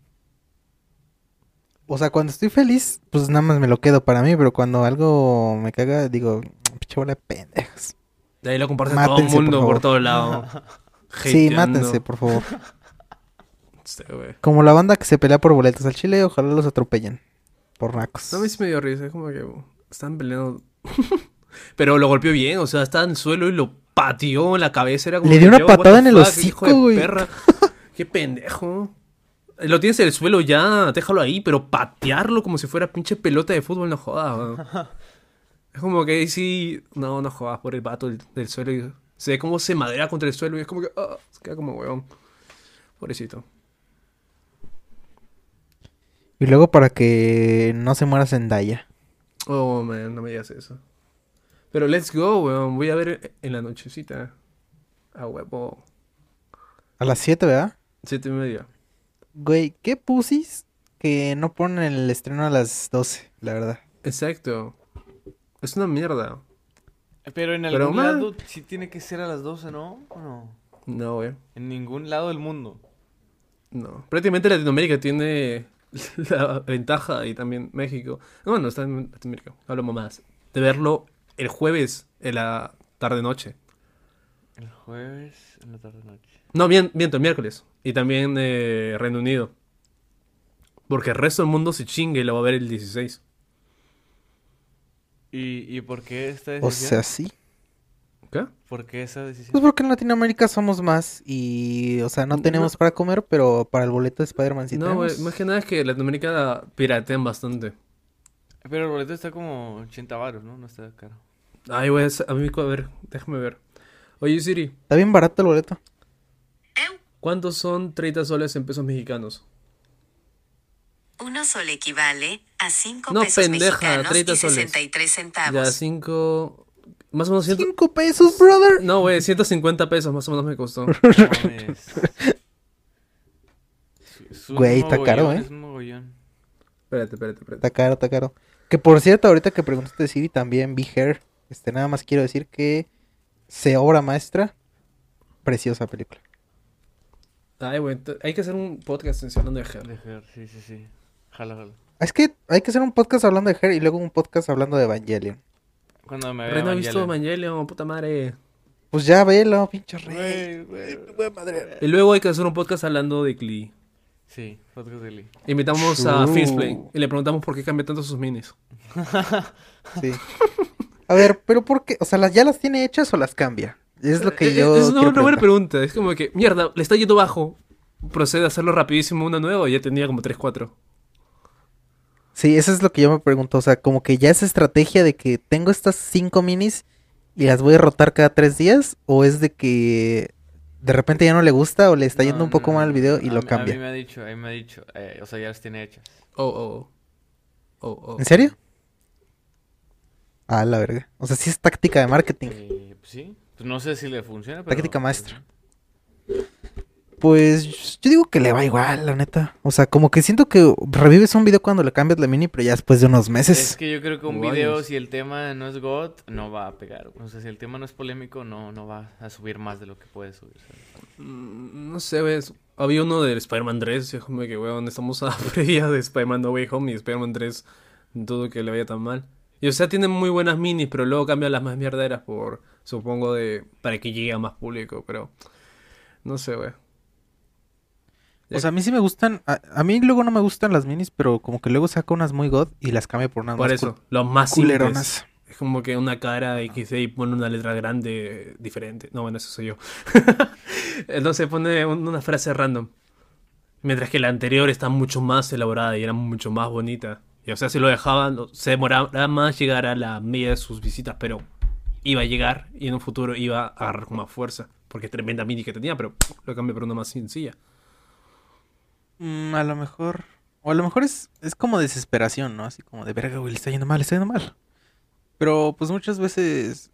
Speaker 2: o sea, cuando estoy feliz, pues nada más me lo quedo para mí, pero cuando algo me caga, digo, pinche bola de pendejos.
Speaker 4: De ahí lo comparte todo el
Speaker 2: por
Speaker 4: mundo por,
Speaker 2: favor.
Speaker 4: todos lados.
Speaker 2: Sí, mátense, por favor. Como la banda que se pelea por boletos al chile, ojalá los atropellen. Por nacos.
Speaker 4: No, a mí sí me dio risa, es como que están peleando. pero lo golpeó bien, o sea, estaba en el suelo y lo pateó en la cabeza. Era como
Speaker 2: Le dio una patada en el
Speaker 4: fuck, hijo
Speaker 2: hocico,
Speaker 4: de
Speaker 2: güey.
Speaker 4: perra. Qué pendejo. Lo tienes en el suelo ya, déjalo ahí, pero patearlo como si fuera pinche pelota de fútbol, no jodas. Es como que ahí sí, no, no jodas por el vato del, del suelo. Y se ve cómo se madera contra el suelo y es como que, ah, se queda como huevón. Pobrecito.
Speaker 2: Y luego para que no se muera Zendaya.
Speaker 4: Oh, man, no me digas eso. Pero let's go, weón. Voy a ver en la nochecita. A huevo.
Speaker 2: A las 7, ¿verdad?
Speaker 4: Siete y media.
Speaker 2: Güey, ¿qué pusis que no ponen el estreno a las 12, la verdad?
Speaker 4: Exacto. Es una mierda.
Speaker 3: Pero en
Speaker 4: Pero,
Speaker 3: algún
Speaker 4: man.
Speaker 3: lado sí tiene que ser a las 12, ¿no? ¿O no?
Speaker 4: No, güey.
Speaker 3: En ningún lado del mundo.
Speaker 4: No. Prácticamente Latinoamérica tiene la ventaja y también México. No, bueno, está en Latinoamérica. Hablamos más. De verlo el jueves en la tarde-noche.
Speaker 3: El jueves en la tarde noche.
Speaker 4: No, bien, miento, el miércoles. Y también eh, Reino Unido. Porque el resto del mundo se chingue y lo va a ver el 16.
Speaker 3: ¿Y, ¿Y por qué esta
Speaker 2: O
Speaker 3: decisión?
Speaker 2: sea, sí.
Speaker 4: ¿Qué?
Speaker 3: ¿Por qué esa decisión?
Speaker 2: Pues porque en Latinoamérica somos más y, o sea, no tenemos para comer, pero para el boleto de Spider-Man sí
Speaker 4: no, güey,
Speaker 2: tenemos.
Speaker 4: más que nada es que Latinoamérica piratean bastante.
Speaker 3: Pero el boleto está como 80 baros, ¿no? No está caro.
Speaker 4: Ay, güey, a mí, a ver, déjame ver. Oye, Siri,
Speaker 2: Está bien barato el boleto.
Speaker 4: ¿cuántos son 30 soles en pesos mexicanos?
Speaker 5: Uno sol equivale a 5
Speaker 4: No,
Speaker 5: pesos
Speaker 4: pendeja,
Speaker 5: mexicanos
Speaker 4: 30
Speaker 5: y
Speaker 4: soles.
Speaker 5: 63 centavos.
Speaker 4: Ya, 5... Más o menos... ciento-
Speaker 2: ¡Cinco pesos, brother!
Speaker 4: No, güey, 150 pesos más o menos me costó.
Speaker 2: Güey, está caro, ¿eh?
Speaker 3: Es un mogollón.
Speaker 4: Espérate, espérate, espérate.
Speaker 2: Está caro, está caro. Que por cierto, ahorita que preguntaste de Siri, también vi Hair. Este, nada más quiero decir que se obra maestra. Preciosa película.
Speaker 4: Ay, güey, hay que hacer un podcast hablando de Her.
Speaker 3: Dejar, sí, sí, sí. Jala, jala.
Speaker 2: Es que hay que hacer un podcast hablando de Hair y luego un podcast hablando de Evangelion.
Speaker 3: Cuando me vea
Speaker 4: Rey no ha visto
Speaker 3: Evangelion.
Speaker 4: Puta madre.
Speaker 2: Pues ya velo, pinche rey.
Speaker 3: Güey, güey.
Speaker 4: Y luego hay que hacer un podcast hablando de Glee.
Speaker 3: Sí, podcast de Lee.
Speaker 4: Invitamos a
Speaker 2: True.
Speaker 4: Finsplay y le preguntamos por qué cambia tanto sus minis.
Speaker 2: Sí. A ver, pero ¿por qué? O sea, ¿las, ¿ya las tiene hechas o las cambia? Es lo que
Speaker 4: Eh,
Speaker 2: yo.
Speaker 4: eh, Es una, una buena pregunta. Es como que, mierda, le está yendo bajo. Procede a hacerlo rapidísimo una nueva y ya tenía como 3, 4.
Speaker 2: Sí, eso es lo que yo me pregunto. O sea, como que ya es estrategia de que tengo estas cinco minis y las voy a rotar cada tres días. O es de que de repente ya no le gusta o le está yendo
Speaker 3: No,
Speaker 2: un poco
Speaker 3: no,
Speaker 2: mal el video y
Speaker 3: a
Speaker 2: lo
Speaker 3: mí- A
Speaker 2: cambia.
Speaker 3: mí me ha dicho, a mí me ha dicho. eh, o sea, ya las tiene hechas.
Speaker 4: Oh, oh. Oh, oh.
Speaker 2: ¿En serio? Ah, la verga. O sea, sí es táctica de marketing.
Speaker 3: Eh, pues sí. Pues no sé si le funciona, pero...
Speaker 2: Táctica maestra. Pues yo digo que le va igual, la neta. O sea, como que siento que revives un video cuando le cambias la mini, pero ya después de unos meses.
Speaker 3: Es que yo creo que un video,
Speaker 4: años.
Speaker 3: si el tema no es God, no va a pegar. O sea, si el tema no es polémico, no, no va a subir más de lo que puede subir. ¿sabes?
Speaker 4: Mm, No sé, ves. Había uno del Spider-Man 3. Y es como que, weón, estamos a previa de Spider-Man No Way Home y Spider-Man 3. Dudo que le vaya tan mal. Y o sea, tienen muy buenas minis, pero luego cambian las más mierderas por, supongo, de para que llegue a más público. Pero, no sé, wey.
Speaker 2: O sea, a mí sí me gustan. A, a mí luego no me gustan las minis, pero como que luego saca unas muy god y las cambia por unas
Speaker 4: Por
Speaker 2: más
Speaker 4: eso, los más simples.
Speaker 2: culeronas.
Speaker 4: Es como que una cara XD y pone una letra grande diferente. No, bueno, eso soy yo. Entonces pone un- una frase random. Mientras que la anterior está mucho más elaborada y era mucho más bonita. Y o sea, si lo dejaban, se demoraba más llegar a la media de sus visitas, pero iba a llegar y en un futuro iba a agarrar con más fuerza. Porque tremenda mini que tenía, pero lo cambié por una más sencilla.
Speaker 2: Mm, a lo mejor. O a lo mejor es, es como desesperación, ¿no? Así como de verga, güey, le está yendo mal, le está yendo mal. Pero pues muchas veces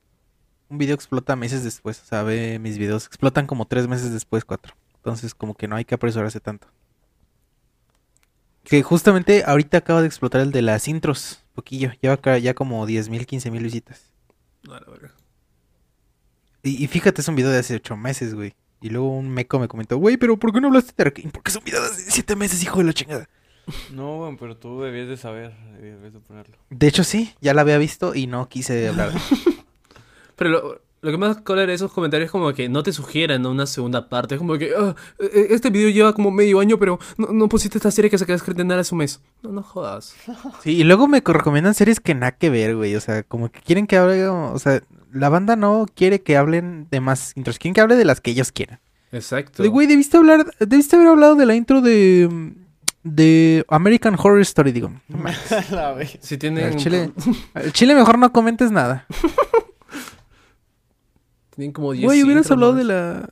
Speaker 2: un video explota meses después. O sea, ve mis videos, explotan como tres meses después, cuatro. Entonces como que no hay que apresurarse tanto. Que justamente ahorita acaba de explotar el de las intros. Poquillo. Lleva acá ya como 10.000, 15.000 visitas.
Speaker 4: No, la verga.
Speaker 2: Y, y fíjate, es un video de hace 8 meses, güey. Y luego un meco me comentó, güey, pero ¿por qué no hablaste de Arkane? Porque es un video de hace 7 meses, hijo de la chingada.
Speaker 6: No, weón, pero tú debías de saber, debías de ponerlo.
Speaker 2: De hecho, sí, ya la había visto y no quise hablar.
Speaker 4: Pero lo, lo que más cola de esos comentarios es como que no te sugieran una segunda parte. Es como que, "Ah, eh, este video lleva como medio año, pero no, no pusiste esta serie que de estrenar hace un mes. No, no jodas.
Speaker 2: Sí, y luego me co- recomiendan series que nada que ver, güey. O sea, como que quieren que hable, o sea, la banda no quiere que hablen de más intros, quieren que hable de las que ellos quieran.
Speaker 4: Exacto.
Speaker 2: De, güey, debiste hablar, debiste haber hablado de la intro de de American Horror Story, digo. No.
Speaker 4: Si tienen,
Speaker 2: Al chile, al chile mejor no comentes nada.
Speaker 4: tienen como 10
Speaker 2: Güey, hubieras hablado de la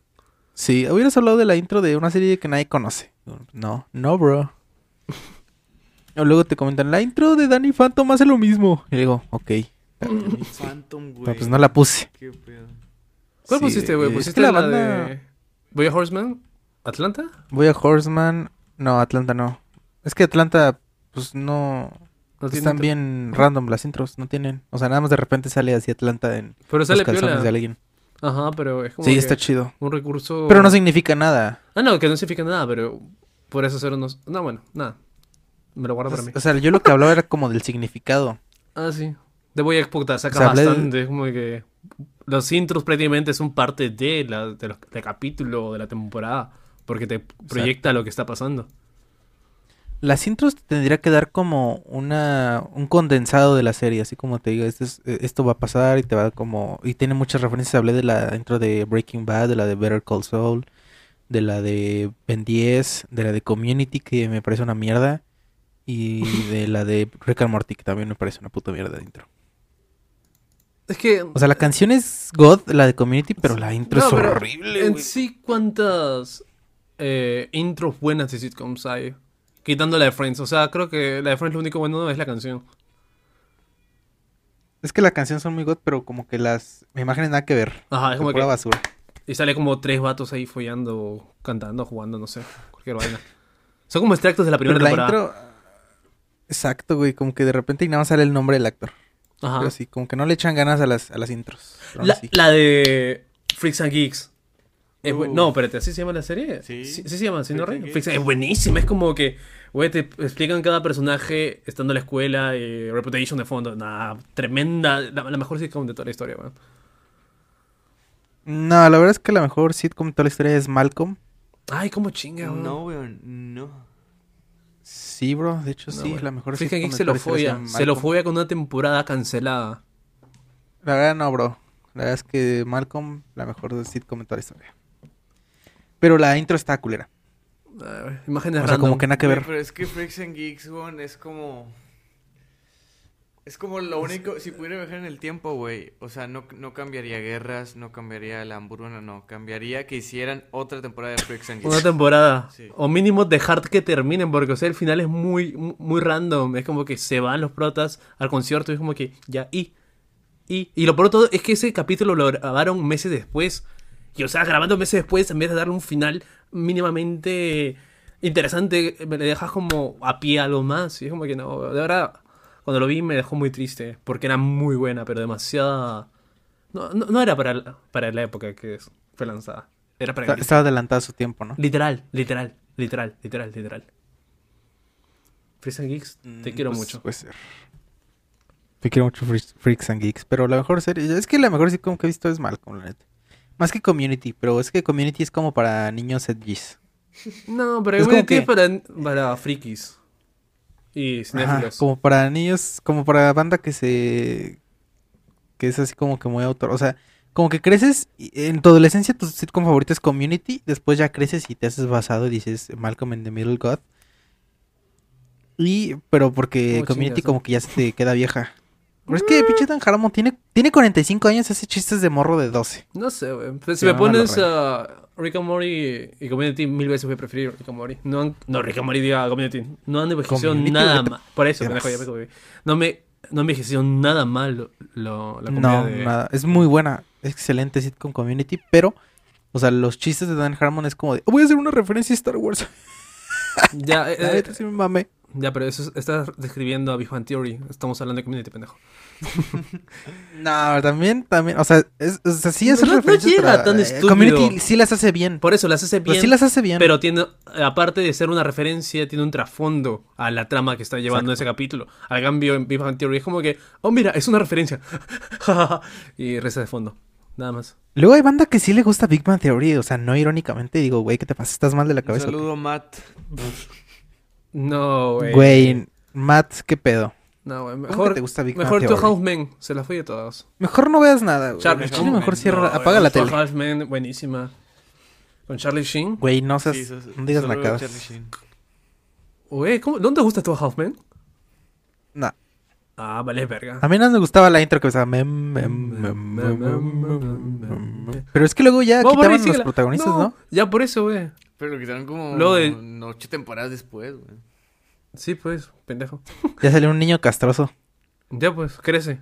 Speaker 2: Sí, hubieras hablado de la intro de una serie que nadie conoce. No, no, bro. O luego te comentan, la intro de Danny Phantom hace lo mismo. Y digo, ok.
Speaker 6: Phantom, güey.
Speaker 2: Pero pues no la puse.
Speaker 6: Qué pedo.
Speaker 4: ¿Cuál
Speaker 2: Sí,
Speaker 4: pusiste, güey? ¿Pusiste la,
Speaker 2: la banda-
Speaker 4: de Voy a Horseman? ¿Atlanta?
Speaker 2: Voy a Horseman. No, Atlanta no. Es que Atlanta, pues no.
Speaker 4: No
Speaker 2: están bien random las intros, no tienen. O sea, nada más de repente sale así Atlanta en
Speaker 4: Pero
Speaker 2: los
Speaker 4: sale
Speaker 2: calzones
Speaker 4: piola.
Speaker 2: de alguien.
Speaker 4: Ajá, pero es como
Speaker 2: Sí,
Speaker 4: que
Speaker 2: está chido.
Speaker 4: un recurso...
Speaker 2: Pero no significa nada.
Speaker 4: Ah, no, que no significa nada, pero por eso hacer unos... No, bueno, nada. Me lo guardo para mí.
Speaker 2: O sea, yo lo que hablaba era como del significado.
Speaker 4: Ah, sí. De Voy a puta, saca
Speaker 2: O sea, hablé de-
Speaker 4: bastante. Es como que los intros prácticamente son parte de la, de los- del capítulo de la temporada. Porque te proyecta lo que está pasando.
Speaker 2: Las intros te tendría que dar como una un condensado de la serie, así como te digo, esto, es- eh, esto va a pasar y te va como y tiene muchas referencias, hablé de la intro de Breaking Bad, de la de Better Call Saul, de la de Ben 10, de la de Community que me parece una mierda y de la de Rick and Morty que también me parece una puta mierda de intro.
Speaker 4: Es que...
Speaker 2: O sea, la canción es God, la de Community, pero la intro
Speaker 4: No,
Speaker 2: es
Speaker 4: pero
Speaker 2: horrible.
Speaker 4: En sí, ¿cuántas eh, intros buenas de sitcoms hay? Quitando la de Friends. O sea, creo que la de Friends lo único bueno es la canción.
Speaker 2: Es que la canción son muy God, pero como que las imágenes nada que ver.
Speaker 4: Ajá, es como
Speaker 2: Pura
Speaker 4: que...
Speaker 2: basura.
Speaker 4: Y sale como tres vatos ahí follando, cantando, jugando, no sé. Cualquier vaina. Son como extractos de la primera
Speaker 2: Pero la intro. Exacto, güey. Como que de repente y nada más sale el nombre del actor.
Speaker 4: Ajá.
Speaker 2: Pero sí, como que no le echan ganas a las, a las intros.
Speaker 4: La, la de Freaks and Geeks. Es
Speaker 6: Uf.
Speaker 4: no, espérate, ¿así se llama la serie?
Speaker 6: Sí.
Speaker 4: Sí, sí se llama, ¿sí, no,
Speaker 6: Freaks and
Speaker 4: Es buenísima, es como que, güey, te explican cada personaje estando en la escuela, eh, Reputation de fondo. Nah, tremenda, la, la mejor sitcom de toda la historia, weón.
Speaker 2: No, la verdad es que la mejor sitcom de toda la historia es Malcolm.
Speaker 4: Ay, cómo chinga, weón.
Speaker 6: No, weón, no.
Speaker 2: Sí, bro. De hecho,
Speaker 4: No,
Speaker 2: sí,
Speaker 4: bueno.
Speaker 2: la mejor sitcom
Speaker 4: Geeks
Speaker 2: de
Speaker 4: se lo
Speaker 2: llama
Speaker 4: se lo folla con una temporada cancelada.
Speaker 2: La verdad no, bro. La verdad es que Malcolm, la mejor sitcom de toda la historia. Pero la intro está culera.
Speaker 4: A ver, imágenes
Speaker 2: O sea, como
Speaker 4: random.
Speaker 2: que nada que ver.
Speaker 3: Pero es que Freaks and Geeks, weón, es como. Es como lo único. Si pudiera viajar en el tiempo, güey. O sea, no, no cambiaría guerras, no cambiaría la hamburguesa, no. Cambiaría que hicieran otra temporada de Freaks and
Speaker 4: Una
Speaker 3: Geeks.
Speaker 4: temporada.
Speaker 3: Sí.
Speaker 4: O mínimo dejar que terminen, porque o sea, el final es muy, mu- muy random. Es como que se van los protas al concierto y es como que ya, y. Y, y lo peor de todo es que ese capítulo lo grabaron meses después. Y o sea, grabando meses después, en vez de darle un final mínimamente interesante, me le dejas como a pie algo más. Y es como que no, de verdad, cuando lo vi me dejó muy triste. Porque era muy buena, pero demasiada. No, no, no era para, la- para la época que fue lanzada. Era para
Speaker 2: Está- Estaba adelantada su tiempo, ¿no?
Speaker 4: Literal, literal, literal, literal, literal. Freaks and Geeks, te
Speaker 2: Mm,
Speaker 4: quiero
Speaker 2: pues,
Speaker 4: mucho.
Speaker 2: Puede ser. Te quiero mucho Freaks, and Geeks. Pero la mejor serie. Es que la mejor sitcom que he visto es Malcolm, la neta. Más que Community. Pero es que Community es como para niños edgys.
Speaker 4: No, pero
Speaker 2: es
Speaker 4: es
Speaker 2: como que-
Speaker 4: para, para frikis. Y cinéfilos.
Speaker 2: como para niños, como para banda que se... Que es así como que muy autor. O sea, como que creces, en tu adolescencia tu sitcom favorito es Community, después ya creces y te haces basado y dices Malcolm in the Middle God. Y, pero porque
Speaker 4: ¿Cómo
Speaker 2: Community
Speaker 4: chingas,
Speaker 2: como que ya se te queda vieja. Pero es que pinche Dan Harmon tiene, tiene 45 años, hace chistes de morro de 12.
Speaker 4: No sé, güey. Pues, si me pones a Rick and Morty y Community, mil veces voy a preferir Rick and Morty. No, han- no Rick and Morty diga Community. No han envejecido nada mal. Por eso, pendejo, ya me. No me no envejeció nada mal lo, lo- la comedia
Speaker 2: No,
Speaker 4: de...
Speaker 2: nada. Es muy buena. Excelente sitcom Community, pero... O sea, los chistes de Dan Harmon es como de... Voy a hacer una referencia a Star Wars.
Speaker 4: Ya, eh, eh,
Speaker 2: sí me mamé.
Speaker 4: Ya, pero eso es- estás describiendo a Big Bang Theory. Estamos hablando de Community, pendejo.
Speaker 2: No, también, también, o sea, es, o sea, sí es
Speaker 4: No, no llega tan
Speaker 2: eh,
Speaker 4: estúpido.
Speaker 2: Community sí las hace bien.
Speaker 4: Por eso las hace
Speaker 2: Pero
Speaker 4: bien.
Speaker 2: sí las hace bien.
Speaker 4: Pero tiene, aparte de ser una referencia, tiene un trasfondo a la trama que está llevando ese capítulo. Al cambio, en Big Bang Theory es como que, oh, mira, es una referencia. y reza de fondo. Nada más.
Speaker 2: Luego hay banda que sí le gusta Big Bang Theory, o sea, no irónicamente, digo, güey, ¿qué te pasa? ¿Estás mal de la
Speaker 6: Un
Speaker 2: cabeza?
Speaker 6: saludo, Matt.
Speaker 4: No, güey.
Speaker 2: Güey, Matt, ¿qué pedo?
Speaker 4: No, güey. Mejor,
Speaker 2: te gusta Big
Speaker 4: mejor Two
Speaker 2: Theory?
Speaker 4: Housemen. Se la fue de todos.
Speaker 2: Mejor no veas nada, güey.
Speaker 4: Charlie Sheen.
Speaker 2: chile mejor cierra,
Speaker 4: No,
Speaker 2: apaga
Speaker 4: güey,
Speaker 2: la
Speaker 4: Two
Speaker 2: tele.
Speaker 4: Housemen, buenísima. Con Charlie Sheen.
Speaker 2: Güey, no seas,
Speaker 6: Sí, so-
Speaker 2: no digas nacadas.
Speaker 4: Güey, ¿cómo- ¿dónde te gusta Two Housemen?
Speaker 2: No.
Speaker 4: Ah, vale, verga.
Speaker 2: A mí no me gustaba la intro que empezaba mem, mem, mem, mem, mem, mem. Pero es que luego ya quitaban los protagonistas, ¿no?
Speaker 4: Ya por eso, güey.
Speaker 3: Pero lo quitaron como
Speaker 4: Luego de-
Speaker 3: ocho temporadas después, güey.
Speaker 4: Sí, pues, pendejo.
Speaker 2: Ya salió un niño castroso.
Speaker 4: Ya, pues, crece.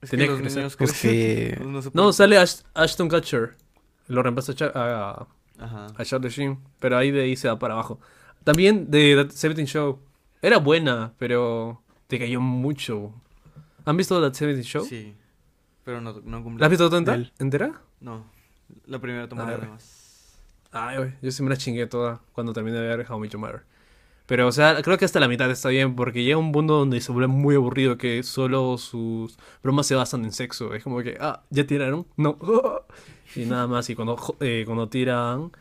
Speaker 3: Es
Speaker 4: Tenía
Speaker 3: que
Speaker 4: crecer.
Speaker 3: niños
Speaker 2: Pues
Speaker 3: crecen, no se
Speaker 4: No, sale Ash- Ashton Kutcher. Lo reemplaza a, Cha- a,
Speaker 3: Ajá.
Speaker 4: a Charlie Sheen. Pero ahí de ahí se va para abajo. También de That 17 Show. Era buena, pero te cayó mucho. ¿Han visto That 17 Show?
Speaker 3: Sí. Pero no, no cumple.
Speaker 4: ¿La has visto toda
Speaker 2: Él.
Speaker 4: entera?
Speaker 3: No. La primera temporada
Speaker 4: Ah,
Speaker 3: nada más.
Speaker 4: Ay, güey, yo sí me la chingué toda cuando terminé de ver How I Met Your Mother. Pero, o sea, creo que hasta la mitad está bien, porque llega un punto donde se vuelve muy aburrido que solo sus bromas se basan en sexo. Es como que, ah, ¿ya tiraron? No. Y nada más, y cuando, eh, cuando tiran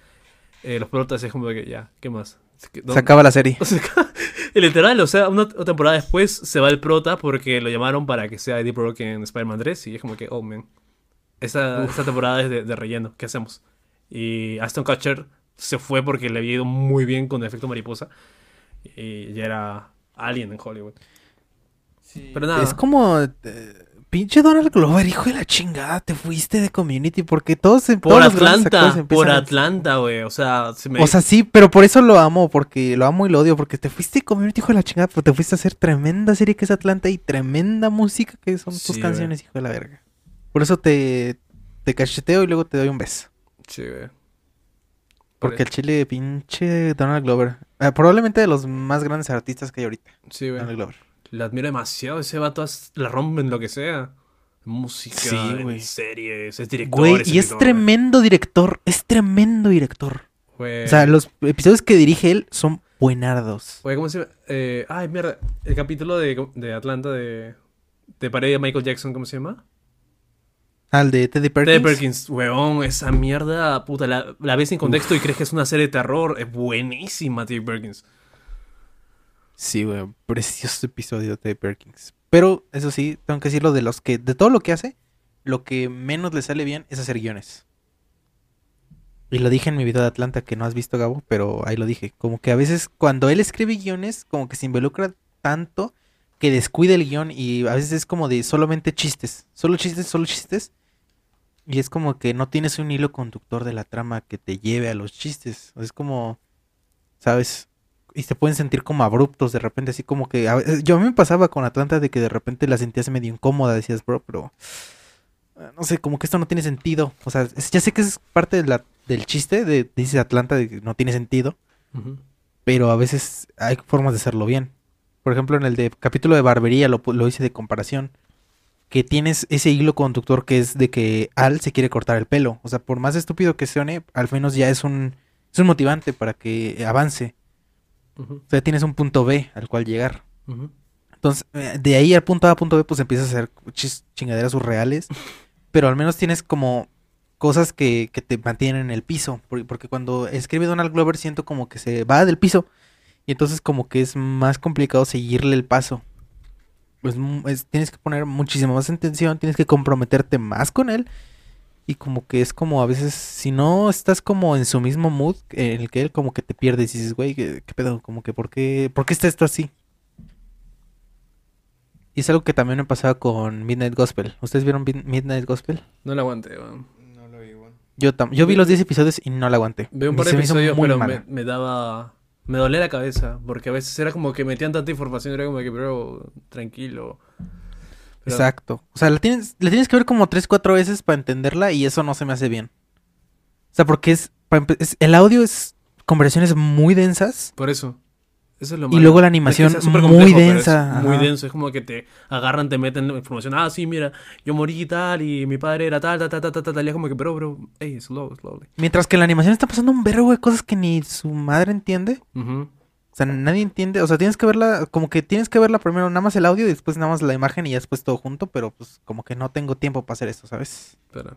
Speaker 4: eh, los protas es como que, ya, ¿qué más? Que,
Speaker 2: Se
Speaker 4: ¿dónde-
Speaker 2: acaba la serie.
Speaker 4: Y literal, o sea, una, una temporada después se va el prota porque lo llamaron para que sea Eddie Brock en Spider-Man 3 y es como que, oh, man. Esta, esta temporada es de, de relleno, ¿qué hacemos? Y Aston Kutcher se fue porque le había ido muy bien con efecto mariposa y ya era Alien en Hollywood. Pero nada,
Speaker 2: Es como... eh, pinche Donald Glover, hijo de la chingada, te fuiste de Community porque todos...
Speaker 4: por
Speaker 2: grandes actores
Speaker 4: Atlanta, por Atlanta, güey, o sea, se me...
Speaker 2: O sea, sí, pero por eso lo amo, porque lo amo y lo odio, porque te fuiste de Community, hijo de la chingada, pero te fuiste a hacer tremenda serie que es Atlanta y tremenda música que son tus
Speaker 4: Sí,
Speaker 2: canciones, hijo de la verga. Por eso te, te cacheteo y luego te doy un beso.
Speaker 4: Sí, güey.
Speaker 2: Porque el chile, pinche Donald Glover. eh, probablemente de los más grandes artistas que hay ahorita.
Speaker 4: Sí, güey.
Speaker 2: Donald Glover.
Speaker 4: La admiro demasiado, ese vato la rompe en lo que sea. Música,
Speaker 2: Sí,
Speaker 4: en
Speaker 2: güey.
Speaker 4: series, es director.
Speaker 2: Güey, y es tremendo director. Es tremendo director.
Speaker 4: güey.
Speaker 2: O sea, los episodios que dirige él son buenardos.
Speaker 4: Güey, ¿cómo se llama? Eh, ay, mierda. El capítulo de, de Atlanta de, de Pared de Michael Jackson, ¿cómo se llama?
Speaker 2: Al de Teddy Perkins.
Speaker 4: Ted Perkins, weón, esa mierda, puta, la, la ves sin contexto y crees que es una serie de terror. Es buenísima, Ted Perkins.
Speaker 2: Sí, güey, precioso episodio de Teddy Perkins. Pero, eso sí, tengo que decirlo de los que, de todo lo que hace, lo que menos le sale bien es hacer guiones. Y lo dije en mi video de Atlanta que no has visto, Gabo, pero ahí lo dije. Como que a veces cuando él escribe guiones, como que se involucra tanto que descuida el guion y a veces es como de solamente chistes. Solo chistes, solo chistes. Y es como que no tienes un hilo conductor de la trama que te lleve a los chistes. Es como, ¿sabes? Y se pueden sentir como abruptos de repente, así como que... a yo a mí me pasaba con Atlanta de que de repente la sentías medio incómoda, decías, bro, pero... eh, No sé, como que esto no tiene sentido. O sea, es- ya sé que es parte de la, del chiste de, dice Atlanta, de que no tiene sentido, pero a veces hay formas de hacerlo bien. Por ejemplo, en el de capítulo de barbería lo, lo hice de comparación. Que tienes ese hilo conductor que es de que Al se quiere cortar el pelo. O sea, por más estúpido que suene, al menos ya es un, es un motivante para que avance. O sea, tienes un punto B al cual llegar. Entonces, eh, de ahí al punto A a punto B, pues empiezas a hacer chis- chingaderas surreales. pero al menos tienes como cosas que, que te mantienen en el piso. por- Porque cuando escribe Donald Glover siento como que se va del piso. Y entonces como que es más complicado seguirle el paso. Pues es- tienes que poner muchísima más atención, tienes que comprometerte más con él. Y como que es como a veces, si no estás como en su mismo mood en el que él como que te pierdes y dices, güey, ¿qué, qué pedo? Como que, ¿por qué, ¿por qué está esto así? Y es algo que también me pasaba con Midnight Gospel. ¿Ustedes vieron Mid- Midnight Gospel?
Speaker 4: No la aguanté, weón.
Speaker 6: No lo vi igual.
Speaker 2: Yo, vi los 10 episodios y no la aguanté.
Speaker 4: Veo un par de episodios, pero me daba. Me dolía la cabeza. Porque a veces era como que metían tanta información. Era como que, bro, tranquilo. Pero-
Speaker 2: Exacto. O sea, la tienes, la tienes que ver como 3, 4 veces para entenderla y eso no se me hace bien. O sea, porque es, es- el audio es conversaciones muy densas
Speaker 4: Por eso. Eso es lo
Speaker 2: Y
Speaker 4: malo.
Speaker 2: luego la
Speaker 4: Es
Speaker 2: animación
Speaker 4: súper
Speaker 2: muy
Speaker 4: complejo, pero es
Speaker 2: densa,
Speaker 4: Muy
Speaker 2: ajá.
Speaker 4: denso. Es como que te agarran, te meten información. Ah, sí, mira, yo morí y tal, y mi padre era tal, tal, tal, tal, tal, tal. Y es como que, bro, bro, hey, slow, slowly.
Speaker 2: Mientras que la animación está pasando un verbo de cosas que ni su madre entiende. O sea, nadie entiende. O sea, tienes que verla, como que tienes que verla primero nada más el audio y después nada más la imagen y ya después todo junto, pero pues como que no tengo tiempo para hacer eso, ¿sabes?
Speaker 4: Pero,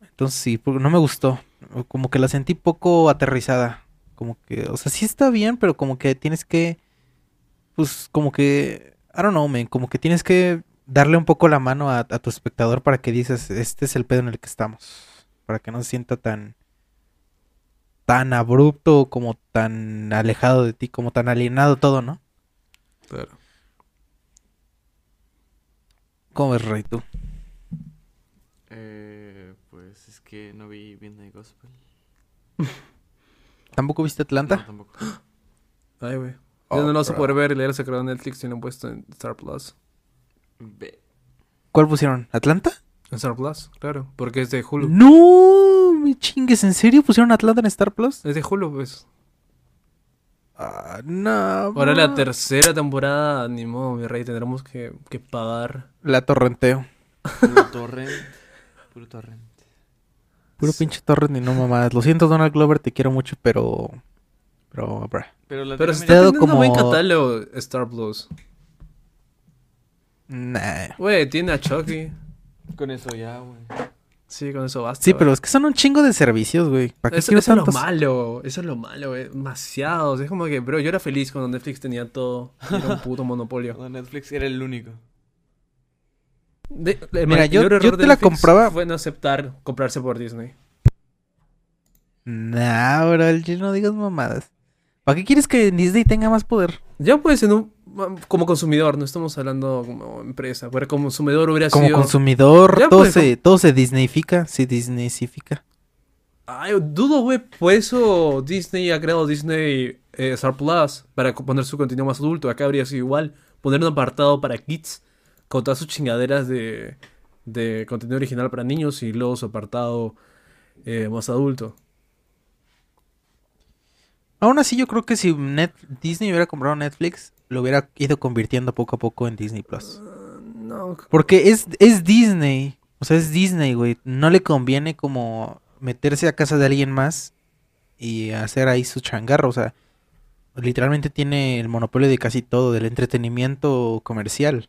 Speaker 2: Entonces sí, no me gustó. Como que la sentí poco aterrizada. Como que, o sea, sí está bien, pero como que tienes que, pues como que, I don't know, man, como que tienes que darle un poco la mano a, a tu espectador para que dices, este es el pedo en el que estamos. Para que no se sienta tan, tan abrupto, como tan alejado de ti, como tan alienado todo, ¿no?
Speaker 4: pero.
Speaker 2: ¿Cómo ves, Rey, tú?
Speaker 3: Eh, pues es que no vi Midnight Gospel.
Speaker 2: ¿Tampoco viste
Speaker 3: No,
Speaker 2: Atlanta?
Speaker 3: tampoco.
Speaker 4: Ay, güey.
Speaker 2: Oh,
Speaker 4: ya no lo vas a poder ver y leer se creó en Netflix y lo han puesto en Star Plus.
Speaker 3: Ve.
Speaker 2: ¿Cuál pusieron? ¿Atlanta?
Speaker 4: En Star Plus, claro. Porque es de Hulu.
Speaker 2: No, me chingues, ¿en serio pusieron Atlanta en Star Plus?
Speaker 4: Es de Hulu, pues.
Speaker 2: Ah, no.
Speaker 4: Ahora la tercera temporada, ni modo, mi rey, tendremos que, que pagar.
Speaker 2: La torrenteo.
Speaker 3: Puro torrent. Puro torrent.
Speaker 2: Puro pinche torrent y no mamadas. Lo siento, Donald Glover, te quiero mucho, pero. Pero, bruh.
Speaker 3: Pero la
Speaker 4: Pero
Speaker 2: Te
Speaker 4: está
Speaker 2: ha dado
Speaker 4: teniendo buen
Speaker 2: como-
Speaker 4: catálogo Star Plus.
Speaker 2: Nah.
Speaker 4: Güey, tiene a Chucky.
Speaker 3: Con eso ya, güey.
Speaker 4: Sí, con eso basta.
Speaker 2: Sí, pero es que son un chingo de servicios, güey. ¿Para qué
Speaker 4: Eso, eso es lo malo, eso es lo malo, güey. Demasiados. Es como que, bro, yo era feliz cuando Netflix tenía todo. Era un puto monopolio.
Speaker 3: Cuando Netflix era el único.
Speaker 4: De- el
Speaker 2: Mira, yo- yo te la compraba-
Speaker 4: Fue no aceptar comprarse por Disney.
Speaker 2: Nah, bro, yo no digas mamadas. ¿Para qué quieres que Disney tenga más poder?
Speaker 4: Ya pues en un como consumidor, no estamos hablando como empresa, pero como consumidor hubiera
Speaker 2: Como
Speaker 4: sido
Speaker 2: consumidor,
Speaker 4: Ya,
Speaker 2: todo,
Speaker 4: pues,
Speaker 2: se, todo se Disneyfica. Se Disneysifica.
Speaker 4: Ay, dudo, güey, por eso Disney ha creado Disney eh, Star Plus para poner su contenido más adulto. Acá habría sido igual, poner un apartado para kids con todas sus chingaderas de, de contenido original para niños y luego su apartado eh, más adulto.
Speaker 2: Aún así, yo creo que si Net- Disney hubiera comprado Netflix, lo hubiera ido convirtiendo poco a poco en Disney Plus.
Speaker 4: No,
Speaker 2: Porque es, es Disney. O sea, es Disney, güey. No le conviene como meterse a casa de alguien más y hacer ahí su changarro. O sea, literalmente tiene el monopolio de casi todo, del entretenimiento comercial.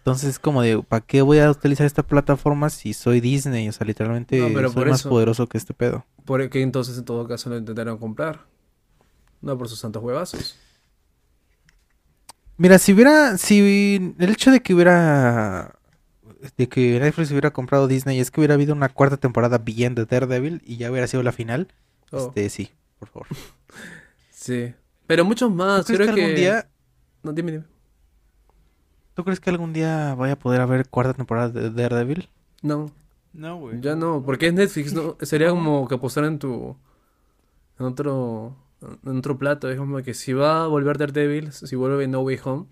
Speaker 2: Entonces es como de, ¿para qué voy a utilizar esta plataforma si soy Disney? O sea, literalmente
Speaker 4: No, pero
Speaker 2: soy
Speaker 4: por
Speaker 2: más
Speaker 4: eso-
Speaker 2: poderoso que este pedo.
Speaker 4: por qué entonces en todo caso lo intentaron comprar. No por sus santos huevazos.
Speaker 2: Mira, si hubiera, si el hecho de que hubiera, de que Netflix hubiera comprado Disney es que hubiera habido una cuarta temporada bien de Daredevil y ya hubiera sido la final,
Speaker 4: Oh,
Speaker 2: este sí, por favor.
Speaker 4: Sí. Pero muchos más.
Speaker 2: ¿Tú crees
Speaker 4: Creo
Speaker 2: que algún día,
Speaker 4: No, dime, dime.
Speaker 2: Tú crees que algún día vaya a poder haber cuarta temporada de Daredevil?
Speaker 4: No.
Speaker 3: No, güey.
Speaker 4: Ya no, porque es Netflix, ¿no? Sería como que apostar en tu... En otro... En otro plato. Es como que si va a volver Daredevil, si vuelve No Way Home,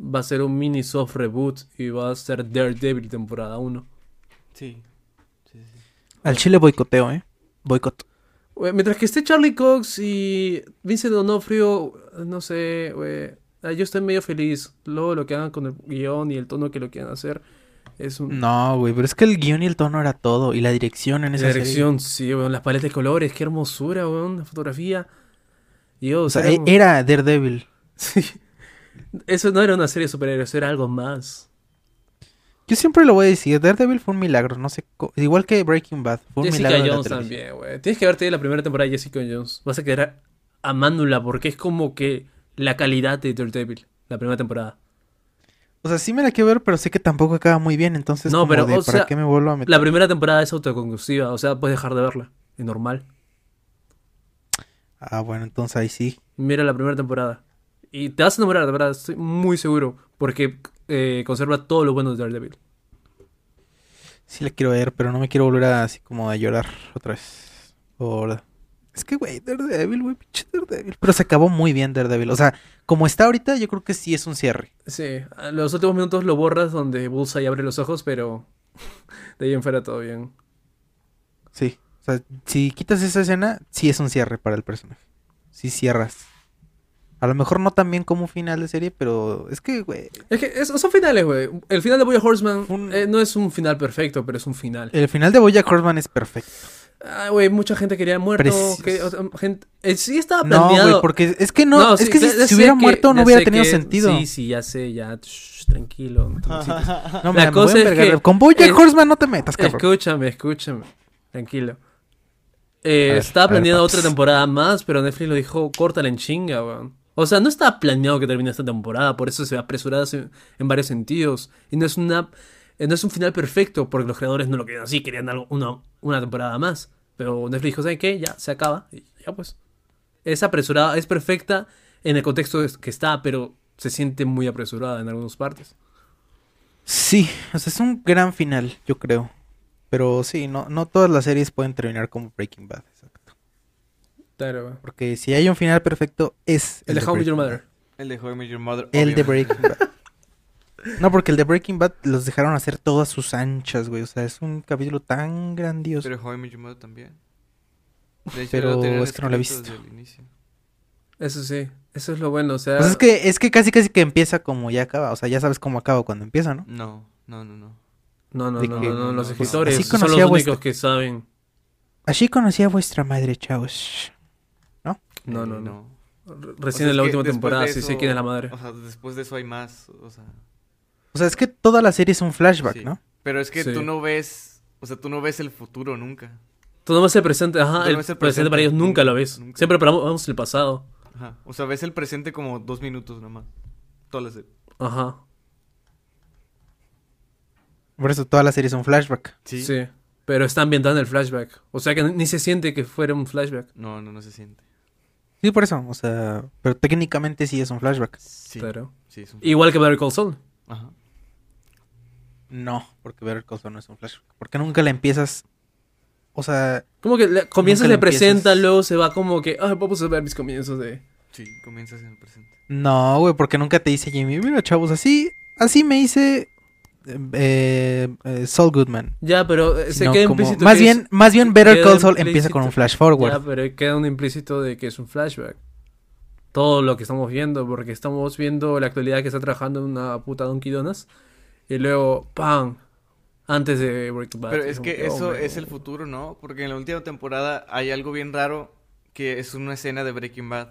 Speaker 4: va a ser un mini soft reboot y va a ser Daredevil temporada 1.
Speaker 3: Sí. Sí, sí.
Speaker 2: Al chile boicoteo, ¿eh? Boicot.
Speaker 4: Güey, Mientras que esté Charlie Cox y Vincent D'Onofrio, no sé, güey. Ah, Yo estoy medio feliz. Luego lo que hagan con el guion y el tono que lo quieran hacer es un...
Speaker 2: No, güey, pero es que el guion y el tono era todo y la dirección en
Speaker 4: La
Speaker 2: esa serie.
Speaker 4: dirección, sí, weón. Las paletas de colores, qué hermosura, weón. La fotografía. Dios,
Speaker 2: O sea,
Speaker 4: era
Speaker 2: e- era Daredevil.
Speaker 4: Sí. Eso no era una serie de superhéroes, era algo más.
Speaker 2: Yo siempre lo voy a decir, Daredevil fue un milagro, no sé, igual que Breaking Bad, fue un
Speaker 4: Jessica
Speaker 2: milagro la
Speaker 4: Jones también, güey. Tienes que verte la primera temporada de Jessica Jones. Vas a quedar amándola porque es como que la calidad de Daredevil, la primera temporada.
Speaker 2: O sea, sí me la quiero ver, pero sé que tampoco acaba muy bien, entonces
Speaker 4: No,
Speaker 2: como
Speaker 4: pero,
Speaker 2: de,
Speaker 4: o
Speaker 2: ¿para
Speaker 4: sea,
Speaker 2: qué me vuelvo a meter?
Speaker 4: La primera temporada es autoconclusiva, o sea, puedes dejar de verla. Es normal.
Speaker 2: Ah, bueno, entonces ahí sí.
Speaker 4: Mira la primera temporada. Y te vas a enamorar, de verdad, estoy muy seguro. Porque eh, conserva todo lo bueno de Daredevil.
Speaker 2: Sí la quiero ver, pero no me quiero volver a, así como a llorar otra vez. Por... Es que, güey, Daredevil, güey, pinche Daredevil. Pero se acabó muy bien Daredevil. O sea, como está ahorita, yo creo que sí es un cierre.
Speaker 4: Sí, a los últimos minutos lo borras donde Bullseye abre los ojos, pero de ahí en fuera todo bien.
Speaker 2: Sí, sea, si quitas esa escena, sí es un cierre para el personaje. Sí cierras. A lo mejor no tan bien como un final de serie, pero es que, güey,
Speaker 4: Es que es- son finales, güey. El final de Boya Horseman
Speaker 2: Un-
Speaker 4: eh, no es un final perfecto, pero es un final.
Speaker 2: el final de Bojack Horseman es perfecto.
Speaker 4: Ah, güey, mucha gente quería muerto. Que- o sea, gente, eh, sí estaba
Speaker 2: No,
Speaker 4: planeado.
Speaker 2: güey, porque es que no, es
Speaker 4: sí,
Speaker 2: que si, hubiera
Speaker 4: que-
Speaker 2: muerto no hubiera tenido
Speaker 4: que-
Speaker 2: sentido.
Speaker 4: Sí, sí, ya sé, ya. shh, tranquilo. no.
Speaker 2: No,
Speaker 4: La
Speaker 2: me
Speaker 4: cosa
Speaker 2: voy a
Speaker 4: es que-
Speaker 2: Con
Speaker 4: eh,
Speaker 2: Horseman no te metas, cabrón.
Speaker 4: Escúchame, escúchame. Tranquilo. Eh,
Speaker 2: ver,
Speaker 4: estaba planeada otra temporada más, pero Netflix lo dijo, córtala en chinga, weón. O sea, no estaba planeado que termine esta temporada, por eso se ve apresurada en, varios sentidos. Y no es una eh, no es un final perfecto, porque los creadores no lo querían así, querían algo, una, una temporada más. Pero Netflix dijo, ¿saben qué? Ya, se acaba. Y ya pues. Es apresurada, es perfecta en el contexto que está, pero se siente muy apresurada en algunas partes.
Speaker 2: Sí, o sea, es un gran final, yo creo. Pero sí, no, no todas las series pueden terminar como Breaking Bad.
Speaker 4: Claro.
Speaker 2: Porque si hay un final perfecto, es
Speaker 4: El de How Met Your Mother.
Speaker 6: El de How Met Your Mother.
Speaker 2: El de. Breaking Bad. No, porque el de Breaking Bad los dejaron hacer todas sus anchas, güey. O sea, es un capítulo tan grandioso.
Speaker 6: Pero How I Met Your Mother también. De hecho,
Speaker 2: Pero
Speaker 6: lo
Speaker 2: es que no lo he visto.
Speaker 6: desde el inicio.
Speaker 4: Eso sí, eso es lo bueno, o sea...
Speaker 2: Pues es que, es que casi casi que empieza como ya acaba. O sea, ya sabes cómo acaba cuando empieza, ¿no?
Speaker 6: No, no, no, no.
Speaker 4: No, no, no,
Speaker 2: que-
Speaker 4: no, no, los escritores
Speaker 2: así
Speaker 4: son
Speaker 2: conocí a
Speaker 4: los
Speaker 2: vuestra-
Speaker 4: únicos que saben.
Speaker 2: Así conocí a vuestra madre, chavos.
Speaker 4: No,
Speaker 6: Eh,
Speaker 4: no, no.
Speaker 6: O
Speaker 4: Recién
Speaker 6: sea,
Speaker 4: en la última temporada sí sé quién es la madre.
Speaker 6: O sea, después de eso hay más. O sea.
Speaker 2: O sea, es que toda la serie es un flashback,
Speaker 6: sí.
Speaker 2: ¿no?
Speaker 6: Pero es que
Speaker 4: Sí.
Speaker 6: tú no ves. O sea, tú no ves el futuro nunca.
Speaker 4: Tú no ves el presente, ajá,
Speaker 6: no
Speaker 4: el, presente, para ellos nunca lo ves.
Speaker 6: nunca.
Speaker 4: Siempre para- vamos el pasado.
Speaker 6: Ajá. O sea, ves el presente como dos minutos nomás. Toda la serie.
Speaker 4: Ajá,
Speaker 2: Por eso toda la serie es un flashback.
Speaker 6: Sí.
Speaker 4: sí. Pero está ambientada en el flashback. O sea que ni se siente que fuera un flashback.
Speaker 6: No, no, no se siente.
Speaker 2: Sí, por eso. O sea, pero técnicamente sí es un flashback.
Speaker 6: Sí.
Speaker 4: Pero...
Speaker 6: Sí, es un...
Speaker 4: Igual que Better Call Saul.
Speaker 6: Ajá.
Speaker 2: No, porque ver Call Saul no es un flashback. Porque nunca la empiezas. O sea,
Speaker 4: Como que le- comienza,
Speaker 2: Nunca
Speaker 4: le presenta, luego se va como que, ah, vamos a ver mis comienzos de...
Speaker 6: Sí, comienzas en el presente.
Speaker 2: no, güey, porque nunca te dice Jimmy. Mira, chavos, así, así me hice eh, eh, Saul Goodman.
Speaker 4: Ya, pero eh, se queda
Speaker 2: como-
Speaker 4: implícito
Speaker 2: más
Speaker 4: que
Speaker 2: bien,
Speaker 4: es-
Speaker 2: más bien Better Call Saul empieza con un flash forward.
Speaker 4: Ya, pero queda un implícito de que es un flashback. Todo lo que estamos viendo, porque estamos viendo la actualidad que está trabajando en una puta Donkey Donuts. Y luego, ¡pam! Antes de Breaking Bad.
Speaker 6: Pero es que eso
Speaker 4: hombre,
Speaker 6: es el futuro, ¿no? Porque en la última temporada hay algo bien raro que es una escena de Breaking Bad.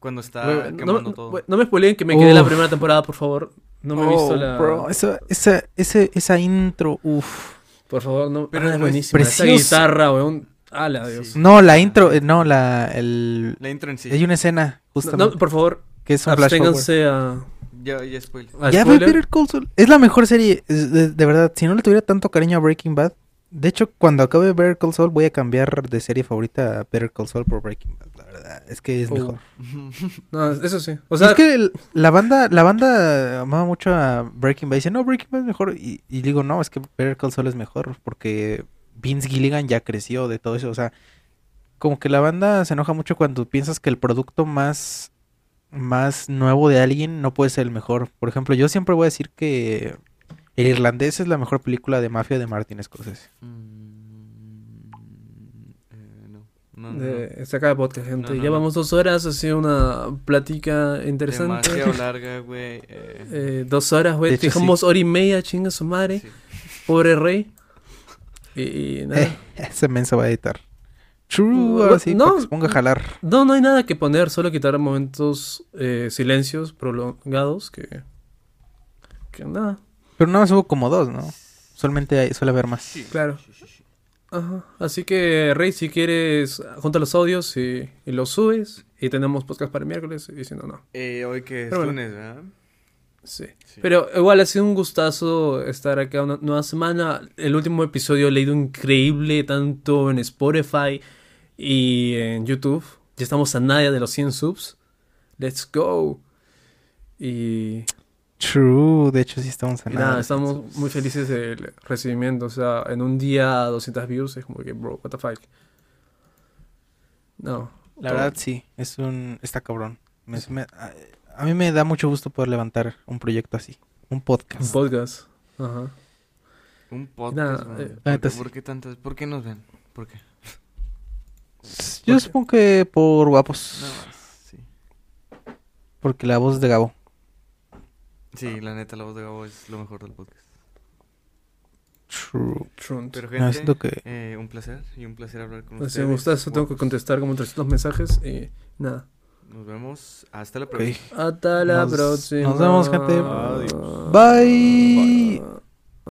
Speaker 6: Cuando está
Speaker 4: no,
Speaker 6: quemando
Speaker 4: no-
Speaker 6: todo.
Speaker 4: no me spoileen que me quedé la
Speaker 2: Uf.
Speaker 4: primera temporada, por favor. No me he visto
Speaker 2: Oh,
Speaker 4: la...
Speaker 2: bro, esa, esa, ese- esa intro, uff.
Speaker 4: Por favor, no.
Speaker 6: Pero
Speaker 4: ah,
Speaker 6: no es
Speaker 4: buenísima. Esa
Speaker 2: preciosa.
Speaker 4: guitarra, weón. ¡Hala, Dios!
Speaker 6: Sí.
Speaker 2: No, la intro, eh, no, la, el...
Speaker 6: La intro en sí.
Speaker 2: Hay una escena,
Speaker 4: No,
Speaker 2: justamente,
Speaker 4: no, por favor,
Speaker 2: que es un flash forward.
Speaker 4: absténganse a,
Speaker 6: Ya, ya spoiler.
Speaker 4: a
Speaker 2: Ya
Speaker 4: spoiler.
Speaker 2: Better Call Saul. Es la mejor serie, de, de verdad. Si no le tuviera tanto cariño a Breaking Bad. De hecho, cuando acabe Better Call Saul, voy a cambiar de serie favorita a Better Call Saul por Breaking Bad. La verdad, es que es
Speaker 4: Oh.
Speaker 2: mejor.
Speaker 4: No, eso sí. O sea,
Speaker 2: es que el- la banda, la banda amaba mucho a Breaking Bad. Dice, no, Breaking Bad es mejor. Y, y digo, no, es que Better Call Saul es mejor. Porque Vince Gilligan ya creció de todo eso. O sea, como que la banda se enoja mucho cuando piensas que el producto más, más nuevo de alguien no puede ser el mejor. Por ejemplo, yo siempre voy a decir que El Irlandés es la mejor película de mafia de Martin Scorsese.
Speaker 6: Mm, eh, no. No, no,
Speaker 4: de, se acaba el podcast, gente.
Speaker 6: No, no,
Speaker 4: ya
Speaker 6: no.
Speaker 4: vamos dos horas, ha sido una plática interesante.
Speaker 6: Demasiado larga, güey. eh,
Speaker 4: Eh, dos horas, güey. Dejamos hora y media, chinga su madre.
Speaker 6: sí.
Speaker 4: Pobre rey. Y, y nada.
Speaker 2: Eh, ese menso va a editar. True,
Speaker 4: No,
Speaker 2: ahora sí,
Speaker 4: no.
Speaker 2: que se ponga a jalar.
Speaker 4: No, no hay nada que poner, solo quitar momentos, eh, silencios prolongados que. Que nada.
Speaker 2: Pero nada más hubo como dos, ¿no? Solamente hay, suele haber más.
Speaker 6: Sí,
Speaker 4: Claro.
Speaker 6: sí, sí, sí.
Speaker 4: Ajá. Así que, Rey, si quieres, junta los audios y, y los subes. Y tenemos podcast para el miércoles. Y si no, no.
Speaker 6: Eh, hoy que es
Speaker 4: Pero bueno.
Speaker 6: lunes, ¿verdad?
Speaker 4: Sí.
Speaker 6: Sí.
Speaker 4: Pero igual ha sido un gustazo estar acá una nueva semana. El último episodio he leído increíble, tanto en Spotify y en YouTube. Ya estamos a nada de los 100 subs. Let's go. Y,
Speaker 2: True, de hecho sí estamos
Speaker 4: y
Speaker 2: nada.
Speaker 4: estamos muy felices del recibimiento. O sea, en un día 200 views es como que, bro, what the fuck. No.
Speaker 2: La
Speaker 4: todo-
Speaker 2: verdad sí, es un... está cabrón. Me- me- a, a mí me da mucho gusto poder levantar un proyecto así. Un
Speaker 4: Un
Speaker 2: podcast.
Speaker 4: podcast. Ajá.
Speaker 6: Un podcast,
Speaker 4: Nada,
Speaker 6: man.
Speaker 4: eh,
Speaker 6: ¿Por, qué, por tantas? ¿Por qué nos ven? ¿Por qué?
Speaker 2: Yo supongo que por guapos.
Speaker 3: Nada más, sí.
Speaker 2: Porque la voz de Gabo.
Speaker 3: Sí, la neta, la voz de Gabo es lo mejor del podcast.
Speaker 2: True.
Speaker 4: Trunt.
Speaker 3: Pero
Speaker 2: No,
Speaker 3: gente,
Speaker 2: siento que-
Speaker 3: eh, un placer y un placer hablar con
Speaker 4: Pues, si
Speaker 3: ustedes.
Speaker 4: me gusta eso, tengo que contestar como 300 mensajes y nada.
Speaker 3: Nos vemos. Hasta la próxima.
Speaker 4: Hasta la
Speaker 2: Nos-
Speaker 4: próxima.
Speaker 2: nos vemos, gente.
Speaker 4: Adiós.
Speaker 2: Bye.